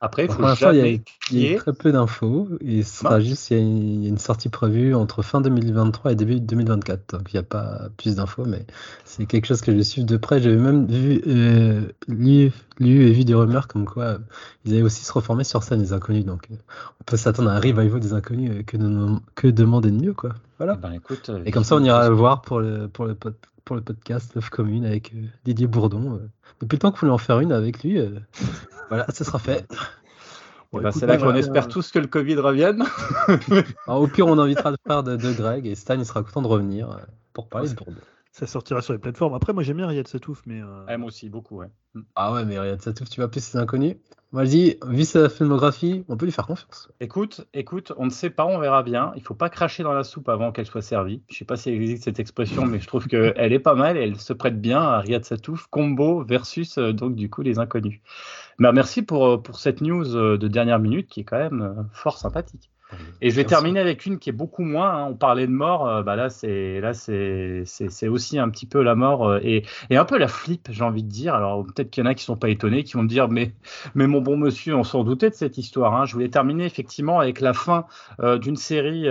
après, il faut il y, a, très peu d'infos. Ce sera juste, il y, a une sortie prévue entre fin 2023 et début 2024. Donc, il n'y a pas plus d'infos, mais c'est quelque chose que je suis de près. J'avais même vu, euh, lu, et vu des rumeurs comme quoi euh, ils allaient aussi se reformer sur scène, les inconnus. Donc, euh, on peut s'attendre à un revival des inconnus que, que demander de mieux, quoi. Voilà. Eh ben, écoute, et comme ça, on ira le voir pour le, pour le, pour le podcast Love Commune avec Didier Bourdon. depuis le temps que vous voulez en faire une avec lui, voilà, ce sera fait. Eh ben, c'est là qu'on espère tous que le Covid revienne. au pire, on invitera le frère de, Greg et Stan il sera content de revenir euh, pour parler de Bourdon. Ça sortira sur les plateformes. Après, moi j'aime bien Riyad Satouf, mais. Euh... moi aussi, beaucoup, ouais. Ah ouais, mais Riyad Satouf, tu vas plus ses inconnus? Vu sa filmographie, on peut lui faire confiance. Écoute, écoute, on ne sait pas, on verra bien. Il faut pas cracher dans la soupe avant qu'elle soit servie. Je sais pas si existe cette expression, mais je trouve qu'elle est pas mal. Elle se prête bien à Riyad Satouf, combo versus euh, donc du coup les inconnus. Mais merci pour, euh, pour cette news euh, de dernière minute qui est quand même fort sympathique. Et je vais terminer avec une qui est beaucoup moins. Hein. On parlait de mort, euh, bah là c'est là c'est c'est aussi un petit peu la mort euh, et, et un peu la flip, j'ai envie de dire. Alors peut-être qu'il y en a qui sont pas étonnés, qui vont me dire mais mais mon bon monsieur, on s'en doutait de cette histoire. Hein. Je voulais terminer effectivement avec la fin euh, d'une série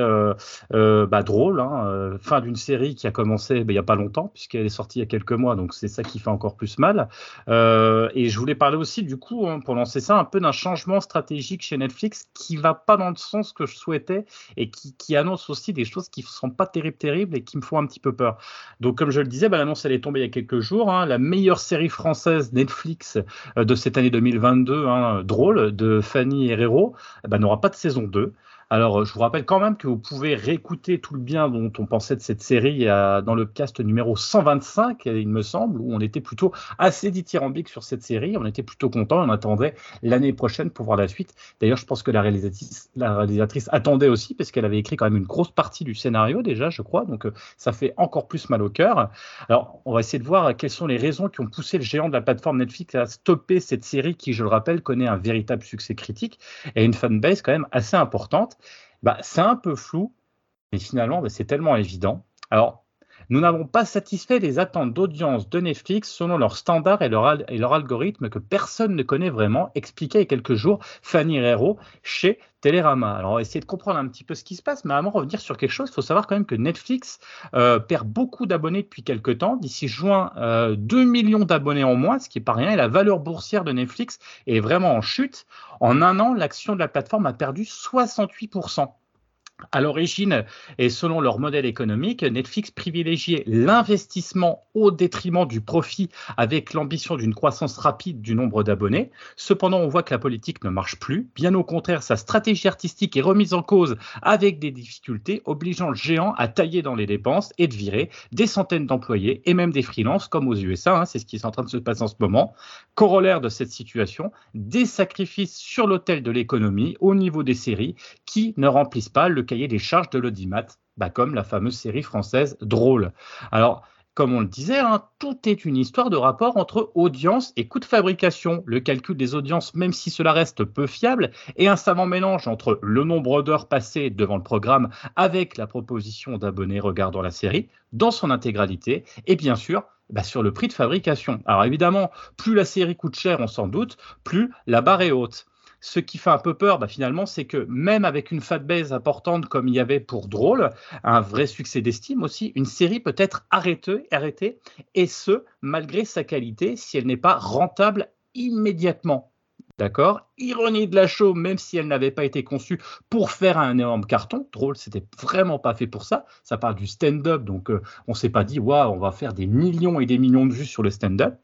bah, drôle, hein, fin d'une série qui a commencé bah, il y a pas longtemps puisqu'elle est sortie il y a quelques mois, donc c'est ça qui fait encore plus mal. et je voulais parler aussi du coup pour lancer ça un peu d'un changement stratégique chez Netflix qui va pas dans le sens que je souhaitais et qui, annonce aussi des choses qui ne sont pas terribles, terribles et qui me font un petit peu peur. Donc, comme je le disais, bah, l'annonce elle est tombée il y a quelques jours. Hein. la meilleure série française Netflix euh, de cette année 2022, hein, drôle, de Fanny Herrero, bah, n'aura pas de saison 2. Alors, euh, je vous rappelle quand même que vous pouvez réécouter tout le bien dont on pensait de cette série dans le cast numéro 125, il me semble, où on était plutôt assez dithyrambique sur cette série. On était plutôt content. On attendait l'année prochaine pour voir la suite. D'ailleurs, je pense que la réalisatrice, attendait aussi, parce qu'elle avait écrit quand même une grosse partie du scénario déjà, je crois. Donc, euh, ça fait encore plus mal au cœur. Alors, on va essayer de voir quelles sont les raisons qui ont poussé le géant de la plateforme Netflix à stopper cette série qui, je le rappelle, connaît un véritable succès critique et une fanbase quand même assez importante bah, c'est un peu flou, mais finalement, bah, c'est tellement évident. Nous n'avons pas satisfait les attentes d'audience de Netflix selon leurs standards et leur, algorithme que personne ne connaît vraiment, expliquait il y a quelques jours Fanny Herrero chez Télérama. Alors, on va essayer de comprendre un petit peu ce qui se passe, mais avant de revenir sur quelque chose, il faut savoir quand même que Netflix euh, perd beaucoup d'abonnés depuis quelques temps. D'ici juin, 2 euh, millions d'abonnés en moins, ce qui n'est pas rien, et la valeur boursière de Netflix est vraiment en chute. En un an, l'action de la plateforme a perdu 68%. À l'origine, et selon leur modèle économique, Netflix privilégiait l'investissement au détriment du profit avec l'ambition d'une croissance rapide du nombre d'abonnés. Cependant, on voit que la politique ne marche plus. Bien au contraire, sa stratégie artistique est remise en cause avec des difficultés obligeant le géant à tailler dans les dépenses et de virer des centaines d'employés et même des freelances comme aux USA. Hein, c'est ce qui est en train de se passer en ce moment. Corollaire de cette situation, des sacrifices sur l'autel de l'économie au niveau des séries qui ne remplissent pas le cahier des charges de l'audimat, bah, comme la fameuse série française Drôle. Alors, comme on le disait, hein, tout est une histoire de rapport entre audience et coût de fabrication. Le calcul des audiences, même si cela reste peu fiable, est un savant mélange entre le nombre d'heures passées devant le programme avec la proposition d'abonnés regardant la série dans son intégralité et bien sûr bah, sur le prix de fabrication. Alors évidemment, plus la série coûte cher, on s'en doute, plus la barre est haute. Ce qui fait un peu peur, bah, finalement, c'est que même avec une fanbase importante comme il y avait pour Drôle, un vrai succès d'estime aussi, une série peut être arrêtée, arrêtée, et ce, malgré sa qualité, si elle n'est pas rentable immédiatement. D'accord Ironie de la show, même si elle n'avait pas été conçue pour faire un énorme carton. Drôle, c'était vraiment pas fait pour ça. Ça parle du stand-up, donc euh, on s'est pas dit, waouh, on va faire des millions et des millions de vues sur le stand-up.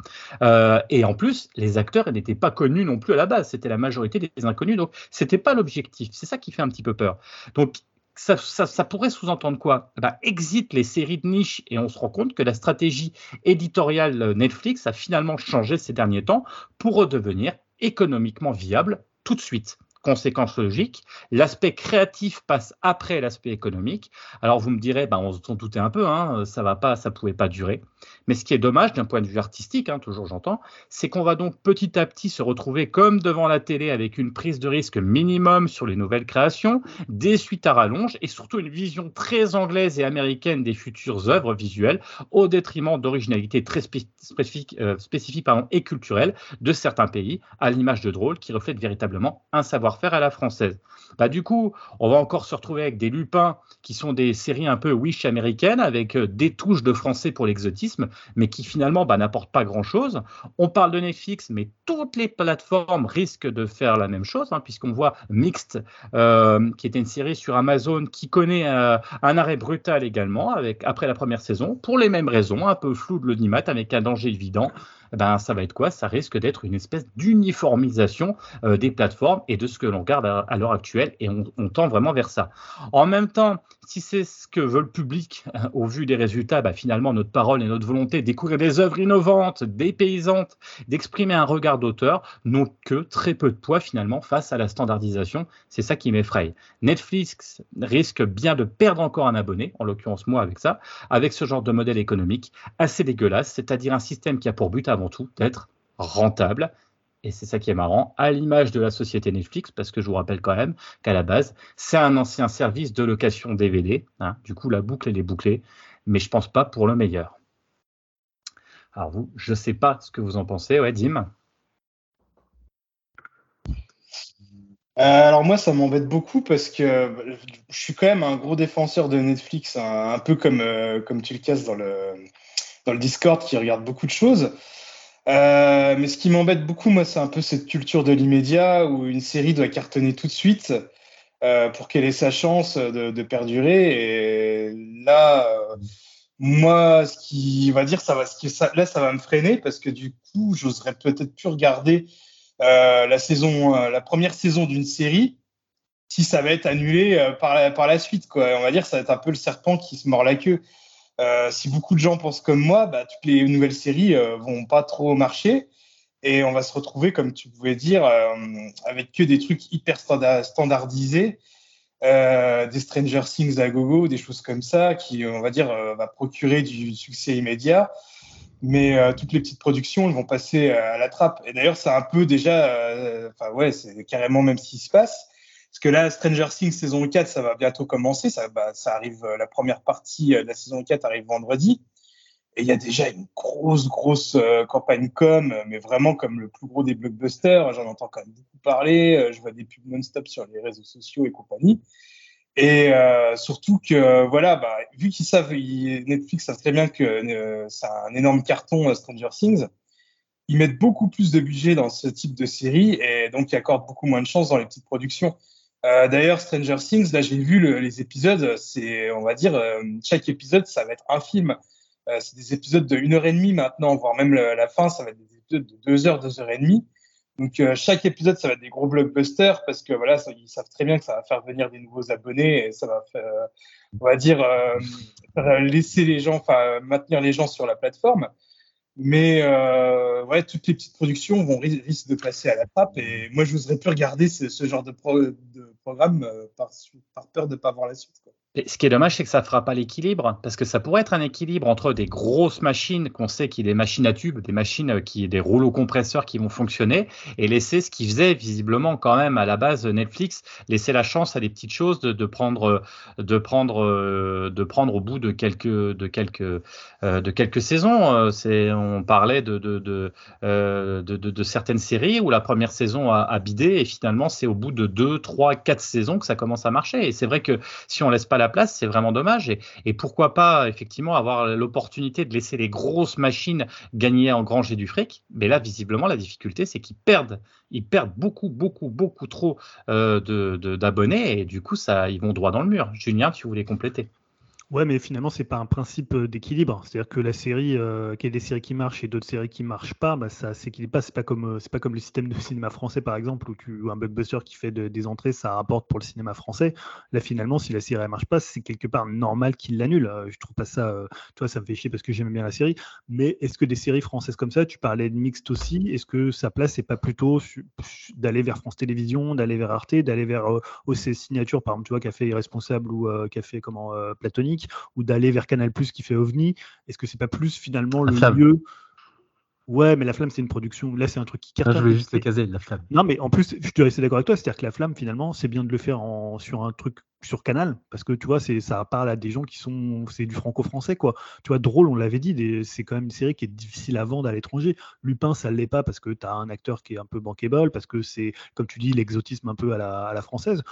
Euh, et en plus, les acteurs n'étaient pas connus non plus à la base. C'était la majorité des inconnus, donc c'était pas l'objectif. C'est ça qui fait un petit peu peur. Donc ça, ça, pourrait sous-entendre quoi? Bah, Exit les séries de niche et on se rend compte que la stratégie éditoriale Netflix a finalement changé ces derniers temps pour redevenir économiquement viable tout de suite. Conséquence logique, l'aspect créatif passe après l'aspect économique. Alors vous me direz, ben, on s'en doutait un peu, hein, ça va pas, ça pouvait pas durer. Mais ce qui est dommage d'un point de vue artistique, hein, toujours j'entends, c'est qu'on va donc petit à petit se retrouver comme devant la télé avec une prise de risque minimum sur les nouvelles créations, des suites à rallonge et surtout une vision très anglaise et américaine des futures œuvres visuelles au détriment d'originalité très spécifique, euh, spécifique et culturelle de certains pays, à l'image de Drôle qui reflète véritablement un savoir faire à la française. Bah, du coup, on va encore se retrouver avec des lupins qui sont des séries un peu wish américaines avec euh, des touches de français pour l'exotisme, mais qui finalement bah, n'apportent pas grand-chose. On parle de Netflix, mais toutes les plateformes risquent de faire la même chose, hein, puisqu'on voit Mixed, euh, qui était une série sur Amazon, qui connaît euh, un arrêt brutal également avec, après la première saison, pour les mêmes raisons, un peu flou de l'audimat, avec un danger évident ben, ça va être quoi? Ça risque d'être une espèce d'uniformisation euh, des plateformes et de ce que l'on garde à, l'heure actuelle, et on, tend vraiment vers ça. En même temps, si c'est ce que veut le public, au vu des résultats, bah, finalement, notre parole et notre volonté découvrir des œuvres innovantes, dépaysantes, d'exprimer un regard d'auteur, n'ont que très peu de poids finalement face à la standardisation. C'est ça qui m'effraie. Netflix risque bien de perdre encore un abonné, en l'occurrence moi avec ça, avec ce genre de modèle économique assez dégueulasse, c'est-à-dire un système qui a pour but avant tout d'être rentable. Et c'est ça qui est marrant, à l'image de la société Netflix, parce que je vous rappelle quand même qu'à la base, c'est un ancien service de location DVD. Hein. du coup, la boucle, elle est bouclée, mais je pense pas pour le meilleur. Alors vous, je sais pas ce que vous en pensez, ouais, Dim euh, alors moi, ça m'embête beaucoup parce que je suis quand même un gros défenseur de Netflix, un, peu comme, euh, comme tu le casses dans le, dans le Discord qui regarde beaucoup de choses. Euh, mais ce qui m'embête beaucoup, moi, c'est un peu cette culture de l'immédiat où une série doit cartonner tout de suite euh, pour qu'elle ait sa chance de, perdurer. Et là, euh, moi, ce qui va dire, ça va, ce qui, ça, là, ça va me freiner parce que du coup, j'oserais peut-être plus regarder la saison, la première saison d'une série si ça va être annulé par la, par la suite. Quoi. On va dire, ça va être un peu le serpent qui se mord la queue. Euh, si beaucoup de gens pensent comme moi, bah, toutes les nouvelles séries euh, vont pas trop marcher et on va se retrouver, comme tu pouvais dire, euh, avec que des trucs hyper standardisés, des Stranger Things à gogo, des choses comme ça, qui, on va dire, va procurer du succès immédiat. Mais toutes les petites productions, elles vont passer à la trappe. Et d'ailleurs, c'est un peu déjà, enfin ouais, c'est carrément même ce qui se passe. Parce que là, Stranger Things saison 4, ça va bientôt commencer. Ça, bah, ça arrive, euh, la première partie euh, de la saison 4 arrive vendredi. Et il y a déjà une grosse, grosse euh, campagne com, mais vraiment comme le plus gros des blockbusters. J'en entends quand même beaucoup parler. je vois des pubs non-stop sur les réseaux sociaux et compagnie. Et surtout que, voilà, bah, vu qu'ils savent, Netflix savent très bien que c'est un énorme carton Stranger Things, ils mettent beaucoup plus de budget dans ce type de série et donc ils accordent beaucoup moins de chance dans les petites productions. D'ailleurs, Stranger Things, là j'ai vu les épisodes, c'est, on va dire, chaque épisode, ça va être un film. c'est des épisodes de 1 heure et demie maintenant, voire même la, fin, ça va être des épisodes de 2 heures, 2 heures et demie. Donc chaque épisode, ça va être des gros blockbusters parce que voilà, ils savent très bien que ça va faire venir des nouveaux abonnés et ça va faire, on va dire, laisser les gens, enfin maintenir les gens sur la plateforme. Mais euh, ouais, toutes les petites productions vont risquer de passer à la trappe. Et moi, je n'oserais plus regarder ce, genre de, de programme euh, par, par, peur de ne pas voir la suite. Quoi ce qui est dommage, c'est que ça ne fera pas l'équilibre, parce que ça pourrait être un équilibre entre des grosses machines qu'on sait qui sont des machines à tubes, des machines qui des rouleaux compresseurs qui vont fonctionner, et laisser ce qui faisait visiblement quand même à la base Netflix, laisser la chance à des petites choses de, prendre, de prendre, de prendre au bout de quelques, de quelques, euh, de quelques saisons. Euh, c'est, on parlait de de, euh, de, de, certaines séries où la première saison a, a bidé, et finalement c'est au bout de deux, trois, quatre saisons que ça commence à marcher. Et c'est vrai que si on laisse pas la place, c'est vraiment dommage. Et, pourquoi pas, effectivement, avoir l'opportunité de laisser les grosses machines gagner en granger du fric. Mais là, visiblement, la difficulté, c'est qu'ils perdent. Ils perdent beaucoup, beaucoup, beaucoup trop euh, d'abonnés. Et du coup, ça, ils vont droit dans le mur. Julien, tu voulais compléter. Ouais, mais finalement, c'est pas un principe euh, d'équilibre. C'est-à-dire que la série, euh, qu'il y ait des séries qui marchent et d'autres séries qui marchent pas, bah, ça s'équilibre pas. C'est pas comme, euh, pas comme le système de cinéma français, par exemple, où tu un blockbuster qui fait des entrées, ça rapporte pour le cinéma français. Là, finalement, si la série elle marche pas, c'est quelque part normal qu'il l'annule. je trouve pas ça, toi, ça me fait chier parce que j'aime bien la série. Mais est-ce que des séries françaises comme ça, tu parlais de mixte aussi, est-ce que sa place c'est pas plutôt d'aller vers France Télévisions, d'aller vers Arte, d'aller vers OC Signature, par exemple, tu vois, qui a fait Irresponsable ou qui a fait comment Platonique ou d'aller vers Canal Plus qui fait OVNI Est-ce que c'est pas plus finalement le lieu Ouais, mais la flamme, c'est une production. Là, c'est un truc qui cartonne. je voulais juste le caser, la flamme. Non, mais en plus, je te rester d'accord avec toi. C'est-à-dire que la flamme, finalement, c'est bien de le faire en, sur un truc sur Canal, parce que tu vois, c'est ça parle à des gens qui sont. C'est du franco-français, quoi. Tu vois, drôle, on l'avait dit, c'est quand même une série qui est difficile à vendre à l'étranger. Lupin, ça ne l'est pas parce que tu as un acteur qui est un peu bankable, parce que c'est, comme tu dis, l'exotisme un peu à la, à la française.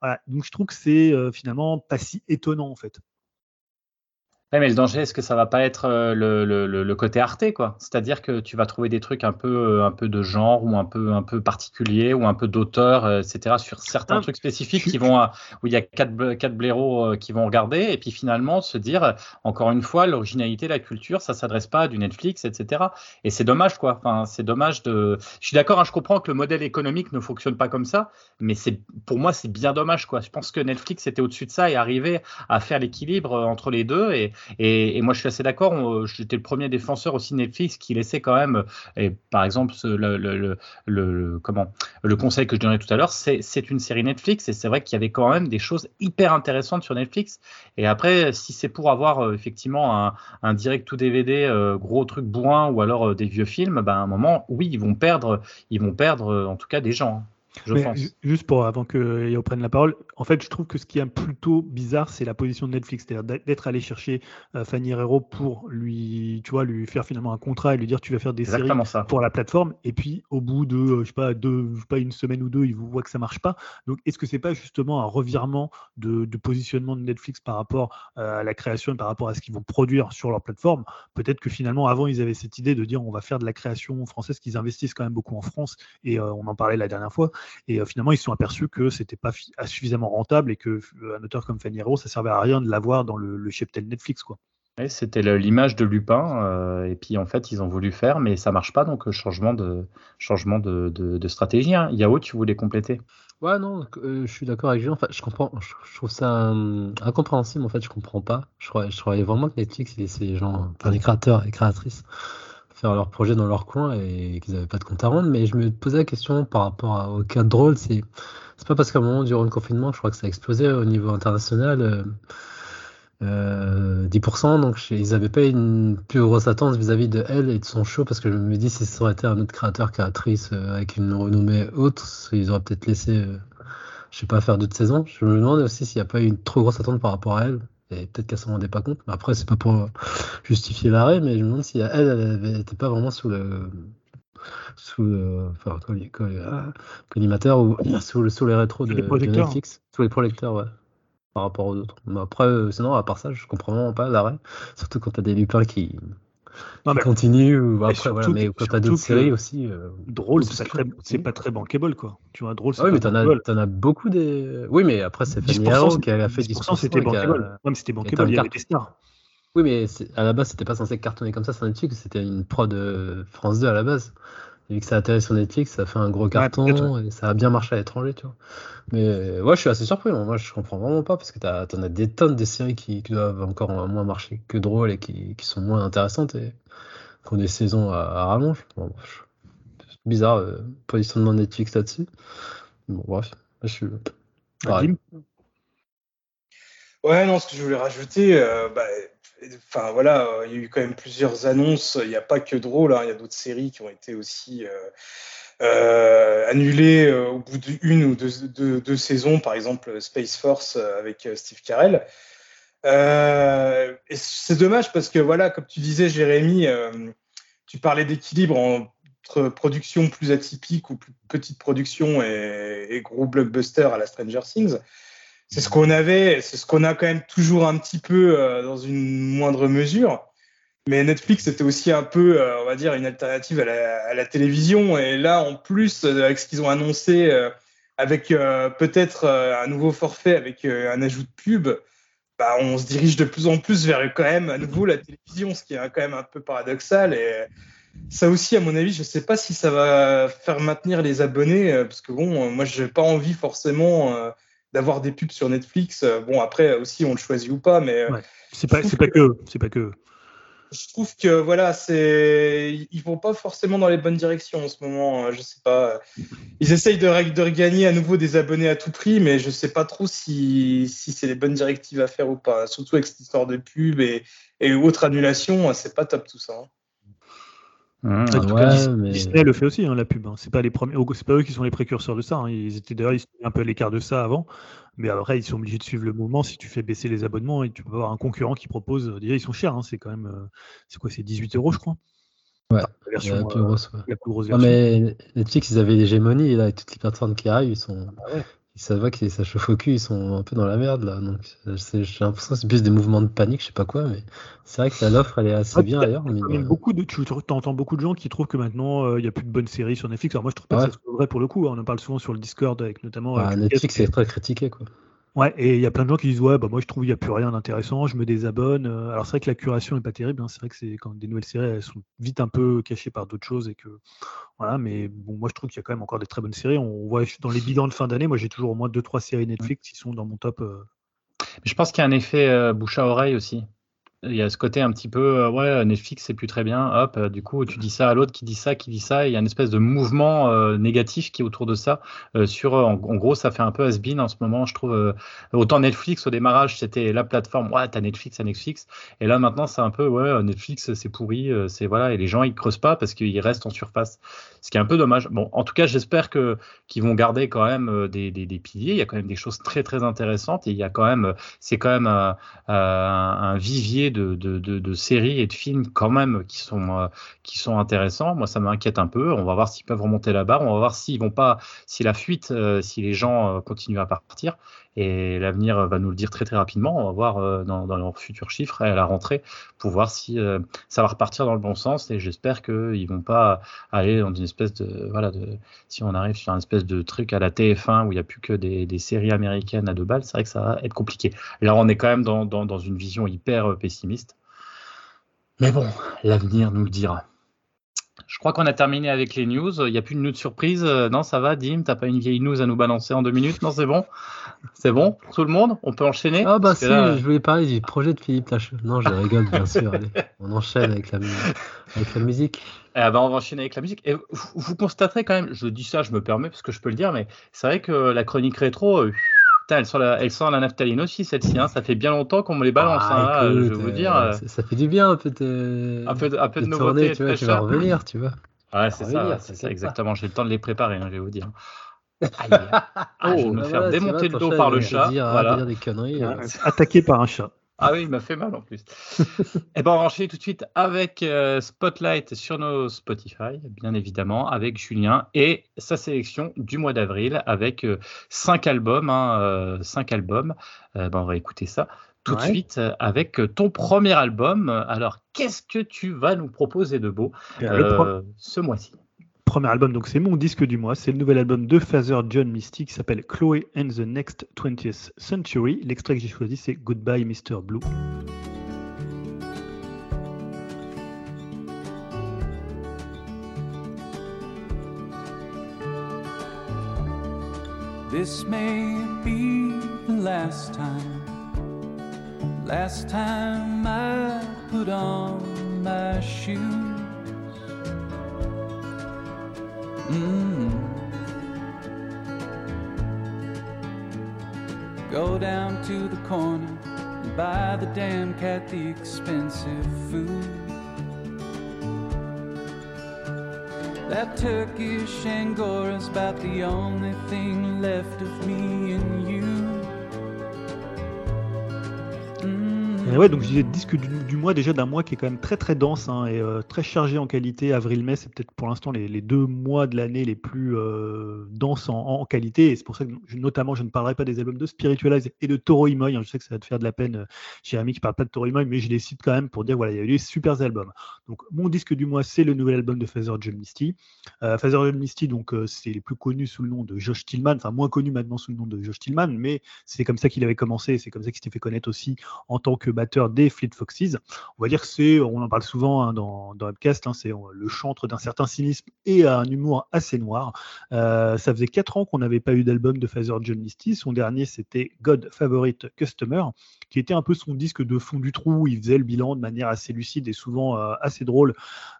Voilà. Donc, je trouve que c'est euh, finalement pas si étonnant, en fait mais le danger, est-ce que ça va pas être euh, le, le, le côté arté, quoi? C'est-à-dire que tu vas trouver des trucs un peu, euh, un peu de genre ou un peu, un peu particulier ou un peu d'auteur, euh, etc. sur certains ah, trucs spécifiques qui vont, où il y a quatre, quatre blaireaux qui vont regarder et puis finalement se dire, encore une fois, l'originalité, la culture, ça s'adresse pas à du Netflix, etc. Et c'est dommage, quoi. Enfin, c'est dommage de. Je suis d'accord, hein, je comprends que le modèle économique ne fonctionne pas comme ça, mais c'est, pour moi, c'est bien dommage, quoi. Je pense que Netflix était au-dessus de ça et arrivait à faire l'équilibre entre les deux et, et, moi, je suis assez d'accord. J'étais le premier défenseur aussi Netflix qui laissait quand même, et par exemple, le, conseil que je donnais tout à l'heure, c'est une série Netflix et c'est vrai qu'il y avait quand même des choses hyper intéressantes sur Netflix. Et après, si c'est pour avoir euh, effectivement un, direct ou DVD euh, gros truc bourrin ou alors euh, des vieux films, ben, à un moment, oui, ils vont perdre, ils vont perdre en tout cas des gens. Juste pour avant que Yao prenne la parole, en fait, je trouve que ce qui est plutôt bizarre, c'est la position de Netflix, c'est-à-dire d'être allé chercher euh, Fanny Herrero pour lui, tu vois, lui faire finalement un contrat et lui dire tu vas faire des séries pour la plateforme, et puis au bout de, euh, je sais pas, deux, je sais pas une semaine ou deux, il vous voit que ça marche pas. Donc, est-ce que c'est pas justement un revirement de, positionnement de Netflix par rapport euh, à la création et par rapport à ce qu'ils vont produire sur leur plateforme? Peut-être que finalement, avant, ils avaient cette idée de dire on va faire de la création française, qu'ils investissent quand même beaucoup en France, et on en parlait la dernière fois. Et euh, finalement, ils se sont aperçus que c'était pas suffisamment rentable et que euh, un auteur comme Fanny Hero, ça servait à rien de l'avoir dans le, le cheptel Netflix, quoi. c'était l'image de Lupin, euh, et puis en fait ils ont voulu faire, mais ça marche pas, donc changement de changement de, de, stratégie. Hein. Yao, tu voulais compléter? Ouais, non, je suis d'accord avec Julien. En fait, je comprends, je, trouve ça incompréhensible. En fait, je comprends pas. Je croyais, je croyais vraiment que Netflix, les gens, enfin les créateurs et créatrices, faire leur projet dans leur coin et qu'ils n'avaient pas de compte à rendre. Mais je me posais la question par rapport au cas de drôle, c'est c'est pas parce qu'à un moment durant le confinement, je crois que ça a explosé au niveau international. Euh, 10%, euh, donc ils n'avaient pas une plus grosse attente vis-à-vis de elle et de son show, parce que je me dis si ça aurait été un autre créateur, créatrice euh, avec une renommée haute, ils auraient peut-être laissé, euh, je sais pas, faire d'autres saisons. Je me demande aussi s'il n'y a pas eu une trop grosse attente par rapport à elle. Et peut-être qu'elle s'en rendait pas compte. Mais après, c'est pas pour justifier l'arrêt, mais je me demande si elle, elle n'était pas vraiment sous le sous le, enfin, collimateur ou sous, sous les rétros de, Netflix, sous les projecteurs, ouais, par rapport aux autres. Mais après, euh, sinon, à part ça, je comprends vraiment pas l'arrêt, surtout quand tu as des lupins qui, non, mais... continue. Ou après, voilà, mais quand t'as d'autres séries aussi. Euh, drôle, c'est pas, très, pas très bankable, quoi. Tu vois, drôle, c'est ah oui, mais t'en as, beaucoup des. Oui, mais après, c'est Fanny Arrow qui a fait 10%. c'était bankable. Ouais, mais c'était bankable, il y avait des stars. Oui, mais à la base, c'était pas censé cartonner comme ça sur Netflix, c'était une prod de France 2 à la base. Et vu que ça a atterri sur Netflix, ça fait un gros carton et ça a bien marché à l'étranger, tu vois. Mais ouais, je suis assez surpris. Moi, je comprends vraiment pas parce que t'en as, des tonnes de séries qui, doivent encore moins marcher que drôle et qui, sont moins intéressantes et qui ont des saisons à, rallonge. bizarre, euh, positionnement de Netflix là-dessus. Bon, bref, je suis. Ouais, non, ce que je voulais rajouter, euh, bah, enfin voilà, il y a eu quand même plusieurs annonces. Il n'y a pas que drôle, il y a d'autres séries qui ont été aussi euh, euh, annulées euh, au bout d'une ou deux, saisons, par exemple Space Force avec Steve Carell. c'est dommage parce que voilà, comme tu disais, Jérémy, tu parlais d'équilibre entre production plus atypique ou plus petite production et gros blockbuster à la Stranger Things. C'est ce qu'on avait, c'est ce qu'on a quand même toujours un petit peu euh, dans une moindre mesure. Mais Netflix c'était aussi un peu, euh, on va dire, une alternative à la, télévision. Et là, en plus, euh, avec ce qu'ils ont annoncé, avec peut-être un nouveau forfait avec un ajout de pub, bah, on se dirige de plus en plus vers quand même à nouveau la télévision, ce qui est quand même un peu paradoxal. Et ça aussi, à mon avis, je ne sais pas si ça va faire maintenir les abonnés, parce que bon, moi, j'ai pas envie forcément d'avoir des pubs sur Netflix. Euh, bon, après aussi, on le choisit ou pas, mais. Euh, c'est pas, c'est pas que. C'est pas que. Je trouve que voilà, c'est ils vont pas forcément dans les bonnes directions en ce moment. Hein, je sais pas. Ils essayent de, de regagner à nouveau des abonnés à tout prix, mais je sais pas trop si, si c'est les bonnes directives à faire ou pas. Surtout avec cette histoire de pub et, et autres annulations, c'est pas top tout ça. Hein. Mmh, Disney, le fait aussi, hein, la pub. Hein. C'est pas les premiers, c'est pas eux qui sont les précurseurs de ça. Hein. Ils étaient d'ailleurs un peu à l'écart de ça avant, mais après ils sont obligés de suivre le mouvement. Si tu fais baisser les abonnements, et tu peux avoir un concurrent qui propose. Déjà ils sont chers, c'est quand même, euh, c'est quoi, c'est 18 euros je crois. Ouais, la, version, la, plus grosse, la plus grosse version. mais Netflix, ils avaient l'hégémonie et là, toutes les plateformes qui arrivent, ils sont. Ah ouais ça va que ça chauffe au cul, ils sont un peu dans la merde là. Donc j'ai l'impression que c'est plus des mouvements de panique, je sais pas quoi, mais c'est vrai que l'offre elle est assez bien d'ailleurs. Mais... beaucoup de, tu entends beaucoup de gens qui trouvent que maintenant euh, il n'y a plus de bonnes séries sur Netflix. Alors moi je trouve pas que c'est vrai pour le coup. Hein. On en parle souvent sur le Discord avec notamment. Bah, Netflix c'est très critiqué quoi. Ouais, et il y a plein de gens qui disent ouais, bah moi je trouve qu'il n'y a plus rien d'intéressant, je me désabonne. Euh, alors c'est vrai que la curation n'est pas terrible, hein. c'est vrai que c'est quand des nouvelles séries elles sont vite un peu cachées par d'autres choses et que voilà, mais bon moi je trouve qu'il y a quand même encore des très bonnes séries. On voit dans les bilans de fin d'année, moi j'ai toujours au moins deux trois séries Netflix qui sont dans mon top. Euh. je pense qu'il y a un effet euh, bouche à oreille aussi il y a ce côté un petit peu, euh, ouais, Netflix c'est plus très bien, hop, euh, du coup tu dis ça à l'autre qui dit ça, qui dit ça, il y a une espèce de mouvement euh, négatif qui est autour de ça. sur, en, gros, ça fait un peu has-been en ce moment, je trouve. autant Netflix au démarrage c'était la plateforme, ouais, t'as Netflix, t'as Netflix, et là maintenant c'est un peu, ouais, Netflix c'est pourri, c'est voilà, et les gens ils creusent pas parce qu'ils restent en surface, ce qui est un peu dommage. Bon, en tout cas, j'espère que qu'ils vont garder quand même des, des, des, piliers, il y a quand même des choses très très intéressantes, et il y a quand même, c'est quand même un, un vivier de, séries et de films quand même qui sont, euh, qui sont intéressants. Moi, ça m'inquiète un peu. On va voir s'ils peuvent remonter la barre. On va voir s'ils vont pas, si la fuite, euh, si les gens euh, continuent à partir. Et l'avenir va nous le dire très très rapidement. On va voir dans, dans, leurs futurs chiffres à la rentrée pour voir si ça va repartir dans le bon sens. Et j'espère qu'ils vont pas aller dans une espèce de voilà de si on arrive sur un espèce de truc à la TF1 où il n'y a plus que des, séries américaines à deux balles, c'est vrai que ça va être compliqué. Là, on est quand même dans, dans, dans une vision hyper pessimiste. Mais bon, l'avenir nous le dira. Je crois qu'on a terminé avec les news. Il n'y a plus de news surprise. Non, ça va, Dim? T'as pas une vieille news à nous balancer en deux minutes? Non, c'est bon C'est bon pour tout le monde? On peut enchaîner? Ah, bah si, je voulais parler du projet de Philippe Lacheux. Non, je rigole, bien sûr. on enchaîne avec la, avec la musique. Eh ben, on va enchaîner avec la musique. Et vous constaterez quand même, je dis ça, je me permets parce que je peux le dire, mais c'est vrai que la chronique rétro. Euh, elle sent la, elle sent la naphtaline aussi, cette-ci. Hein. Ça fait bien longtemps qu'on me les balance. Ah, hein, je vais vous dire. Euh, ça, fait du bien un peu de, un peu de, un peu de, nouveauté. tu, vois, tu vas revenir, tu vois. Ouais, c'est ça, c'est ça, exactement. J'ai le temps de les préparer, hein, je vais vous dire. Aïe. Ah, je vais me oh, faire démonter le dos par le chat. Dire, voilà. dire des conneries, hein. Attaqué par un chat. Ah oui, il m'a fait mal en plus. Et eh ben, on va enchaîner tout de suite avec euh, Spotlight sur nos Spotify, bien évidemment, avec Julien et sa sélection du mois d'avril avec euh, cinq albums. Hein, euh, cinq albums. Ben, on va écouter ça tout de suite avec ton premier album. Alors, qu'est-ce que tu vas nous proposer de beau ce mois-ci? Premier album, donc c'est mon disque du mois. C'est le nouvel album de Father John Misty qui s'appelle Chloe and the Next 20th Century. L'extrait que j'ai choisi, c'est Goodbye Mr. Blue. This may be the last time, last time I put on my shoes. Mm. Go down to the corner and buy the damn cat the expensive food. That Turkish Angora's about the only thing left of me and you. Ouais, donc j'ai disque du, mois déjà d'un mois qui est quand même très très dense hein, et euh, très chargé en qualité. Avril-mai, c'est peut-être pour l'instant les, deux mois de l'année les plus euh, denses en, qualité. Et c'est pour ça que notamment je ne parlerai pas des albums de Spiritualize et de Toro Imoy. Hein. je sais que ça va te faire de la peine, euh, Jérémy, qui parle pas de Toro Imoy, mais je les cite quand même pour dire voilà, il y a eu des super albums. Donc mon disque du mois, c'est le nouvel album de Father John Misty. Euh, Father John Misty, donc c'est les plus connus sous le nom de Josh Tillman, enfin moins connu maintenant sous le nom de Josh Tillman, mais c'est comme ça qu'il avait commencé, c'est comme ça qu'il s'était fait connaître aussi en tant que des Fleet Foxes. On va dire que c'est, on en parle souvent hein, dans, dans Upcast, hein, c'est le chantre d'un certain cynisme et un humour assez noir. Euh, ça faisait 4 ans qu'on n'avait pas eu d'album de Father John Misty. Son dernier, c'était God Favorite Customer, qui était un peu son disque de fond du trou. Il faisait le bilan de manière assez lucide et souvent euh, assez drôle,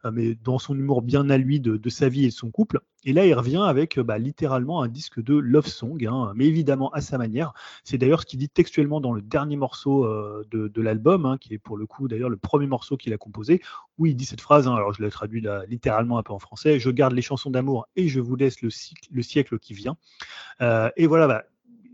euh, mais dans son humour bien à lui de, sa vie et de son couple. Et là, il revient avec bah, littéralement un disque de love song, hein, mais évidemment à sa manière. C'est d'ailleurs ce qu'il dit textuellement dans le dernier morceau de, de l'album, hein, qui est pour le coup d'ailleurs le premier morceau qu'il a composé, où il dit cette phrase, hein, alors je l'ai traduit littéralement un peu en français, je garde les chansons d'amour et je vous laisse le, le siècle qui vient. Euh, et voilà, bah,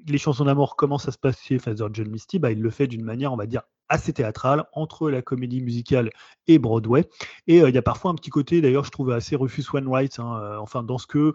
les chansons d'amour, comment ça se passe chez Father John Misty bah, Il le fait d'une manière, on va dire, assez théâtrale, entre la comédie musicale et Broadway. Et euh, il y a parfois un petit côté, d'ailleurs, je trouve assez Rufus Wainwright, hein, euh, enfin, dans ce que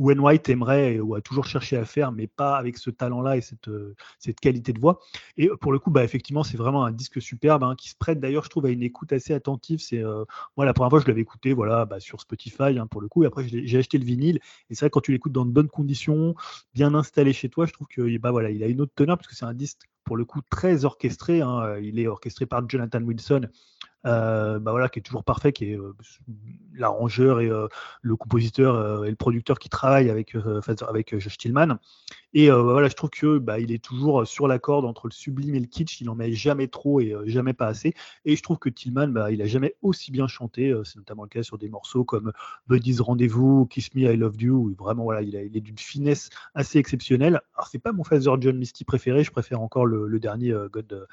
Wayne White aimerait ou a toujours cherché à faire, mais pas avec ce talent-là et cette, euh, qualité de voix. Et pour le coup, bah, effectivement, c'est vraiment un disque superbe hein, qui se prête d'ailleurs, je trouve, à une écoute assez attentive. C'est euh, moi la première fois, je l'avais écouté, voilà, bah, sur Spotify hein, pour le coup. Et après, j'ai acheté le vinyle. Et c'est vrai quand tu l'écoutes dans de bonnes conditions, bien installé chez toi, je trouve que bah voilà, il a une autre teneur parce que c'est un disque pour le coup très orchestré. Hein. Il est orchestré par Jonathan Wilson, euh, bah qui est toujours parfait, qui est euh, l'arrangeur et euh, le compositeur et le producteur qui travaille avec, avec Josh Tillman. Et bah voilà, je trouve que bah, il est toujours sur la corde entre le sublime et le kitsch. Il en met jamais trop et jamais pas assez. Et je trouve que Tillman, bah, il a jamais aussi bien chanté. c'est notamment le cas sur des morceaux comme Buddy's Rendez-vous, Kiss Me, I Love You. Vraiment, voilà, il, il est d'une finesse assez exceptionnelle. Alors c'est pas mon Father John Misty préféré. Je préfère encore le, le dernier God,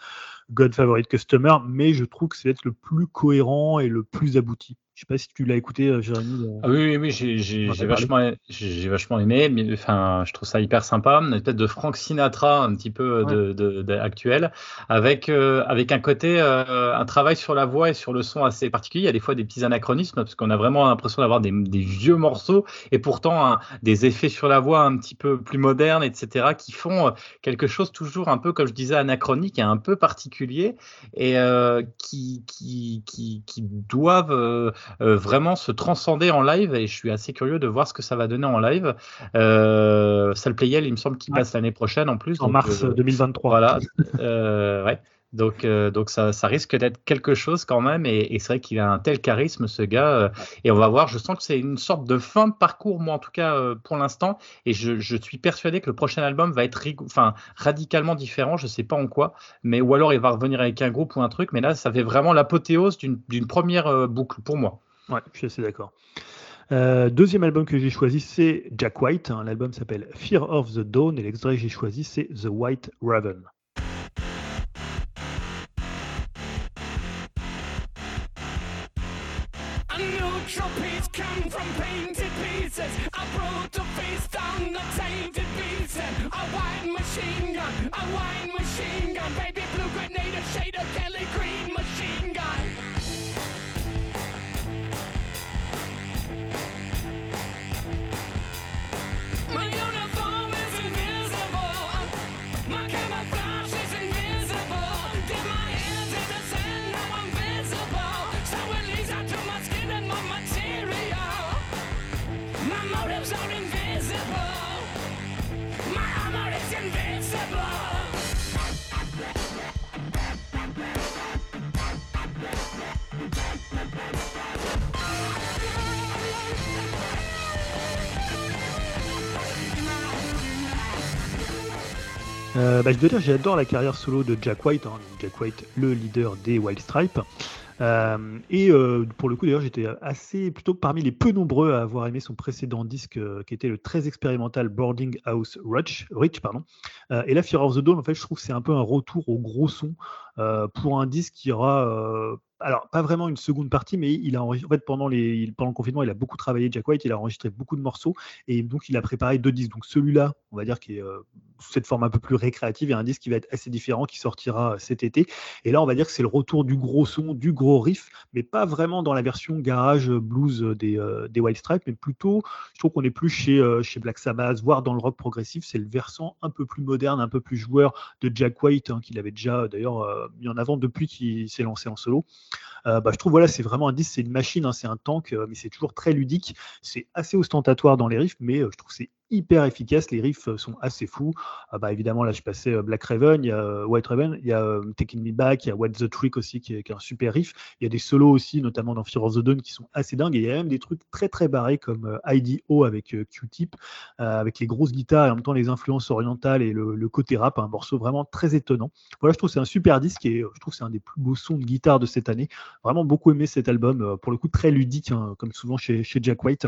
God Favorite Customer, mais je trouve que c'est être le plus cohérent et le plus abouti. Je sais pas si tu l'as écouté, euh, Jérémy. Ah oui, oui, j'ai vachement, j'ai vachement aimé. Mais enfin, je trouve ça hyper sympa. Peut-être de Frank Sinatra, un petit peu de, de, actuel, avec euh, avec un côté, euh, un travail sur la voix et sur le son assez particulier. Il y a des fois des petits anachronismes parce qu'on a vraiment l'impression d'avoir des, des, vieux morceaux et pourtant des effets sur la voix un petit peu plus modernes, etc., qui font quelque chose toujours un peu, comme je disais, anachronique et un peu particulier et qui, qui, qui, qui doivent euh, vraiment se transcender en live et je suis assez curieux de voir ce que ça va donner en live. Euh, Playel, il me semble qu'il passe l'année prochaine en plus. En mars 2023. Euh, voilà. Euh, ouais. Donc, euh, donc ça, ça risque d'être quelque chose quand même. Et, et c'est vrai qu'il a un tel charisme, ce gars. Euh, et on va voir, je sens que c'est une sorte de fin de parcours, moi en tout cas euh, pour l'instant. Et je, je, suis persuadé que le prochain album va être enfin, radicalement différent. Je sais pas en quoi. Mais, ou alors il va revenir avec un groupe ou un truc. Mais là, ça fait vraiment l'apothéose d'une première boucle pour moi. Ouais, je suis assez d'accord. Euh, deuxième album que j'ai choisi, c'est Jack White. Hein. L'album s'appelle Fear of the Dawn et l'extrait que j'ai choisi, c'est The White Raven. Come from painted pieces. I brought the face down the tainted beast. A wine machine gun, a wine machine gun. Baby blue grenade, a shade of Kelly green Euh, bah, je dois dire, j'adore la carrière solo de Jack White. Hein. Jack White, le leader des Wild Stripes. Euh, et euh, pour le coup, d'ailleurs, j'étais assez plutôt parmi les peu nombreux à avoir aimé son précédent disque, qui était le très expérimental Boarding House Rich. Rich pardon. et là, Fear of the Dawn, en fait, je trouve que c'est un peu un retour au gros son pour un disque qui aura alors pas vraiment une seconde partie, mais il a en fait pendant les pendant le confinement, il a beaucoup travaillé Jack White, il a enregistré beaucoup de morceaux et donc il a préparé deux disques. Donc celui-là, on va dire qui est euh, sous cette forme un peu plus récréative, et un disque qui va être assez différent qui sortira euh, cet été. Et là, on va dire que c'est le retour du gros son, du gros riff, mais pas vraiment dans la version garage blues des euh, des Wild Stripes, mais plutôt, je trouve qu'on est plus chez chez Black Sabbath, voire dans le rock progressif. C'est le versant un peu plus moderne, un peu plus joueur de Jack White, hein, qu'il avait déjà d'ailleurs mis en avant depuis qu'il s'est lancé en solo. Euh, bah, je trouve voilà, c'est vraiment un disque, c'est une machine, hein, c'est un tank, euh, mais c'est toujours très ludique. C'est assez ostentatoire dans les riffs, mais euh, je trouve c'est hyper efficace. Les riffs sont assez fous. Ah bah, évidemment, là, je passais Black Raven, il y a White Raven, il y a Taking Me Back, il y a What the Trick aussi, qui est, un super riff. Il y a des solos aussi, notamment dans Fear of the Dawn, qui sont assez dingues. Et il y a même des trucs très très barrés comme IDO avec Q-Tip, avec les grosses guitares et en même temps les influences orientales et le, côté rap. Un morceau vraiment très étonnant. Voilà, je trouve c'est un super disque et je trouve c'est un des plus beaux sons de guitare de cette année. Vraiment beaucoup aimé cet album, pour le coup très ludique, hein, comme souvent chez Jack White.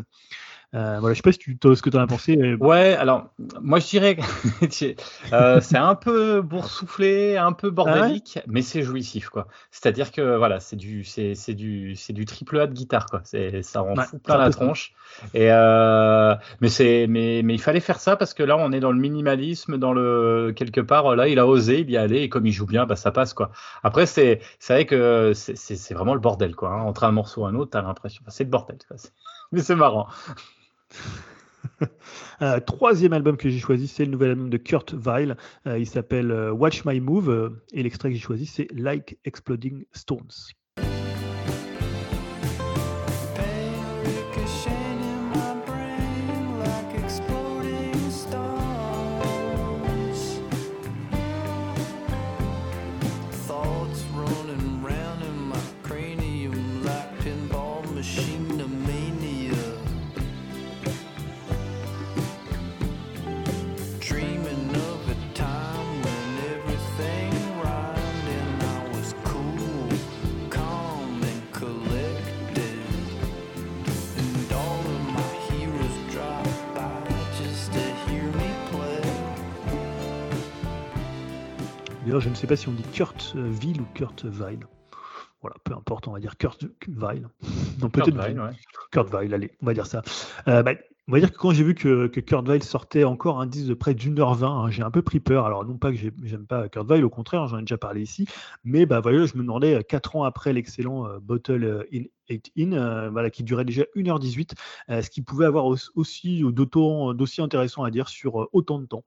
Euh, voilà, je sais pas si tu, ce que tu en as pensé. Ouais, alors moi je dirais que euh, c'est un peu boursouflé, un peu bordélique, ah mais c'est jouissif quoi. C'est-à-dire que voilà, c'est du c'est du c'est du triple A de guitare quoi. C'est ça rend fou plein la tronche. Et euh, mais c'est mais mais il fallait faire ça parce que là on est dans le minimalisme, dans le quelque part là il a osé, il y allait et comme il joue bien, bah ça passe quoi. Après c'est c'est vrai que c'est vraiment le bordel quoi. Hein. Entre un morceau et un autre, t'as l'impression, c'est le bordel. Mais c'est marrant. Euh, troisième album que j'ai choisi, c'est le nouvel album de Kurt Weill. Euh, il s'appelle euh, Watch My Move et l'extrait que j'ai choisi, c'est Like Exploding Stones. Je ne sais pas si on dit Kurt Ville ou Kurt Weil. Voilà, peu importe, on va dire Kurt Weil. Non, peut-être Kurt Weil, allez, on va dire ça. Euh, bah, on va dire que quand j'ai vu que, Kurt Weill sortait encore un disque de près d'une heure vingt, hein, j'ai un peu pris peur. Alors, non pas que j'aime pas Kurt Weill, au contraire, j'en ai déjà parlé ici, mais bah, voilà, je me demandais, quatre ans après l'excellent euh, Bottle euh, in in, euh, voilà, qui durait déjà 1h18, euh, ce qui pouvait avoir aussi d'aussi intéressant à dire sur euh, autant de temps.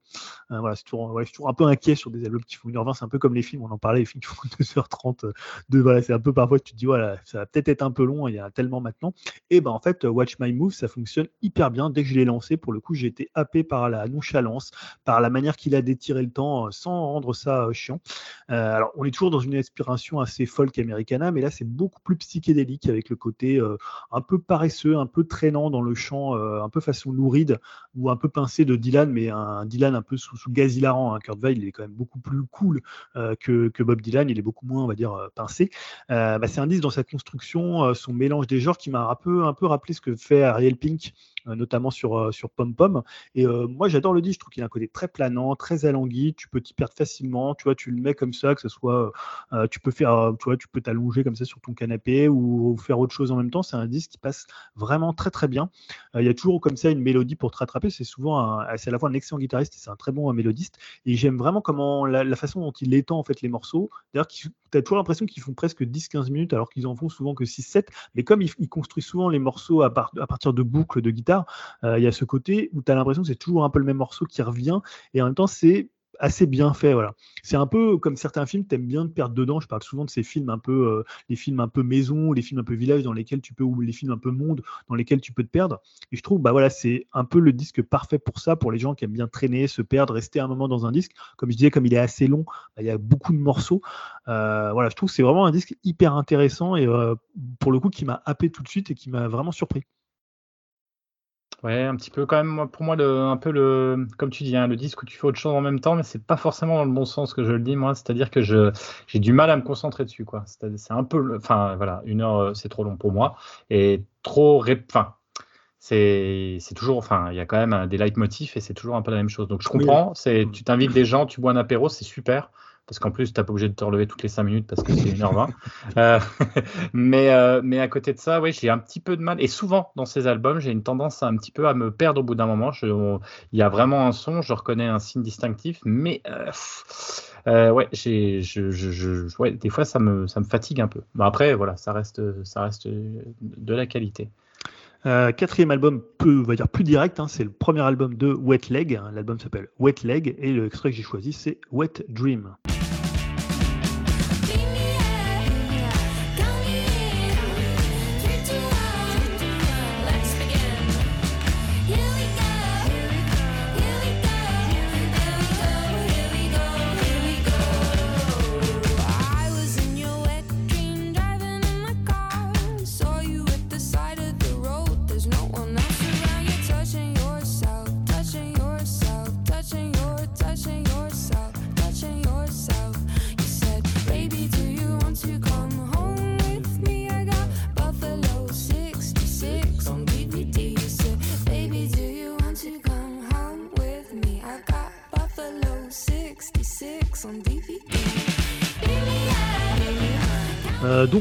voilà, c'est toujours, toujours un peu inquiet sur des albums qui font 1h20, c'est un peu comme les films, on en parlait, les films qui font 2h30. De, voilà, c'est un peu parfois, tu te dis, voilà, ça va peut-être être un peu long, il y a tellement maintenant. Et ben en fait, Watch My Move, ça fonctionne hyper bien. Dès que je l'ai lancé, pour le coup, j'ai été happé par la nonchalance, par la manière qu'il a d'étirer le temps sans rendre ça chiant. alors, on est toujours dans une inspiration assez folk americana, mais là, c'est beaucoup plus psychédélique avec côté euh, un peu paresseux, un peu traînant dans le chant, euh, un peu façon louride ou un peu pincé de Dylan, mais un, Dylan un peu sous, sous gaz hilarant. Hein. Kurt il est quand même beaucoup plus cool euh, que, Bob Dylan, il est beaucoup moins, on va dire, pincé. Bah, c'est un disque dans sa construction, son mélange des genres qui m'a un peu, rappelé ce que fait Ariel Pink notamment sur, euh, sur Pom Pom. Et euh, moi, j'adore le disque. Je trouve qu'il a un côté très planant, très alangui. Tu peux t'y perdre facilement. Tu vois, tu le mets comme ça, que ce soit, tu peux faire, tu vois, tu peux t'allonger comme ça sur ton canapé ou, faire autre chose en même temps. C'est un disque qui passe vraiment très très bien. Il y a toujours comme ça une mélodie pour te rattraper. C'est souvent, c'est à la fois un excellent guitariste et c'est un très bon mélodiste. Et j'aime vraiment comment la, façon dont il étend en fait les morceaux. D'ailleurs, tu as toujours l'impression qu'ils font presque 10-15 minutes alors qu'ils en font souvent que 6-7. Mais comme il, il, construit souvent les morceaux à partir de boucles de guitare euh, il y a ce côté où tu as l'impression que c'est toujours un peu le même morceau qui revient, et en même temps, c'est assez bien fait voilà. C'est un peu comme certains films t'aimes bien te perdre dedans. Je parle souvent de ces films un peu euh, les films un peu maison les films un peu village dans lesquels tu peux ou les films un peu monde dans lesquels tu peux te perdre. Et je trouve bah voilà c'est un peu le disque parfait pour ça pour les gens qui aiment bien traîner se perdre rester un moment dans un disque. Comme je disais comme il est assez long bah, il y a beaucoup de morceaux. Euh, voilà je trouve que c'est vraiment un disque hyper intéressant et pour le coup qui m'a happé tout de suite et qui m'a vraiment surpris Ouais, un petit peu quand même. Pour moi, le, un peu le, comme tu dis, hein, le disque où tu fais autre chose en même temps, mais c'est pas forcément dans le bon sens que je le dis moi. C'est-à-dire que je j'ai du mal à me concentrer dessus, quoi. C'est un peu, enfin voilà, une heure, euh, c'est trop long pour moi et trop, enfin. C'est toujours, enfin, il y a quand même des leitmotifs et c'est toujours un peu la même chose. Donc je comprends, c'est, tu t'invites des gens, tu bois un apéro, c'est super parce qu'en plus, tu n'as pas obligé de te relever toutes les 5 minutes parce que c'est 1h20. euh, euh, mais à côté de ça, oui, j'ai un petit peu de mal. Et souvent, dans ces albums, j'ai une tendance à un petit peu à me perdre au bout d'un moment. il y a vraiment un son, je reconnais un signe distinctif, mais euh, ouais, des fois, ça me, fatigue un peu. Mais après, voilà, ça reste de la qualité. Euh, quatrième album, on va dire plus direct, hein, c'est le premier album de Wet Leg. L'album s'appelle Wet Leg et l'extrait que j'ai choisi c'est Wet Dream.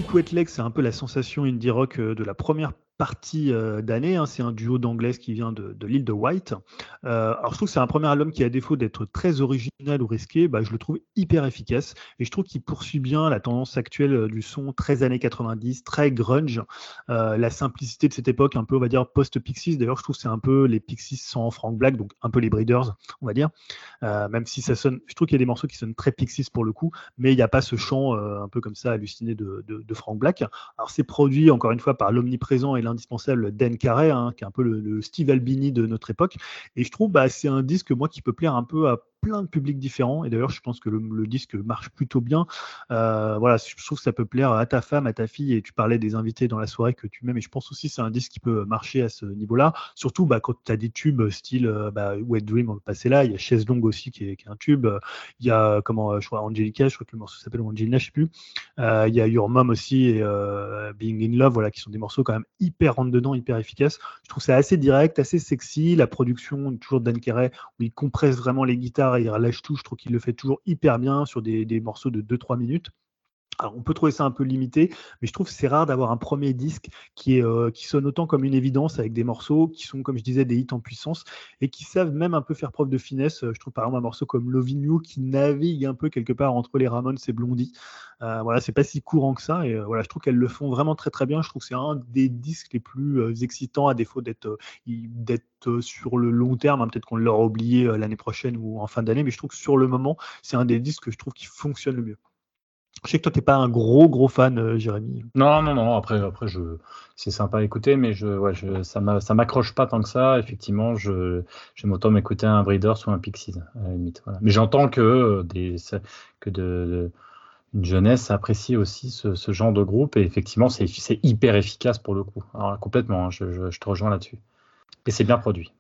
Euh, donc Wet Leg, c'est un peu la sensation indie rock euh, de la première partie euh, d'année. Hein. C'est un duo d'anglais qui vient de, l'île de White. Euh, alors je trouve que c'est un premier album qui, à défaut d'être très original ou risqué, bah, je le trouve hyper efficace. Et je trouve qu'il poursuit bien la tendance actuelle du son très années 90, très grunge. la simplicité de cette époque, un peu, on va dire, post-Pixies. D'ailleurs, je trouve que c'est un peu les Pixies sans Frank Black, donc un peu les Breeders, on va dire. même si ça sonne, je trouve qu'il y a des morceaux qui sonnent très Pixies pour le coup, mais il n'y a pas ce chant un peu comme ça halluciné de Frank Black. Alors c'est produit encore une fois par l'omniprésent et indispensable Dan Carey, hein, qui est un peu le, Steve Albini de notre époque. Et je trouve bah, c'est un disque moi qui peut plaire un peu à plein de publics différents. Et d'ailleurs, je pense que le, disque marche plutôt bien. Euh, voilà, je trouve que ça peut plaire à ta femme, à ta fille. Et tu parlais des invités dans la soirée que tu m'aimes. Et je pense aussi que c'est un disque qui peut marcher à ce niveau-là. Surtout bah, quand tu as des tubes style euh, bah, Wet Dream, on le passait là. Il y a Chaise Longue aussi qui est, un tube. Il y a, comment, je crois, Angelica, je crois que le morceau s'appelle Angelina, je sais plus. Euh, il y a Your Mom aussi et Being in Love, voilà, qui sont des morceaux quand même hyper rentre dedans, hyper efficaces. Je trouve ça assez direct, assez sexy. La production, toujours Dan Carey, où il compresse vraiment les guitares il relâche tout. Je trouve qu'il le fait toujours hyper bien sur des, des morceaux de 2-3 minutes. On peut trouver ça un peu limité, mais je trouve que c'est rare d'avoir un premier disque euh, qui sonne autant comme une évidence avec des morceaux qui sont, comme je disais, des hits en puissance et qui savent même un peu faire preuve de finesse. Je trouve par exemple un morceau comme Loving qui navigue un peu quelque part entre les Ramones et Blondie. Euh, voilà, c'est pas si courant que ça et euh, voilà, je trouve qu'elles le font vraiment très très bien. Je trouve que c'est un des disques les plus euh, excitants à défaut d'être d'être sur le long terme. Hein. Peut-être qu'on l'aura oublié l'année prochaine ou en fin d'année, mais je trouve que sur le moment, c'est un des disques que je trouve qui fonctionne le mieux. Je sais que toi, tu n'es pas un gros, gros fan, euh, Jérémy. Non, non, non. Après, après je... c'est sympa à écouter, mais je, ouais, ça ne m'accroche pas tant que ça. Effectivement, j'aime autant m'écouter un Breeders ou un Pixies, à la limite. Mais j'entends que, euh, des, que de, une jeunesse apprécie aussi ce, ce, genre de groupe. Et effectivement, c'est, hyper efficace pour le coup. Alors, complètement, hein, je, je te rejoins là-dessus. Et c'est bien produit.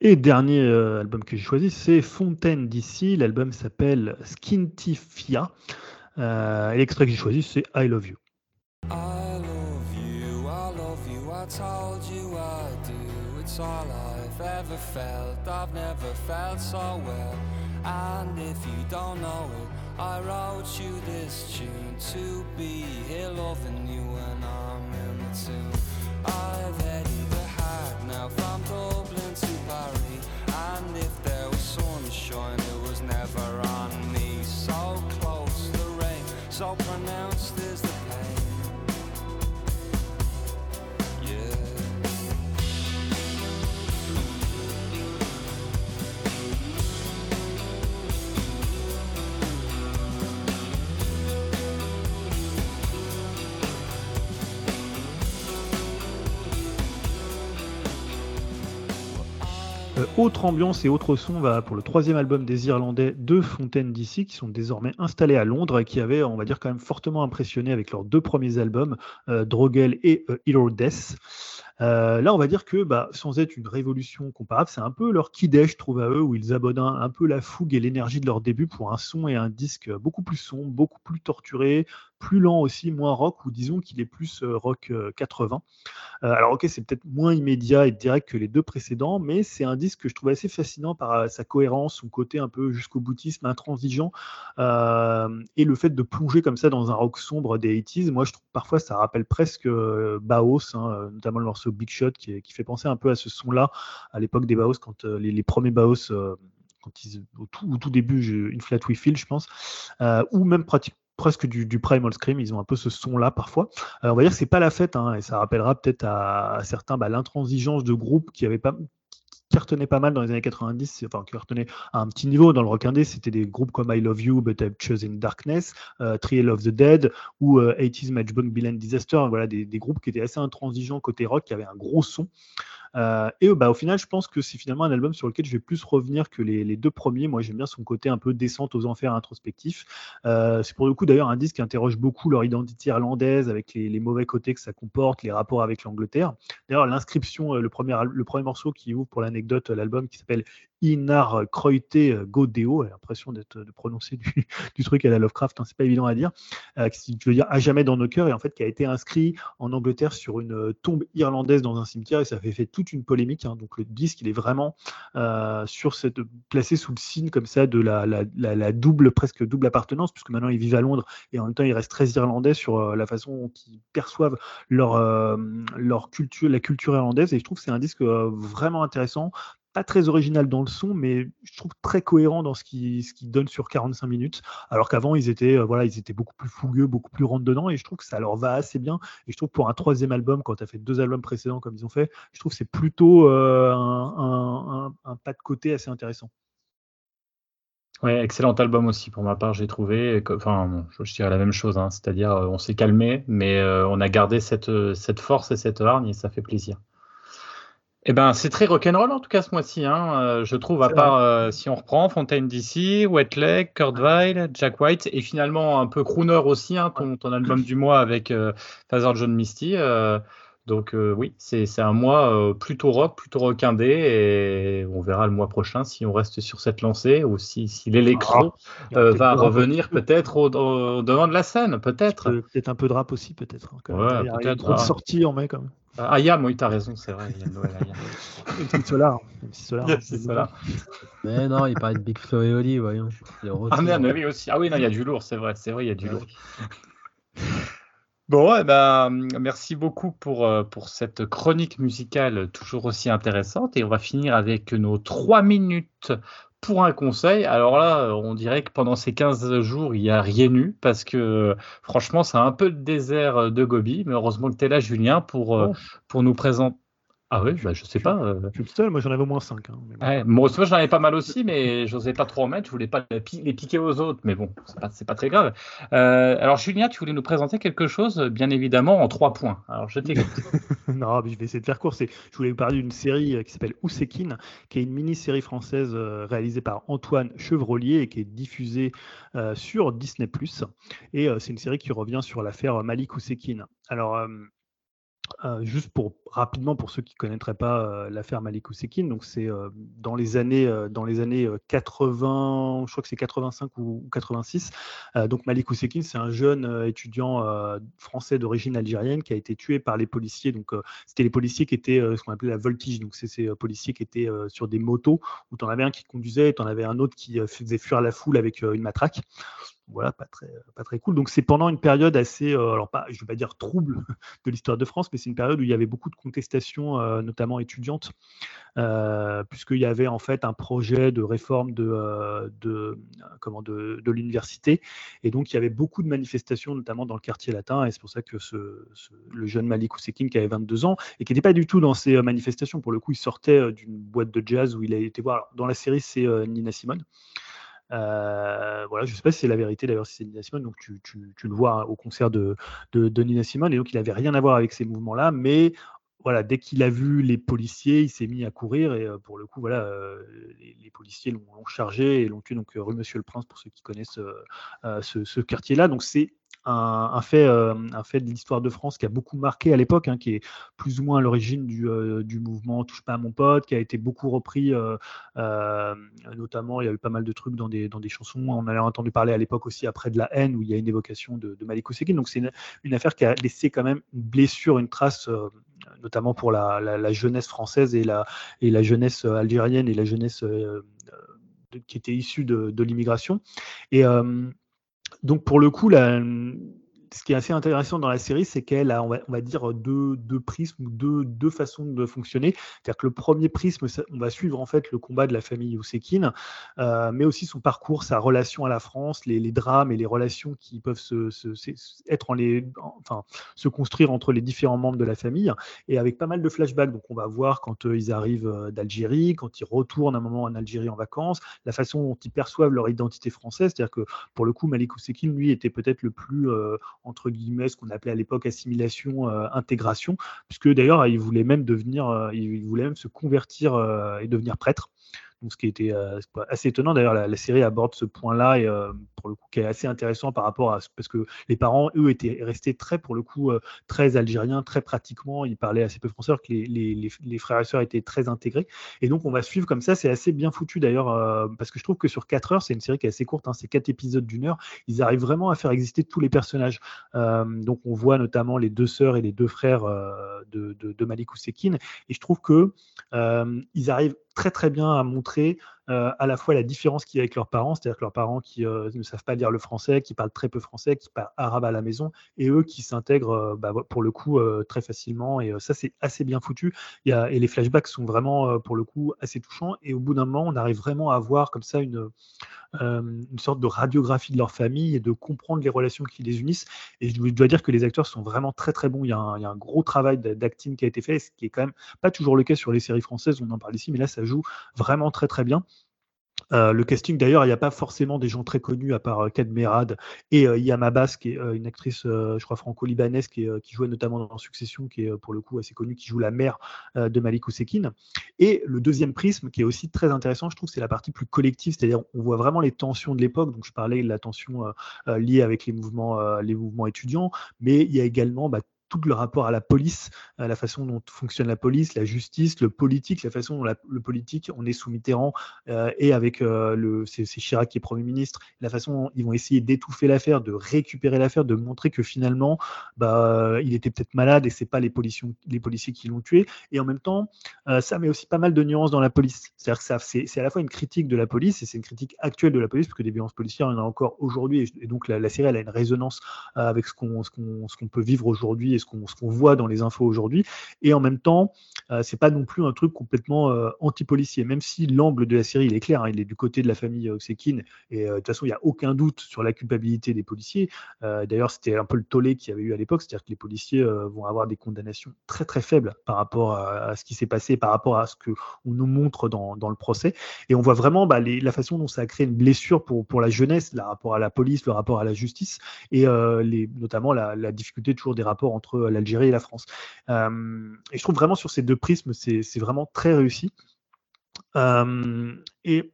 Et dernier euh, album que j'ai choisi, c'est Fontaine d'ici. L'album s'appelle Skintifia. Euh, et l'extrait que j'ai choisi, c'est I Love You. I love you, I love you, I told you I do. It's all I've ever felt, I've never felt so well. And if you don't know it, I wrote you this tune to be here loving you when I'm in the tune. I've had And if there was sunshine autre ambiance et autre son va pour le troisième album des Irlandais de Fontaine d'ici, qui sont désormais installés à Londres et qui avaient, on va dire, quand même fortement impressionné avec leurs deux premiers albums, euh, et euh, Death. Euh, là, on va dire que bah, sans être une révolution comparable, c'est un peu leur kidej, je trouve, à eux, où ils abonnent un, peu la fougue et l'énergie de leur début pour un son et un disque beaucoup plus sombre, beaucoup plus torturé, plus lent aussi, moins rock, ou disons qu'il est plus euh, rock 80. Euh, alors ok, c'est peut-être moins immédiat et direct que les deux précédents, mais c'est un disque que je trouve assez fascinant par sa cohérence, son côté un peu jusqu'au boutisme, intransigeant, et le fait de plonger comme ça dans un rock sombre des 80s. Moi, je trouve parfois ça rappelle presque Baos, hein, notamment le morceau Big Shot qui, fait penser un peu à ce son-là à l'époque des Baos, quand euh, les, premiers Baos, euh, au, tout, début, une Flat We Feel, je pense, euh, ou même presque du, du, Primal Scream, ils ont un peu ce son-là parfois. on va dire que c'est pas la fête, hein, et ça rappellera peut-être à, certains bah, l'intransigeance de groupes qui avaient pas mal dans les années 90, enfin qui cartonnait à un petit niveau dans le rock indé, c'était des groupes comme I Love You, But I've Chosen Darkness, euh, Trial of the Dead ou 80s Matchbook Bill and Disaster, voilà des, groupes qui étaient assez intransigeants côté rock, qui avaient un gros son. Euh, et bah, au final, je pense que c'est finalement un album sur lequel je vais plus revenir que les, deux premiers. Moi, j'aime bien son côté un peu descente aux enfers introspectif. Euh, c'est pour le coup d'ailleurs un disque qui interroge beaucoup leur identité irlandaise avec les, mauvais côtés que ça comporte, les rapports avec l'Angleterre. D'ailleurs, l'inscription, euh, le premier, le premier morceau qui ouvre pour l'anecdote l'album qui s'appelle Inar Croite Godeo, j'ai l'impression d'être de prononcer du, truc à la Lovecraft, hein, c'est pas évident à dire, euh, qui veut dire à jamais dans nos cœurs, et en fait qui a été inscrit en Angleterre sur une tombe irlandaise dans un cimetière, et ça fait fait toute une polémique. Hein. donc le disque, il est vraiment euh, sur cette, placé sous le signe comme ça de la, double, presque double appartenance, puisque maintenant ils vivent à Londres et en même temps ils restent très irlandais sur euh, la façon qu'ils perçoivent leur, euh, leur culture, la culture irlandaise. Et je trouve que c'est un disque vraiment intéressant, très original dans le son, mais je trouve très cohérent dans ce qui, ce qui donne sur 45 minutes. Alors qu'avant, ils étaient, euh, voilà, ils étaient beaucoup plus fougueux, beaucoup plus rentre dedans, et je trouve que ça leur va assez bien. Et je trouve pour un troisième album, quand tu as fait deux albums précédents comme ils ont fait, je trouve que c'est plutôt euh, un, pas de côté assez intéressant. Ouais, excellent album aussi pour ma part, j'ai trouvé. Enfin, je dirais la même chose, hein. c'est-à-dire euh, on s'est calmé, mais on a gardé cette, cette force et cette hargne et ça fait plaisir. Eh ben, c'est très rock'n'roll en tout cas ce mois-ci. Hein. Euh, je trouve, à part euh, si on reprend Fontaine DC, Wet Leg, Kurt Weill, Jack White et finalement un peu crooner aussi, hein, ton, ton, album du mois avec euh, Father John Misty. donc oui, c'est un mois plutôt rock, plutôt rockindé et on verra le mois prochain si on reste sur cette lancée ou si, si l'électro ah, va revenir peut-être au, devant de la scène, peut-être. Peut-être un peu de rap aussi, peut-être. Hein, il y a. Trop de sorties en mai quand même. Ah, Ayam, oui, t'as raison, c'est vrai, il y a Noël Ayam. MC Solar. Solar. Mais non, il parlait de Big Flo et Oli, voyons. Ah merde, oui, aussi. Ah oui, non, il y a du lourd, c'est vrai, c'est vrai, il y a du lourd. Bon, eh ben, merci beaucoup pour, euh, pour cette chronique musicale toujours aussi intéressante. Et on va finir avec nos trois minutes pour un conseil, alors là, on dirait que pendant ces 15 jours, il n'y a rien eu parce que franchement, c'est un peu le désert de Gobi. Mais heureusement que tu es là, Julien, pour, euh, pour nous présenter. Ah oui, bah, je sais pas. Euh. Je suis seul, moi j'en avais au moins 5. Hein, moi, j'en avais pas mal aussi, mais je n'osais pas trop en mettre, je voulais pas les piquer aux autres, mais bon, c'est pas, pas très grave. Euh, alors Julien, tu voulais nous présenter quelque chose, bien évidemment, en trois points. Alors je t'écoute. non, je vais essayer de faire court. Je voulais vous parler d'une série euh, qui s'appelle Oussekine, qui est une mini-série française réalisée par Antoine Chevrolier et qui est diffusée sur Disney+. Et c'est une série qui revient sur l'affaire Malik Oussekine. Alors, euh, juste pour rapidement pour ceux qui connaîtraient pas euh, l'affaire Malik Ousekine, donc c'est euh, dans les années dans les années 80, je crois que c'est 85 ou, 86. donc Malik Ousekine, c'est un jeune étudiant français d'origine algérienne qui a été tué par les policiers. Donc c'était les policiers qui étaient ce qu'on appelait la voltige. Donc c'est ces policiers qui étaient sur des motos où tu en avais un qui conduisait, tu en avais un autre qui faisait fuir la foule avec une matraque voilà, pas très, pas très cool. Donc c'est pendant une période assez, euh, alors pas, je vais pas dire trouble de l'histoire de France, mais c'est une période où il y avait beaucoup de contestations, euh, notamment étudiantes, euh, puisqu'il y avait en fait un projet de réforme de, de, comment, de, l'université, et donc il y avait beaucoup de manifestations, notamment dans le quartier latin, et c'est pour ça que le jeune Malik Ousekine, qui avait 22 ans, et qui n'était pas du tout dans ces manifestations, pour le coup il sortait d'une boîte de jazz où il a été voir, dans la série c'est Nina Simone. Euh, voilà, je ne sais pas si c'est la vérité d'ailleurs, si c'est Nina Simone, donc tu, tu, tu, le vois au concert de, de, Nina Simone, et donc il n'avait rien à voir avec ces mouvements-là, mais voilà, dès qu'il a vu les policiers, il s'est mis à courir et pour le coup, voilà, les, policiers l'ont chargé et l'ont tué. Donc, rue Monsieur le Prince, pour ceux qui connaissent ce, quartier-là. Donc, c'est un, fait, euh, un fait de l'histoire de France qui a beaucoup marqué à l'époque, hein, qui est plus ou moins à l'origine du, euh, mouvement Touche pas à mon pote, qui a été beaucoup repris, euh, notamment il y a eu pas mal de trucs dans des, dans des chansons. On avait entendu parler à l'époque aussi après de la haine, où il y a une évocation de, de Malik. Donc c'est une, affaire qui a laissé quand même une blessure, une trace notamment pour la, jeunesse française et la, et la jeunesse algérienne et la jeunesse qui était issue de, de l'immigration. Et donc pour le coup, la, ce qui est assez intéressant dans la série, c'est qu'elle a, on va, dire, deux, deux prismes, deux, deux façons de fonctionner. C'est-à-dire que le premier prisme, on va suivre en fait le combat de la famille Ousekine, euh, mais aussi son parcours, sa relation à la France, les, drames et les relations qui peuvent se, être en les, enfin, se construire entre les différents membres de la famille, et avec pas mal de flashbacks. Donc on va voir quand euh, ils arrivent euh, d'Algérie, quand ils retournent un moment en Algérie en vacances, la façon dont ils perçoivent leur identité française. C'est-à-dire que pour le coup, Malik Ousekine, lui, était peut-être le plus entre guillemets, ce qu'on appelait à l'époque assimilation, euh, intégration, puisque d'ailleurs, il voulait même euh, il voulait même se convertir euh, et devenir prêtre. Donc, ce qui était assez étonnant. D'ailleurs, la, série aborde ce point-là et pour le coup, qui est assez intéressant par rapport à parce que les parents, eux, étaient restés très, pour le coup, très algériens, très pratiquement. Ils parlaient assez peu français, que les, frères et sœurs étaient très intégrés. Et donc, on va suivre comme ça. C'est assez bien foutu d'ailleurs, parce que je trouve que sur 4 heures, c'est une série qui est assez courte. Hein, c'est 4 épisodes d'une heure. Ils arrivent vraiment à faire exister tous les personnages. donc, on voit notamment les deux sœurs et les deux frères de, de, de Malik Ousekine. Et je trouve que ils arrivent très très bien à montrer euh, à la fois la différence qu'il y a avec leurs parents, c'est-à-dire que leurs parents qui euh, ne savent pas lire le français, qui parlent très peu français, qui parlent arabe à la maison, et eux qui s'intègrent euh, bah, pour le coup très facilement. Et ça, c'est assez bien foutu. Et les flashbacks sont vraiment pour le coup assez touchants. Et au bout d'un moment, on arrive vraiment à voir comme ça une, sorte de radiographie de leur famille et de comprendre les relations qui les unissent. Et je dois dire que les acteurs sont vraiment très très bons. Il y a un, y a un gros travail d'acting qui a été fait, ce qui est quand même pas toujours le cas sur les séries françaises. On en parle ici, mais là, ça joue vraiment très très bien. Euh, le casting, d'ailleurs, il n'y a pas forcément des gens très connus à part euh, Kad Merad et euh, Yama Bass, qui est une actrice, je crois, franco-libanaise, qui, jouait notamment dans Succession, qui est pour le coup assez connue, qui joue la mère de Malik Ousekine. Et le deuxième prisme, qui est aussi très intéressant, je trouve, c'est la partie plus collective, c'est-à-dire on voit vraiment les tensions de l'époque. Donc, je parlais de la tension liée avec les mouvements, les mouvements étudiants, mais il y a également bah, tout le rapport à la police, la façon dont fonctionne la police, la justice, le politique, la façon dont le politique, on est sous Mitterrand euh, et avec euh, Chirac qui est Premier ministre, la façon dont ils vont essayer d'étouffer l'affaire, de récupérer l'affaire, de montrer que finalement, bah, il était peut-être malade et c'est pas les policiers, qui l'ont tué. Et en même temps, euh, ça met aussi pas mal de nuances dans la police. C'est, à la fois une critique de la police et c'est une critique actuelle de la police, parce que des violences policières, il y en a encore aujourd'hui. Et, donc la, série, elle a une résonance avec ce qu'on, ce qu'on peut vivre aujourd'hui ce qu'on voit dans les infos aujourd'hui. Et en même temps, euh, c'est pas non plus un truc complètement euh, anti-policier, même si l'angle de la série il est clair, hein, il est du côté de la famille Oxekin, et euh, de toute façon il n'y a aucun doute sur la culpabilité des policiers. D'ailleurs, c'était un peu le tollé qu'il y avait eu à l'époque, c'est-à-dire que les policiers vont avoir des condamnations très très faibles par rapport à, ce qui s'est passé, par rapport à ce que on nous montre dans, dans le procès. Et on voit vraiment bah, la façon dont ça a créé une blessure pour, pour la jeunesse, le rapport à la police, le rapport à la justice, et notamment la, la difficulté toujours des rapports entre euh, l'Algérie et la France. Euh, et je trouve vraiment sur ces deux prismes, c'est vraiment très réussi. Euh, et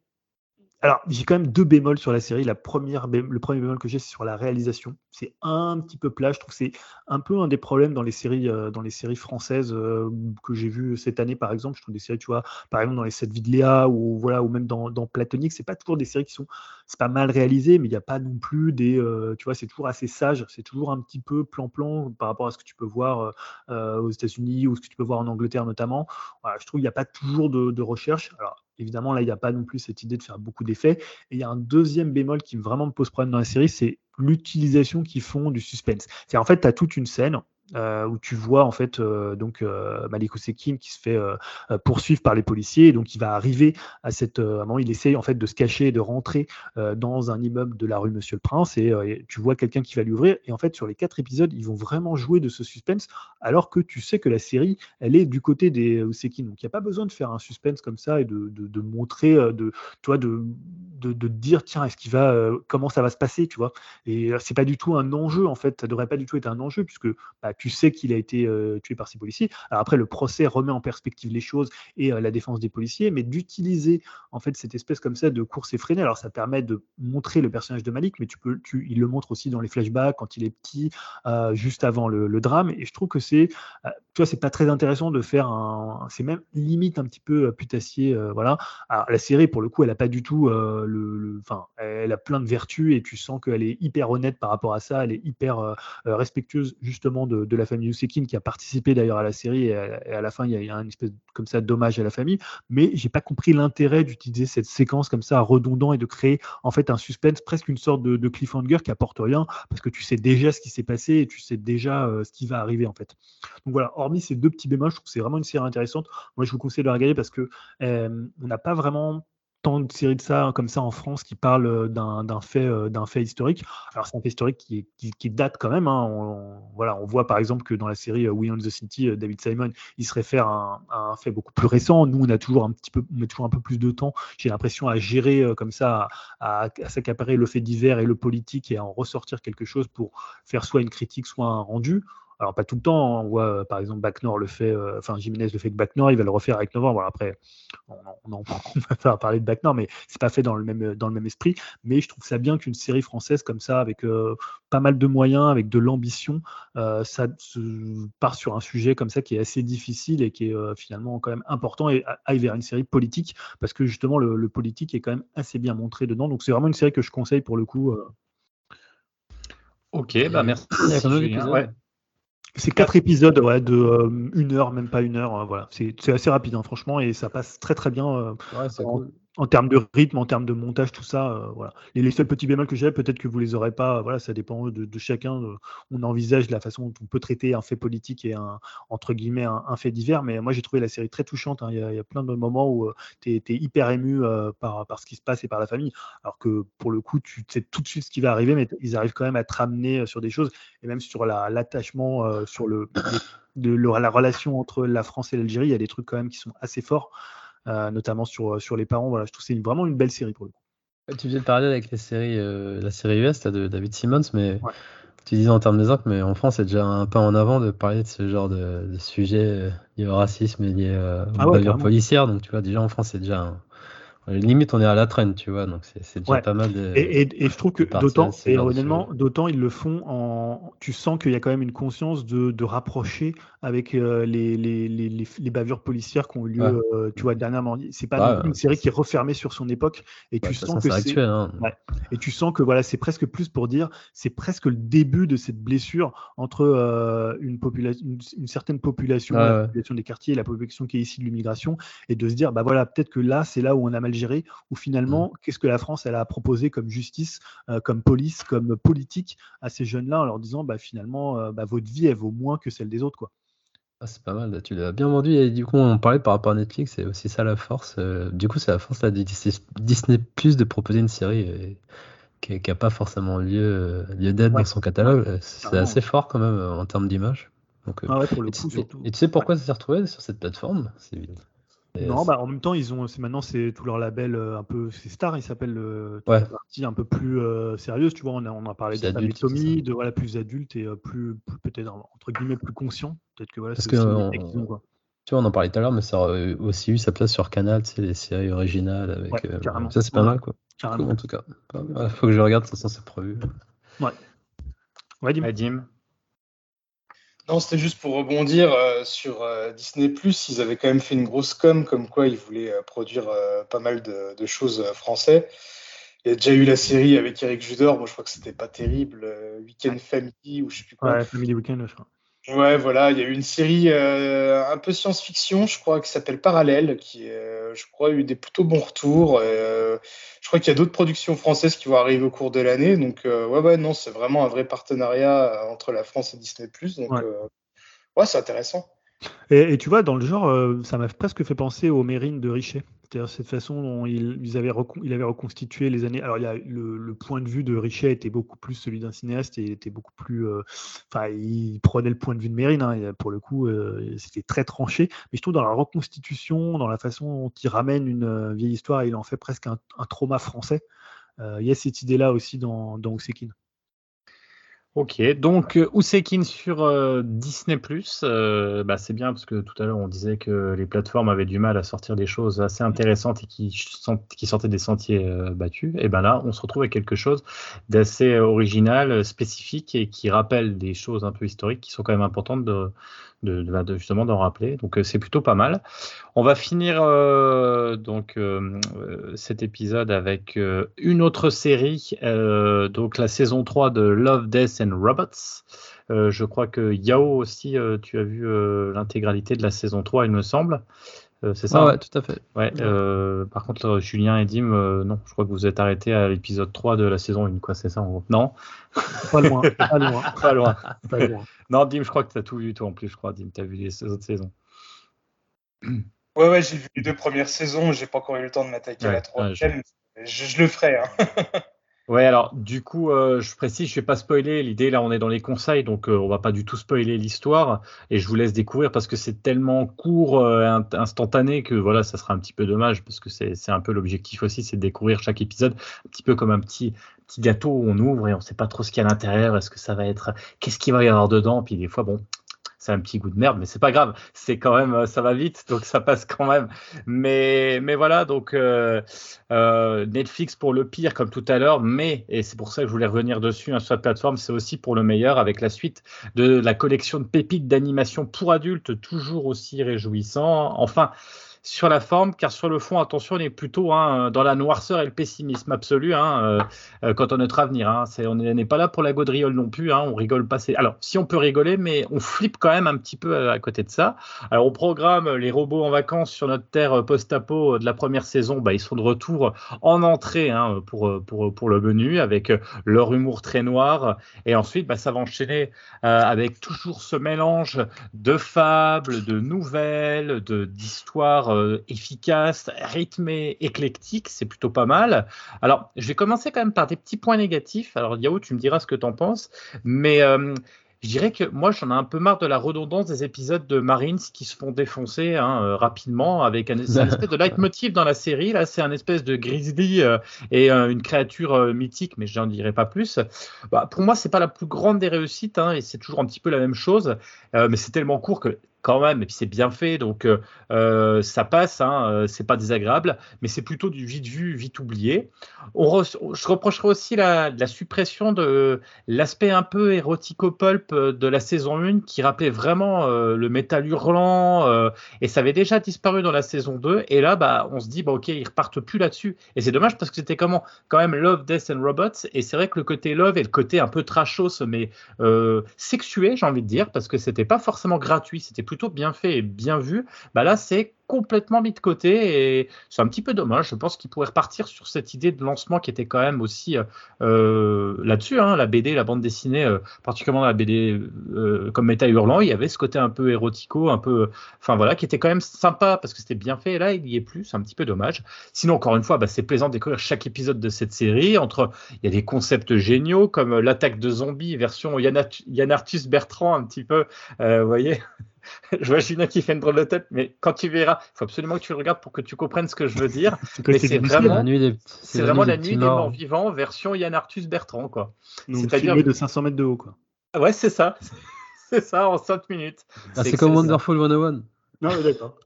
alors, j'ai quand même deux bémols sur la série. La première, le premier bémol que j'ai, c'est sur la réalisation. C'est un petit peu plat. Je trouve que c'est un peu un des problèmes dans les séries, euh, dans les séries françaises euh, que j'ai vues cette année, par exemple. Je trouve des séries, tu vois, par exemple dans les 7 vies de Léa ou voilà, ou même dans, dans Platonique, c'est pas toujours des séries qui sont, c'est pas mal réalisées, mais il n'y a pas non plus des, euh, tu vois, c'est toujours assez sage. C'est toujours un petit peu plan-plan par rapport à ce que tu peux voir aux États-Unis ou ce que tu peux voir en Angleterre notamment. Je trouve qu'il n'y a pas toujours de, de recherche. Alors Évidemment, là, il n'y a pas non plus cette idée de faire beaucoup d'effets. Et il y a un deuxième bémol qui vraiment me pose problème dans la série, c'est l'utilisation qu'ils font du suspense. C'est en fait, tu as toute une scène euh, où tu vois en fait euh, donc euh, Malik Ousekine qui se fait poursuivre par les policiers, et donc il va arriver à cette moment, il essaye en fait de se cacher, de rentrer dans un immeuble de la rue Monsieur le Prince, et, tu vois quelqu'un qui va lui ouvrir, et en fait sur les quatre épisodes, ils vont vraiment jouer de ce suspense, alors que tu sais que la série, elle est du côté des Ousekine, donc il n'y a pas besoin de faire un suspense comme ça et de, montrer, de toi de dire tiens est-ce qu'il va, comment ça va se passer, tu vois, et c'est pas du tout un enjeu en fait, ça devrait pas du tout être un enjeu puisque bah, tu sais qu'il a été tué par ces policiers. Alors après, le procès remet en perspective les choses et la défense des policiers, mais d'utiliser en fait cette espèce comme ça de course effrénée. Alors ça permet de montrer le personnage de Malik, mais tu peux, il le montre aussi dans les flashbacks quand il est petit, juste avant le, drame. Et je trouve que c'est, tu vois, c'est pas très intéressant de faire un, c'est même limite un petit peu putassier, voilà. La série pour le coup, elle a pas du tout le, enfin, elle a plein de vertus et tu sens qu'elle est hyper honnête par rapport à ça, elle est hyper euh, euh, respectueuse justement de, la famille Usekin qui a participé d'ailleurs à la série et à, la fin il y a, un espèce comme ça d'hommage à la famille, mais j'ai pas compris l'intérêt d'utiliser cette séquence comme ça redondant et de créer en fait un suspense, presque une sorte de, cliffhanger qui apporte rien parce que tu sais déjà ce qui s'est passé et tu sais déjà euh, ce qui va arriver en fait. Donc voilà, hormis ces deux petits bémols, je trouve que c'est vraiment une série intéressante. Moi je vous conseille de la regarder parce que on n'a pas vraiment tant de séries de ça comme ça en France qui parlent euh, d'un fait, euh, fait historique. Alors c'est un fait historique qui, date quand même. Hein. On, voilà, on voit par exemple que dans la série euh, We Own the City, David Simon, il se réfère à un, fait beaucoup plus récent. Nous, on a toujours un petit peu, on met toujours un peu plus de temps. J'ai l'impression à gérer comme ça, à, s'accaparer le fait divers et le politique et à en ressortir quelque chose pour faire soit une critique, soit un rendu. Alors, pas tout le temps. Hein. On voit, euh, par exemple, Backnor le fait, euh, enfin, Jiménez le fait que Backnor, il va le refaire avec Novembre. après, on, on, va faire parler de Backnor, mais c'est pas fait dans le, même, dans le même esprit. Mais je trouve ça bien qu'une série française comme ça, avec euh, pas mal de moyens, avec de l'ambition, ça part sur un sujet comme ça qui est assez difficile et qui est finalement quand même important et aille vers une série politique parce que justement, le, politique est quand même assez bien montré dedans. Donc, c'est vraiment une série que je conseille pour le coup. Ok, bah merci. C'est quatre épisodes ouais, de euh, une heure, même pas une heure. Euh, voilà, c'est assez rapide, hein, franchement, et ça passe très très bien. Euh, ouais, cool en termes de rythme, en termes de montage, tout ça, euh, voilà. Les, seuls petits bémols que j'ai, peut-être que vous les aurez pas. Voilà, ça dépend de, chacun. on envisage la façon dont on peut traiter un fait politique et un entre guillemets un, fait divers. Mais moi, j'ai trouvé la série très touchante. Hein. Il, y a, plein de moments où euh, tu es, hyper ému euh, par, ce qui se passe et par la famille. Alors que pour le coup, tu sais tout de suite ce qui va arriver, mais ils arrivent quand même à te ramener sur des choses et même sur l'attachement, sur le, de, la relation entre la France et l'Algérie. Il y a des trucs quand même qui sont assez forts. Euh, notamment sur, sur les parents. Voilà, je trouve que c'est vraiment une belle série pour le coup. Tu viens de parler avec les séries, euh, la série US de David Simmons, mais tu disais en termes d'exemple, mais en France, c'est déjà un pas en avant de parler de ce genre de, de sujet euh, lié au racisme et lié aux ah policières. Donc, tu vois, déjà en France, c'est déjà un, Limite, on est à la traîne, tu vois, donc c'est déjà pas mal. De, et, et, je trouve que d'autant, et honnêtement, d'autant ils le font en. Tu sens qu'il y a quand même une conscience de, de rapprocher avec euh, les, les, les, les, bavures policières qui ont eu lieu, euh, tu vois, dernièrement. C'est pas une série qui est refermée sur son époque, et tu sens que c'est. Hein. Et tu sens que voilà, c'est presque plus pour dire, c'est presque le début de cette blessure entre euh, une, population, une, certaine population, la population des quartiers, et la population qui est issue de l'immigration, et de se dire, bah voilà, peut-être que là, c'est là où on a mal gérer, ou finalement, mmh. qu'est-ce que la France elle a proposé comme justice, euh, comme police, comme politique à ces jeunes-là en leur disant, bah, finalement, euh, bah, votre vie, elle vaut moins que celle des autres. quoi. Ah, c'est pas mal, tu l'as bien vendu. Et du coup, on parlait par rapport à Netflix, c'est aussi ça la force. Euh, du coup, c'est la force là, de Disney Plus de proposer une série qui n'a pas forcément lieu, lieu d'être dans son catalogue. C'est assez fort quand même en termes d'image. Donc, ah et, tu sais pourquoi ça s'est retrouvé sur cette plateforme C'est non, bah, en même temps, ils ont, c'est maintenant c'est tout leur label euh, un peu, c'est Star, ils s'appellent euh, ouais. partie un peu plus euh, sérieuse. Tu vois, on a, on a parlé de Tommy, de voilà plus adulte et plus, peut-être entre guillemets plus conscient. Peut-être que voilà, c'est que tu vois, on en parlait tout à l'heure, mais ça a aussi eu sa place sur Canal, tu sais, les séries originales avec. ça c'est pas mal quoi. Carrément. en tout cas, il faut que je regarde, de toute façon c'est prévu. Ouais. Ouais, Dim. Non, c'était juste pour rebondir euh, sur euh, Disney+. Ils avaient quand même fait une grosse com, comme quoi ils voulaient euh, produire pas mal de, choses français. Il y a déjà eu la série avec Eric Judor. Moi, je crois que c'était pas terrible. Weekend Family ou je sais plus quoi. Ouais, Family Weekend, je crois. Ouais, voilà, il y a eu une série euh, un peu science-fiction, je crois, qui s'appelle Parallèle, qui, euh, je crois, a eu des plutôt bons retours. Euh, je crois qu'il y a d'autres productions françaises qui vont arriver au cours de l'année. Donc, ouais, ouais, non, c'est vraiment un vrai partenariat entre la France et Disney+. Donc, ouais, ouais c'est intéressant. Et, tu vois, dans le genre, ça m'a presque fait penser aux Mérines de Richet. C'est-à-dire cette façon dont il, avait il avait reconstitué les années. Alors, le, point de vue de Richet était beaucoup plus celui d'un cinéaste et il était beaucoup plus. Euh, enfin, il prenait le point de vue de Mérine. Hein, pour le coup, euh, c'était très tranché. Mais je trouve dans la reconstitution, dans la façon dont il ramène une euh, vieille histoire, il en fait presque un, trauma français. il y a cette idée-là aussi dans, dans Ok, donc euh, Ousekin sur euh, Disney euh, bah, c'est bien parce que tout à l'heure on disait que les plateformes avaient du mal à sortir des choses assez intéressantes et qui, sortaient des sentiers battus. Et ben là, on se retrouve avec quelque chose d'assez original, spécifique et qui rappelle des choses un peu historiques qui sont quand même importantes de, de, justement d'en rappeler. Donc c'est plutôt pas mal. On va finir donc cet épisode avec une autre série, donc la saison 3 de Love, Death and Robots. je crois que Yao aussi, tu as vu l'intégralité de la saison 3, il me semble. c'est ça ah Ouais, tout à fait. Ouais, par contre, Julien et Dim, non, je crois que vous êtes arrêtés à l'épisode 3 de la saison 1, quoi, c'est ça Non Pas loin, pas loin. pas loin. pas loin. Non, Dim, je crois que tu as tout vu, toi en plus, je crois, Dim, tu as vu les autres saisons. Ouais, ouais, j'ai vu les deux premières saisons, j'ai pas encore eu le temps de m'attaquer à la troisième. je... le ferai. Hein. Ouais, alors du coup, euh, je précise, je vais pas spoiler. L'idée là, on est dans les conseils, donc euh, on va pas du tout spoiler l'histoire, et je vous laisse découvrir parce que c'est tellement court, euh, instantané que voilà, ça sera un petit peu dommage parce que c'est un peu l'objectif aussi, c'est de découvrir chaque épisode, un petit peu comme un petit petit gâteau où on ouvre et on sait pas trop ce qu'il y a à l'intérieur. Est-ce que ça va être, qu'est-ce qu'il va y avoir dedans? Puis des fois, bon, c'est un petit goût de merde, mais c'est pas grave. C'est quand même, euh, ça va vite, donc ça passe quand même. Mais, mais voilà, donc euh, euh, Netflix pour le pire, comme tout à l'heure, mais, et c'est pour ça que je voulais revenir dessus hein, sur la plateforme, c'est aussi pour le meilleur avec la suite de la collection de pépites d'animation pour adultes, toujours aussi réjouissant. Enfin, sur la forme, car sur le fond, attention, on est plutôt hein, dans la noirceur et le pessimisme absolu hein, euh, euh, quant à notre avenir. Hein. on n'est pas là pour la gaudriole non plus, hein, on rigole pas. Alors, si on peut rigoler, mais on flippe quand même un petit peu euh, à, côté de ça. Alors, au programme les robots en vacances sur notre terre post-apo de la première saison. Bah, ils sont de retour en entrée pour le menu avec leur humour très noir. Et ensuite, bah, ça va enchaîner avec toujours ce mélange de fables, de nouvelles, d'histoires euh, efficace, rythmé, éclectique, c'est plutôt pas mal. Alors, je vais commencer quand même par des petits points négatifs. Alors, Yahoo, tu me diras ce que tu en penses, mais euh, je dirais que moi, j'en ai un peu marre de la redondance des épisodes de Marines qui se font défoncer hein, euh, rapidement avec un, espèce de leitmotiv dans la série. Là, c'est un espèce de grizzly et une créature mythique, mais je n'en dirai pas plus. Bah, pour moi, c'est pas la plus grande des réussites hein, et c'est toujours un petit peu la même chose, mais c'est tellement court que quand même, et puis c'est bien fait, donc euh, euh, ça passe, hein, euh, c'est pas désagréable, mais c'est plutôt du vite vu, vite oublié. On je reprocherai aussi la, la suppression de l'aspect un peu érotico-pulp de la saison 1 qui rappelait vraiment le métal hurlant, et ça avait déjà disparu dans la saison 2, et là, bah, on se dit, bah, ok, ils repartent plus là-dessus, et c'est dommage parce que c'était comment quand même Love, Death and Robots, et c'est vrai que le côté Love et le côté un peu trashos, mais sexué, j'ai envie de dire, parce que c'était pas forcément gratuit, c'était plus plutôt bien fait et bien vu, bah là c'est complètement mis de côté et c'est un petit peu dommage. Je pense qu'il pourrait repartir sur cette idée de lancement qui était quand même aussi euh, euh, là-dessus. Hein, la BD, la bande dessinée, euh, particulièrement la BD comme Méta Hurlant, il y avait ce côté un peu érotico, un peu, enfin voilà, qui était quand même sympa parce que c'était bien fait. Et là, il y est plus, c'est un petit peu dommage. Sinon, encore une fois, bah, c'est plaisant de découvrir chaque épisode de cette série. Entre, il y a des concepts géniaux comme l'attaque de zombies version Yann Arthus Bertrand, un petit peu, vous voyez. je vois Julien qui fait une drôle de tête, mais quand tu verras, il faut absolument que tu le regardes pour que tu comprennes ce que je veux dire. c'est vraiment, la nuit des, c'est vraiment la nuit des morts vivants version Yann Arthus Bertrand, quoi. C'est-à-dire de 500 mètres de haut, quoi. Ouais, c'est ça. c'est ça en 5 minutes. Ah, c'est comme Wonderful 101. Non, d'accord.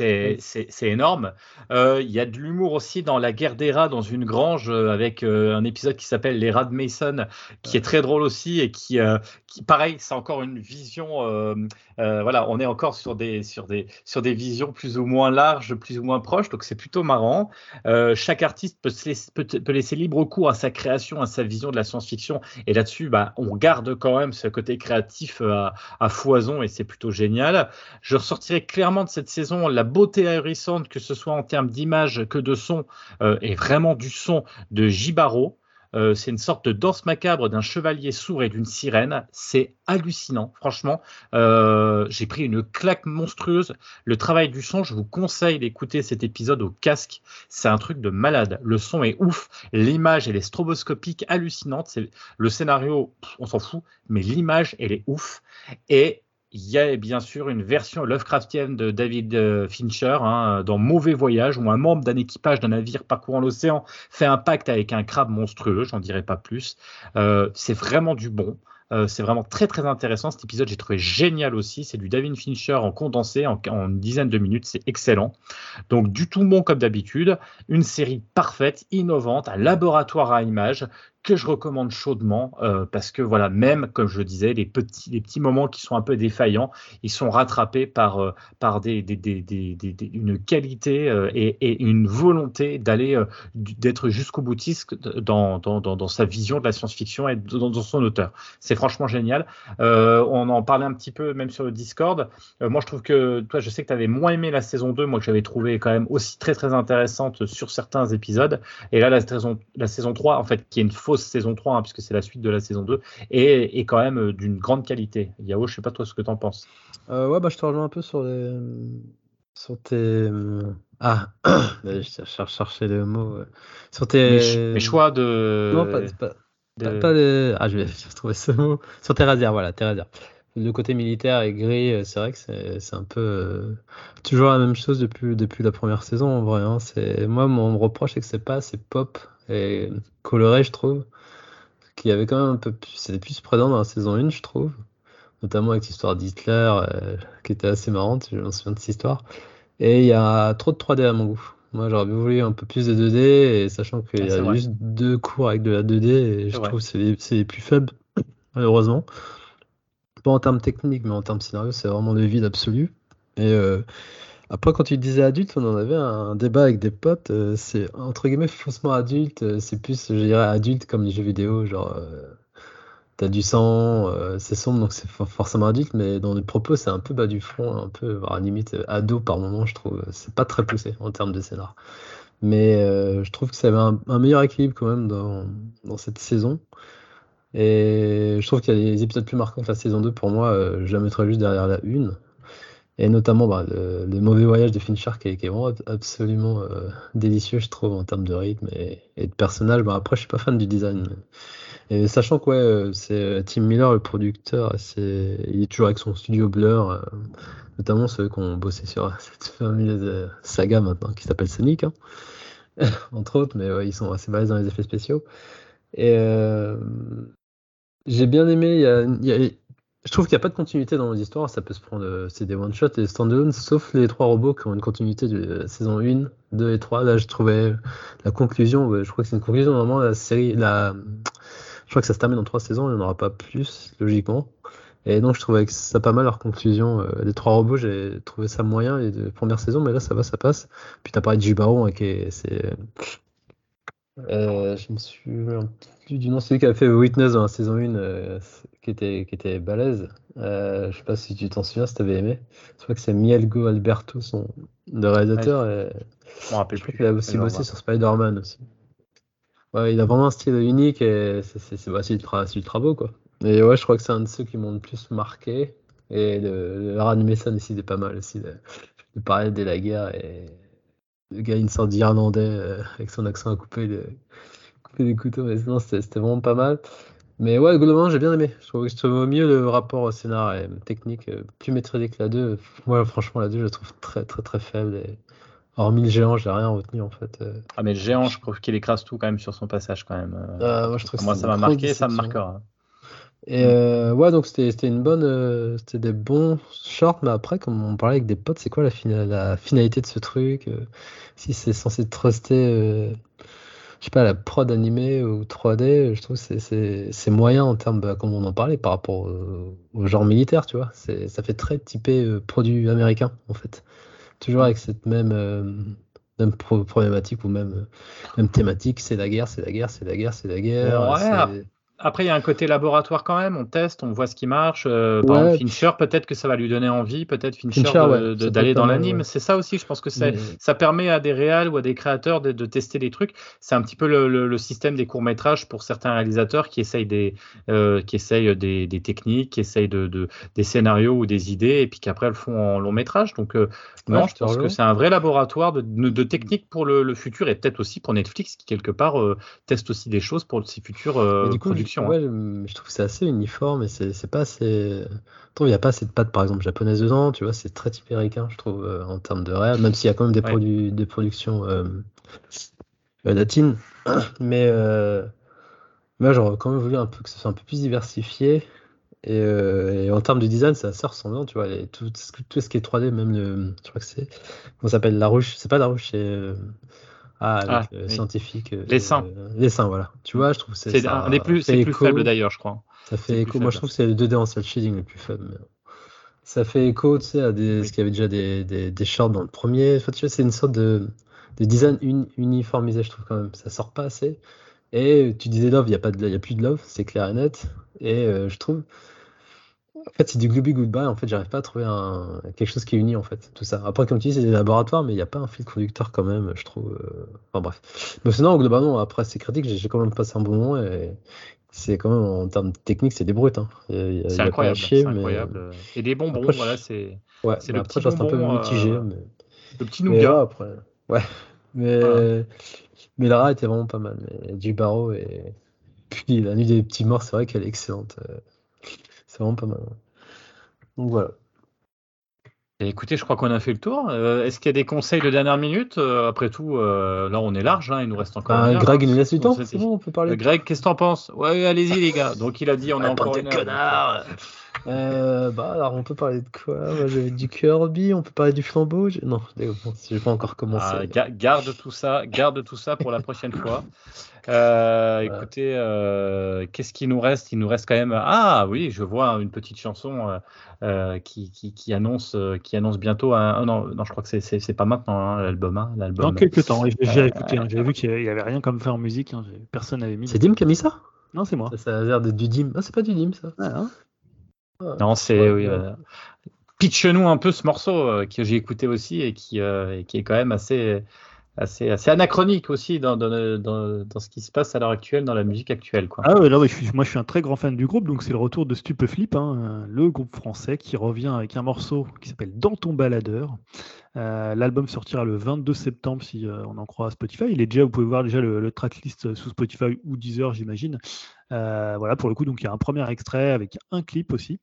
C'est énorme. Euh, il y a de l'humour aussi dans La guerre des rats dans une grange euh, avec euh, un épisode qui s'appelle Les rats de Mason qui est très drôle aussi et qui, qui pareil, c'est encore une vision. voilà, on est encore sur des, sur, des, sur des visions plus ou moins larges, plus ou moins proches, donc c'est plutôt marrant. chaque artiste peut, laisser, peut, laisser, libre cours à sa création, à sa vision de la science-fiction et là-dessus, bah, on garde quand même ce côté créatif à, à foison et c'est plutôt génial. Je ressortirai clairement de cette saison la beauté ahurissante, que ce soit en termes d'image que de son, euh, et vraiment du son de Jibaro. Euh, c'est une sorte de danse macabre d'un chevalier sourd et d'une sirène. C'est hallucinant, franchement. Euh, j'ai pris une claque monstrueuse. Le travail du son, je vous conseille d'écouter cet épisode au casque. C'est un truc de malade. Le son est ouf. L'image, elle est stroboscopique, hallucinante. Le scénario, on s'en fout, mais l'image, elle est ouf. Et il y a bien sûr une version Lovecraftienne de David euh, Fincher hein, dans Mauvais Voyage, où un membre d'un équipage d'un navire parcourant l'océan fait un pacte avec un crabe monstrueux, j'en dirai pas plus. Euh, c'est vraiment du bon. Euh, c'est vraiment très très intéressant cet épisode. J'ai trouvé génial aussi. C'est du David Fincher en condensé en, en une dizaine de minutes. C'est excellent. Donc du tout bon comme d'habitude. Une série parfaite, innovante, un laboratoire à images que je recommande chaudement euh, parce que voilà même comme je disais les petits les petits moments qui sont un peu défaillants ils sont rattrapés par euh, par des, des, des, une qualité euh, et, une volonté d'aller d'être jusqu'au boutiste dans, dans, dans, sa vision de la science-fiction et dans, dans son auteur. C'est franchement génial. On en parlait un petit peu même sur le Discord. Moi je trouve que toi je sais que tu avais moins aimé la saison 2 moi que j'avais trouvé quand même aussi très très intéressante sur certains épisodes. Et là la saison la saison 3 en fait qui est une saison 3, hein, puisque c'est la suite de la saison 2, et, et quand même euh, d'une grande qualité. Yao, je sais pas toi ce que tu en penses. Euh, ouais, bah, je te rejoins un peu sur, les... sur tes. Euh, ah, je cherche chercher le mot. Sur tes. Mes, choix de. Non, pas, pas, pas les... Ah, je vais trouver ce mot. Sur tes réserves, voilà, tes réserves le côté militaire et gris, c'est vrai que c'est un peu toujours la même chose depuis, depuis la première saison en vrai. Hein. Moi, mon reproche, c'est que c'est pas assez pop et coloré, je trouve qui avait quand même un peu plus, c'était plus présent dans la saison 1, je trouve, notamment avec l'histoire d'Hitler, euh, qui était assez marrante, je me souviens de cette histoire. Et il y a trop de 3D à mon goût. Moi, j'aurais voulu un peu plus de 2D, et sachant qu'il y a juste deux cours avec de la 2D, et je trouve que c'est les, les, plus faibles, malheureusement. Pas en termes techniques, mais en termes scénario, c'est vraiment le vide absolu. Et euh, après, quand tu disais adulte, on en avait un débat avec des potes. Euh, c'est entre guillemets faussement adulte. Euh, c'est plus, je dirais, adulte comme les jeux vidéo. Genre, euh, t'as du sang, c'est sombre, donc c'est forcément adulte. Mais dans les propos, c'est un peu bas du front, un peu, voire limite ado par moment, je trouve. C'est pas très poussé en termes de scénar. Mais je trouve que ça avait un, meilleur équilibre quand même dans, dans cette saison. Et je trouve qu'il y a des épisodes plus marquants que la saison 2 pour moi. je la mettrais juste derrière la une et notamment bah, le, mauvais voyage de Fincher qui est, qui est vraiment absolument euh, délicieux, je trouve, en termes de rythme et, de personnage. Bah, après, je suis pas fan du design. Et sachant que euh, c'est euh, Tim Miller, le producteur, c'est, il est toujours avec son studio Blur, notamment ceux qui ont bossé sur cette fameuse saga maintenant qui s'appelle Sonic, hein, entre autres, mais ils sont assez balèzes dans les effets spéciaux. Et j'ai bien aimé, je trouve qu'il n'y a pas de continuité dans les histoires, ça peut se prendre, euh, c'est des one-shots et stand-alone, sauf les trois robots qui ont une continuité de la saison 1, 2 et 3. Là, je trouvais la conclusion, je crois que c'est une conclusion, normalement, la série, la, je crois que ça se termine en trois saisons, il n'y en aura pas plus, logiquement. Et donc, je trouvais que ça pas mal leur conclusion. Euh, les trois robots, j'ai trouvé ça moyen les deux premières saisons, mais là, ça va, ça passe. Puis t'as parlé de Jibaro, hein, qui c'est, euh, je me souviens plus du nom, celui qui a fait Witness dans la saison 1, euh, qui, était, qui était balèze. Euh, je sais pas si tu t'en souviens, si tu avais aimé. Je crois que c'est Mielgo Alberto, son le réalisateur. Ouais, je me rappelle plus. Il a aussi bossé sur Spider-Man aussi. Ouais, il a vraiment un style unique et c'est bah, ultra, ultra beau quoi. Et ouais, je crois que c'est un de ceux qui m'ont le plus marqué. Et le, le animé ça décidait pas mal aussi de, de parler dès la guerre et le gars, une sorte d'Irlandais euh, avec son accent à couper, le, couper les couteaux. Mais sinon, c'était vraiment pas mal. Mais ouais, globalement, j'ai bien aimé. Je trouve que je trouve mieux le rapport au scénario technique, euh, plus maîtrisé que la 2. Moi, franchement, la 2, je la trouve très, très, très faible. Et... Hormis le géant, j'ai rien retenu en fait. Euh. Ah, mais le géant, je trouve qu'il écrase tout quand même sur son passage quand même. moi, je trouve moi ça m'a marqué, ça me marquera. Et euh, ouais, donc c'était une bonne, euh, c'était des bons shorts, mais après, comme on parlait avec des potes, c'est quoi la, la finalité de ce truc euh, Si c'est censé truster, je sais pas, la prod animée ou 3D, je trouve que c'est moyen en termes, bah, comme on en parlait, par rapport au, genre militaire, tu vois. Ça fait très typé produit américain, en fait. Toujours avec cette même, même problématique ou même, même thématique, c'est la guerre, c'est la guerre, c'est la guerre, c'est la guerre. Ouais, après, il y a un côté laboratoire quand même. On teste, on voit ce qui marche. Euh, par exemple, Fincher, peut-être que ça va lui donner envie, peut-être Fincher, d'aller dans l'anime. C'est ça aussi. Je pense que ça permet à des réals ou à des créateurs de, tester des trucs. C'est un petit peu le, système des courts métrages pour certains réalisateurs qui essayent des, euh, qui essayent des, techniques, qui essayent de, des scénarios ou des idées, et puis qu'après elles font en long métrage. Donc euh, non, je pense que c'est un vrai laboratoire de, de techniques pour le, futur et peut-être aussi pour Netflix qui quelque part teste aussi des choses pour ses futures productions. Ouais, je trouve que c'est assez uniforme et c'est pas assez. Je trouve qu'il n'y a pas assez de pattes, par exemple, japonaises dedans, tu vois, c'est très type américain, je trouve, euh, en termes de réel, même s'il y a quand même des, produits, des productions euh, euh, latines. Mais moi, j'aurais quand même voulu un peu que ce soit un peu plus diversifié. Et, euh, et en termes de design, c'est assez ressemblant, tu vois. les- tout, tout ce qui est 3D, même le. Je crois que c'est. Comment ça s'appelle La ruche C'est pas la ruche, c'est. Ah, avec Ah, le oui. scientifique. euh, Les seins. euh, les seins, voilà. Tu vois, je trouve que c'est. Un des plus, c'est plus faible d'ailleurs, je crois. Ça fait écho. Moi, je trouve que c'est le 2D en cel shading le plus faible. mais. Ça fait écho, tu sais, à des, Oui. ce qu'il y avait déjà des, des, des shorts dans le premier. Enfin, tu vois, c'est une sorte de, de design uni- uniformisé, je trouve quand même. Ça sort pas assez. Et tu disais Love, il n'y a, pas de- il y a plus de Love, c'est clair et net. Et euh, je trouve. En fait, c'est du Glooby Goodbye. En fait, j'arrive pas à trouver un, quelque chose qui unit, en fait, tout ça. Après, comme tu dis, c'est des laboratoires, mais il n'y a pas un fil conducteur quand même, je trouve. euh, Enfin, bref. Mais sinon, globalement, après ces critiques, j'ai quand même passé un bon moment et c'est quand même, en termes techniques, c'est des brutes. Hein. C'est incroyable, chier, mais- incroyable. Et des bonbons, Après, voilà, c'est Ouais, C'est le après, petit je reste un peu mitigé. euh, Mais, le petit mais nougat. après, ouais. Mais, Voilà. mais Lara était vraiment pas mal. Mais Jay Barrow et puis la nuit des petits morts, c'est vrai qu'elle est excellente. C'est vraiment pas mal. Donc voilà. Et écoutez, je crois qu'on a fait le tour. Euh, Est-ce qu'il y a des conseils de dernière minute? Euh, Après tout, euh, là, on est large, hein, il nous reste encore. Une heure, Greg, il nous laisse du On temps. C'est bon, on peut parler. Euh, Greg, qu'est-ce que t'en penses? Ouais, allez-y, les gars. Donc, il a dit, on a Ouais, encore une heure. connards. Euh, bah alors on peut parler de quoi? Moi j'avais du Kirby, on peut parler du flambeau. Non, je bon, j'ai pas encore commencé. Ah, ga- garde tout ça, garde tout ça pour la prochaine fois. Euh, Voilà. Écoutez, euh, qu'est-ce qu'il nous reste? Il nous reste quand même. Ah oui, je vois une petite chanson euh, euh, qui, qui, qui annonce, euh, qui annonce bientôt. Un... non, non, je crois que c'est- c'est c'est pas maintenant hein, l'album. hein, Dans quelques temps, j'ai écouté, hein, j'avais vu qu'il y avait rien comme fait en musique, hein, personne n'avait mis. C'est Dim qui a mis ça? Non, c'est moi. Ça, ça a l'air d'être du Dim. Ah, c'est pas du Dim ça. Ah, hein. Non, c'est. Ouais, oui, euh, Pitch-nous un peu ce morceau euh, que j'ai écouté aussi et qui, euh, et qui est quand même assez, assez, assez anachronique aussi dans, ce qui se passe à l'heure actuelle, dans la musique actuelle. Quoi. Ah moi je suis un très grand fan du groupe, donc c'est le retour de Stupeflip, hein, le groupe français qui revient avec un morceau qui s'appelle Dans ton baladeur. Euh, L'album sortira le 22 septembre si euh, on en croit Spotify. Il est déjà, vous pouvez voir déjà le, le tracklist sous Spotify ou Deezer, j'imagine. Euh, voilà pour le coup, donc il y a un premier extrait avec un clip aussi.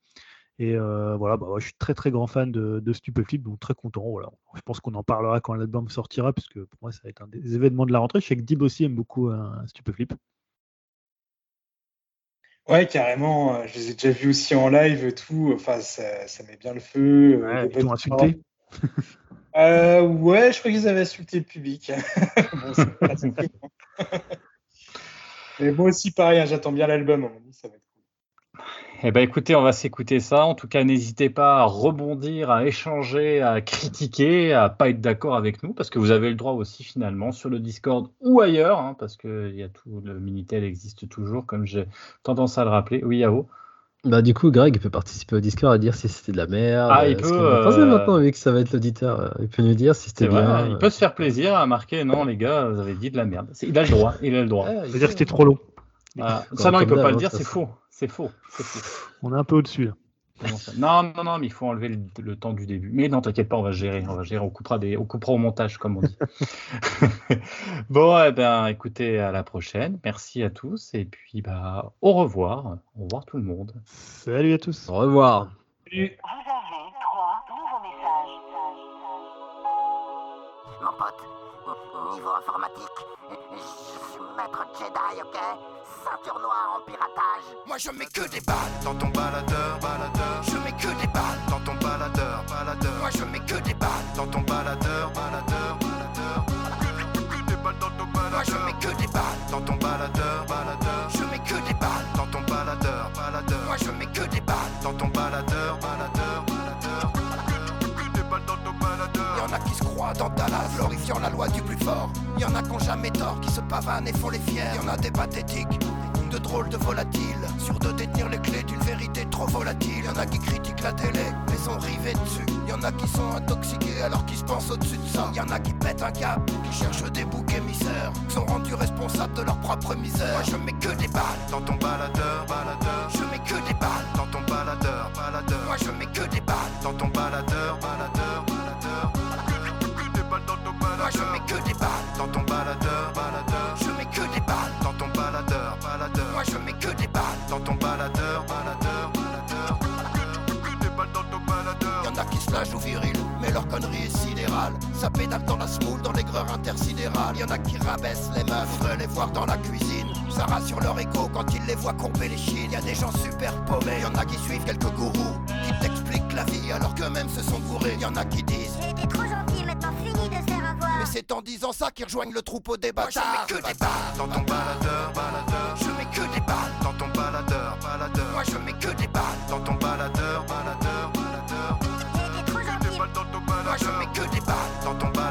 Et euh, voilà, bah, ouais, je suis très très grand fan de, de Stupeflip, donc très content. Voilà. Je pense qu'on en parlera quand l'album sortira, puisque pour moi ça va être un des événements de la rentrée. Je sais que Dib aussi aime beaucoup euh, Stupeflip. Ouais, carrément. euh, Je les ai déjà vus aussi en live tout. Enfin, ça, ça met bien le feu. Ouais, ils t'ont insulté. Euh, ouais, je crois qu'ils avaient insulté le public. bon, c'est pas. Mais moi aussi, pareil, hein, j'attends bien l'album. ça va être. Eh ben, écoutez, on va s'écouter ça. En tout cas, n'hésitez pas à rebondir, à échanger, à critiquer, à pas être d'accord avec nous, parce que vous avez le droit aussi finalement sur le Discord ou ailleurs, hein, parce que il y a tout le Minitel existe toujours, comme j'ai tendance à le rappeler. Oui, Yao. Bah du coup Greg il peut participer au Discord et dire si c'était de la merde. Ah, il euh, peut, euh, maintenant vu que ça va être l'auditeur. euh, Il peut nous dire si c'était vrai, bien. il euh. peut se faire plaisir à marquer. Non, les gars, vous avez dit de la merde. Il a le droit. Il a le droit. C'est-à-dire que peut. c'était trop long. Comme- Ça, non, il comme peut pas le dire. C'est faux. C'est faux. On est un peu au-dessus. là. Non, non, non, mais il faut enlever le, le temps du début. Mais non, t'inquiète pas, on va gérer. On va gérer. On coupera, des, on coupera au montage, comme on dit. bon, eh ben, écoutez, à la prochaine. Merci à tous. Et puis, bah, au revoir. Au revoir tout le monde. Salut à tous. Au revoir. Salut. Vous avez trois nouveaux messages. Mon pote, niveau informatique, je suis maître Jedi, ok? Ceinture noire en piratage. Moi je mets que des balles dans ton baladeur, baladeur. Je mets que des balles dans ton baladeur, baladeur. Moi je mets que des balles dans ton baladeur, baladeur, baladeur. Que, que des balles dans ton baladeur. Moi je mets que des balles dans ton baladeur, baladeur. La loi du plus fort. Y'en a qui ont jamais tort, qui se pavanent et font les fiers. Y'en a des pathétiques de drôles de volatiles, sûrs de détenir les clés d'une vérité trop volatile. Y'en a qui critiquent la télé, mais sont rivés dessus. Y'en a qui sont intoxiqués alors qu'ils se pensent au-dessus de ça. Y'en a qui pètent un cap, qui cherchent des boucs émissaires, sont rendus responsables de leur propre misère. Moi je mets que des balles dans ton baladeur, baladeur. Je mets que des balles dans ton baladeur, baladeur. Moi je mets que des balles dans ton baladeur, baladeur. Baladeur. Moi je mets que des balles dans ton baladeur, baladeur. Je mets que des balles dans ton baladeur, baladeur. Moi je mets que des balles dans ton baladeur, baladeur, baladeur. Que, que, que des balles dans ton baladeur. Y'en a qui se la jouent viril, mais leur connerie est sidérale. Ça pédale dans la smoule, dans l'aigreur intersidérale. Y en a qui rabaissent les meufs, veulent les voir dans la cuisine. Ça rassure leur ego quand ils les voient courber les chines. Y a des gens super paumés, y en a qui suivent quelques gourous. Qui t'expliquent la vie alors qu'eux-mêmes se sont gourés. Y en a qui disent Il était trop gentil, maintenant fini de se c'est en disant ça qu'ils rejoignent le troupeau des bâtards. Moi, je mets que des balles dans ton baladeur, baladeur. Je mets que des balles dans ton baladeur, baladeur. Moi, je mets que des balles dans ton baladeur, baladeur, baladeur. Moi, je mets que des balles dans ton baladeur.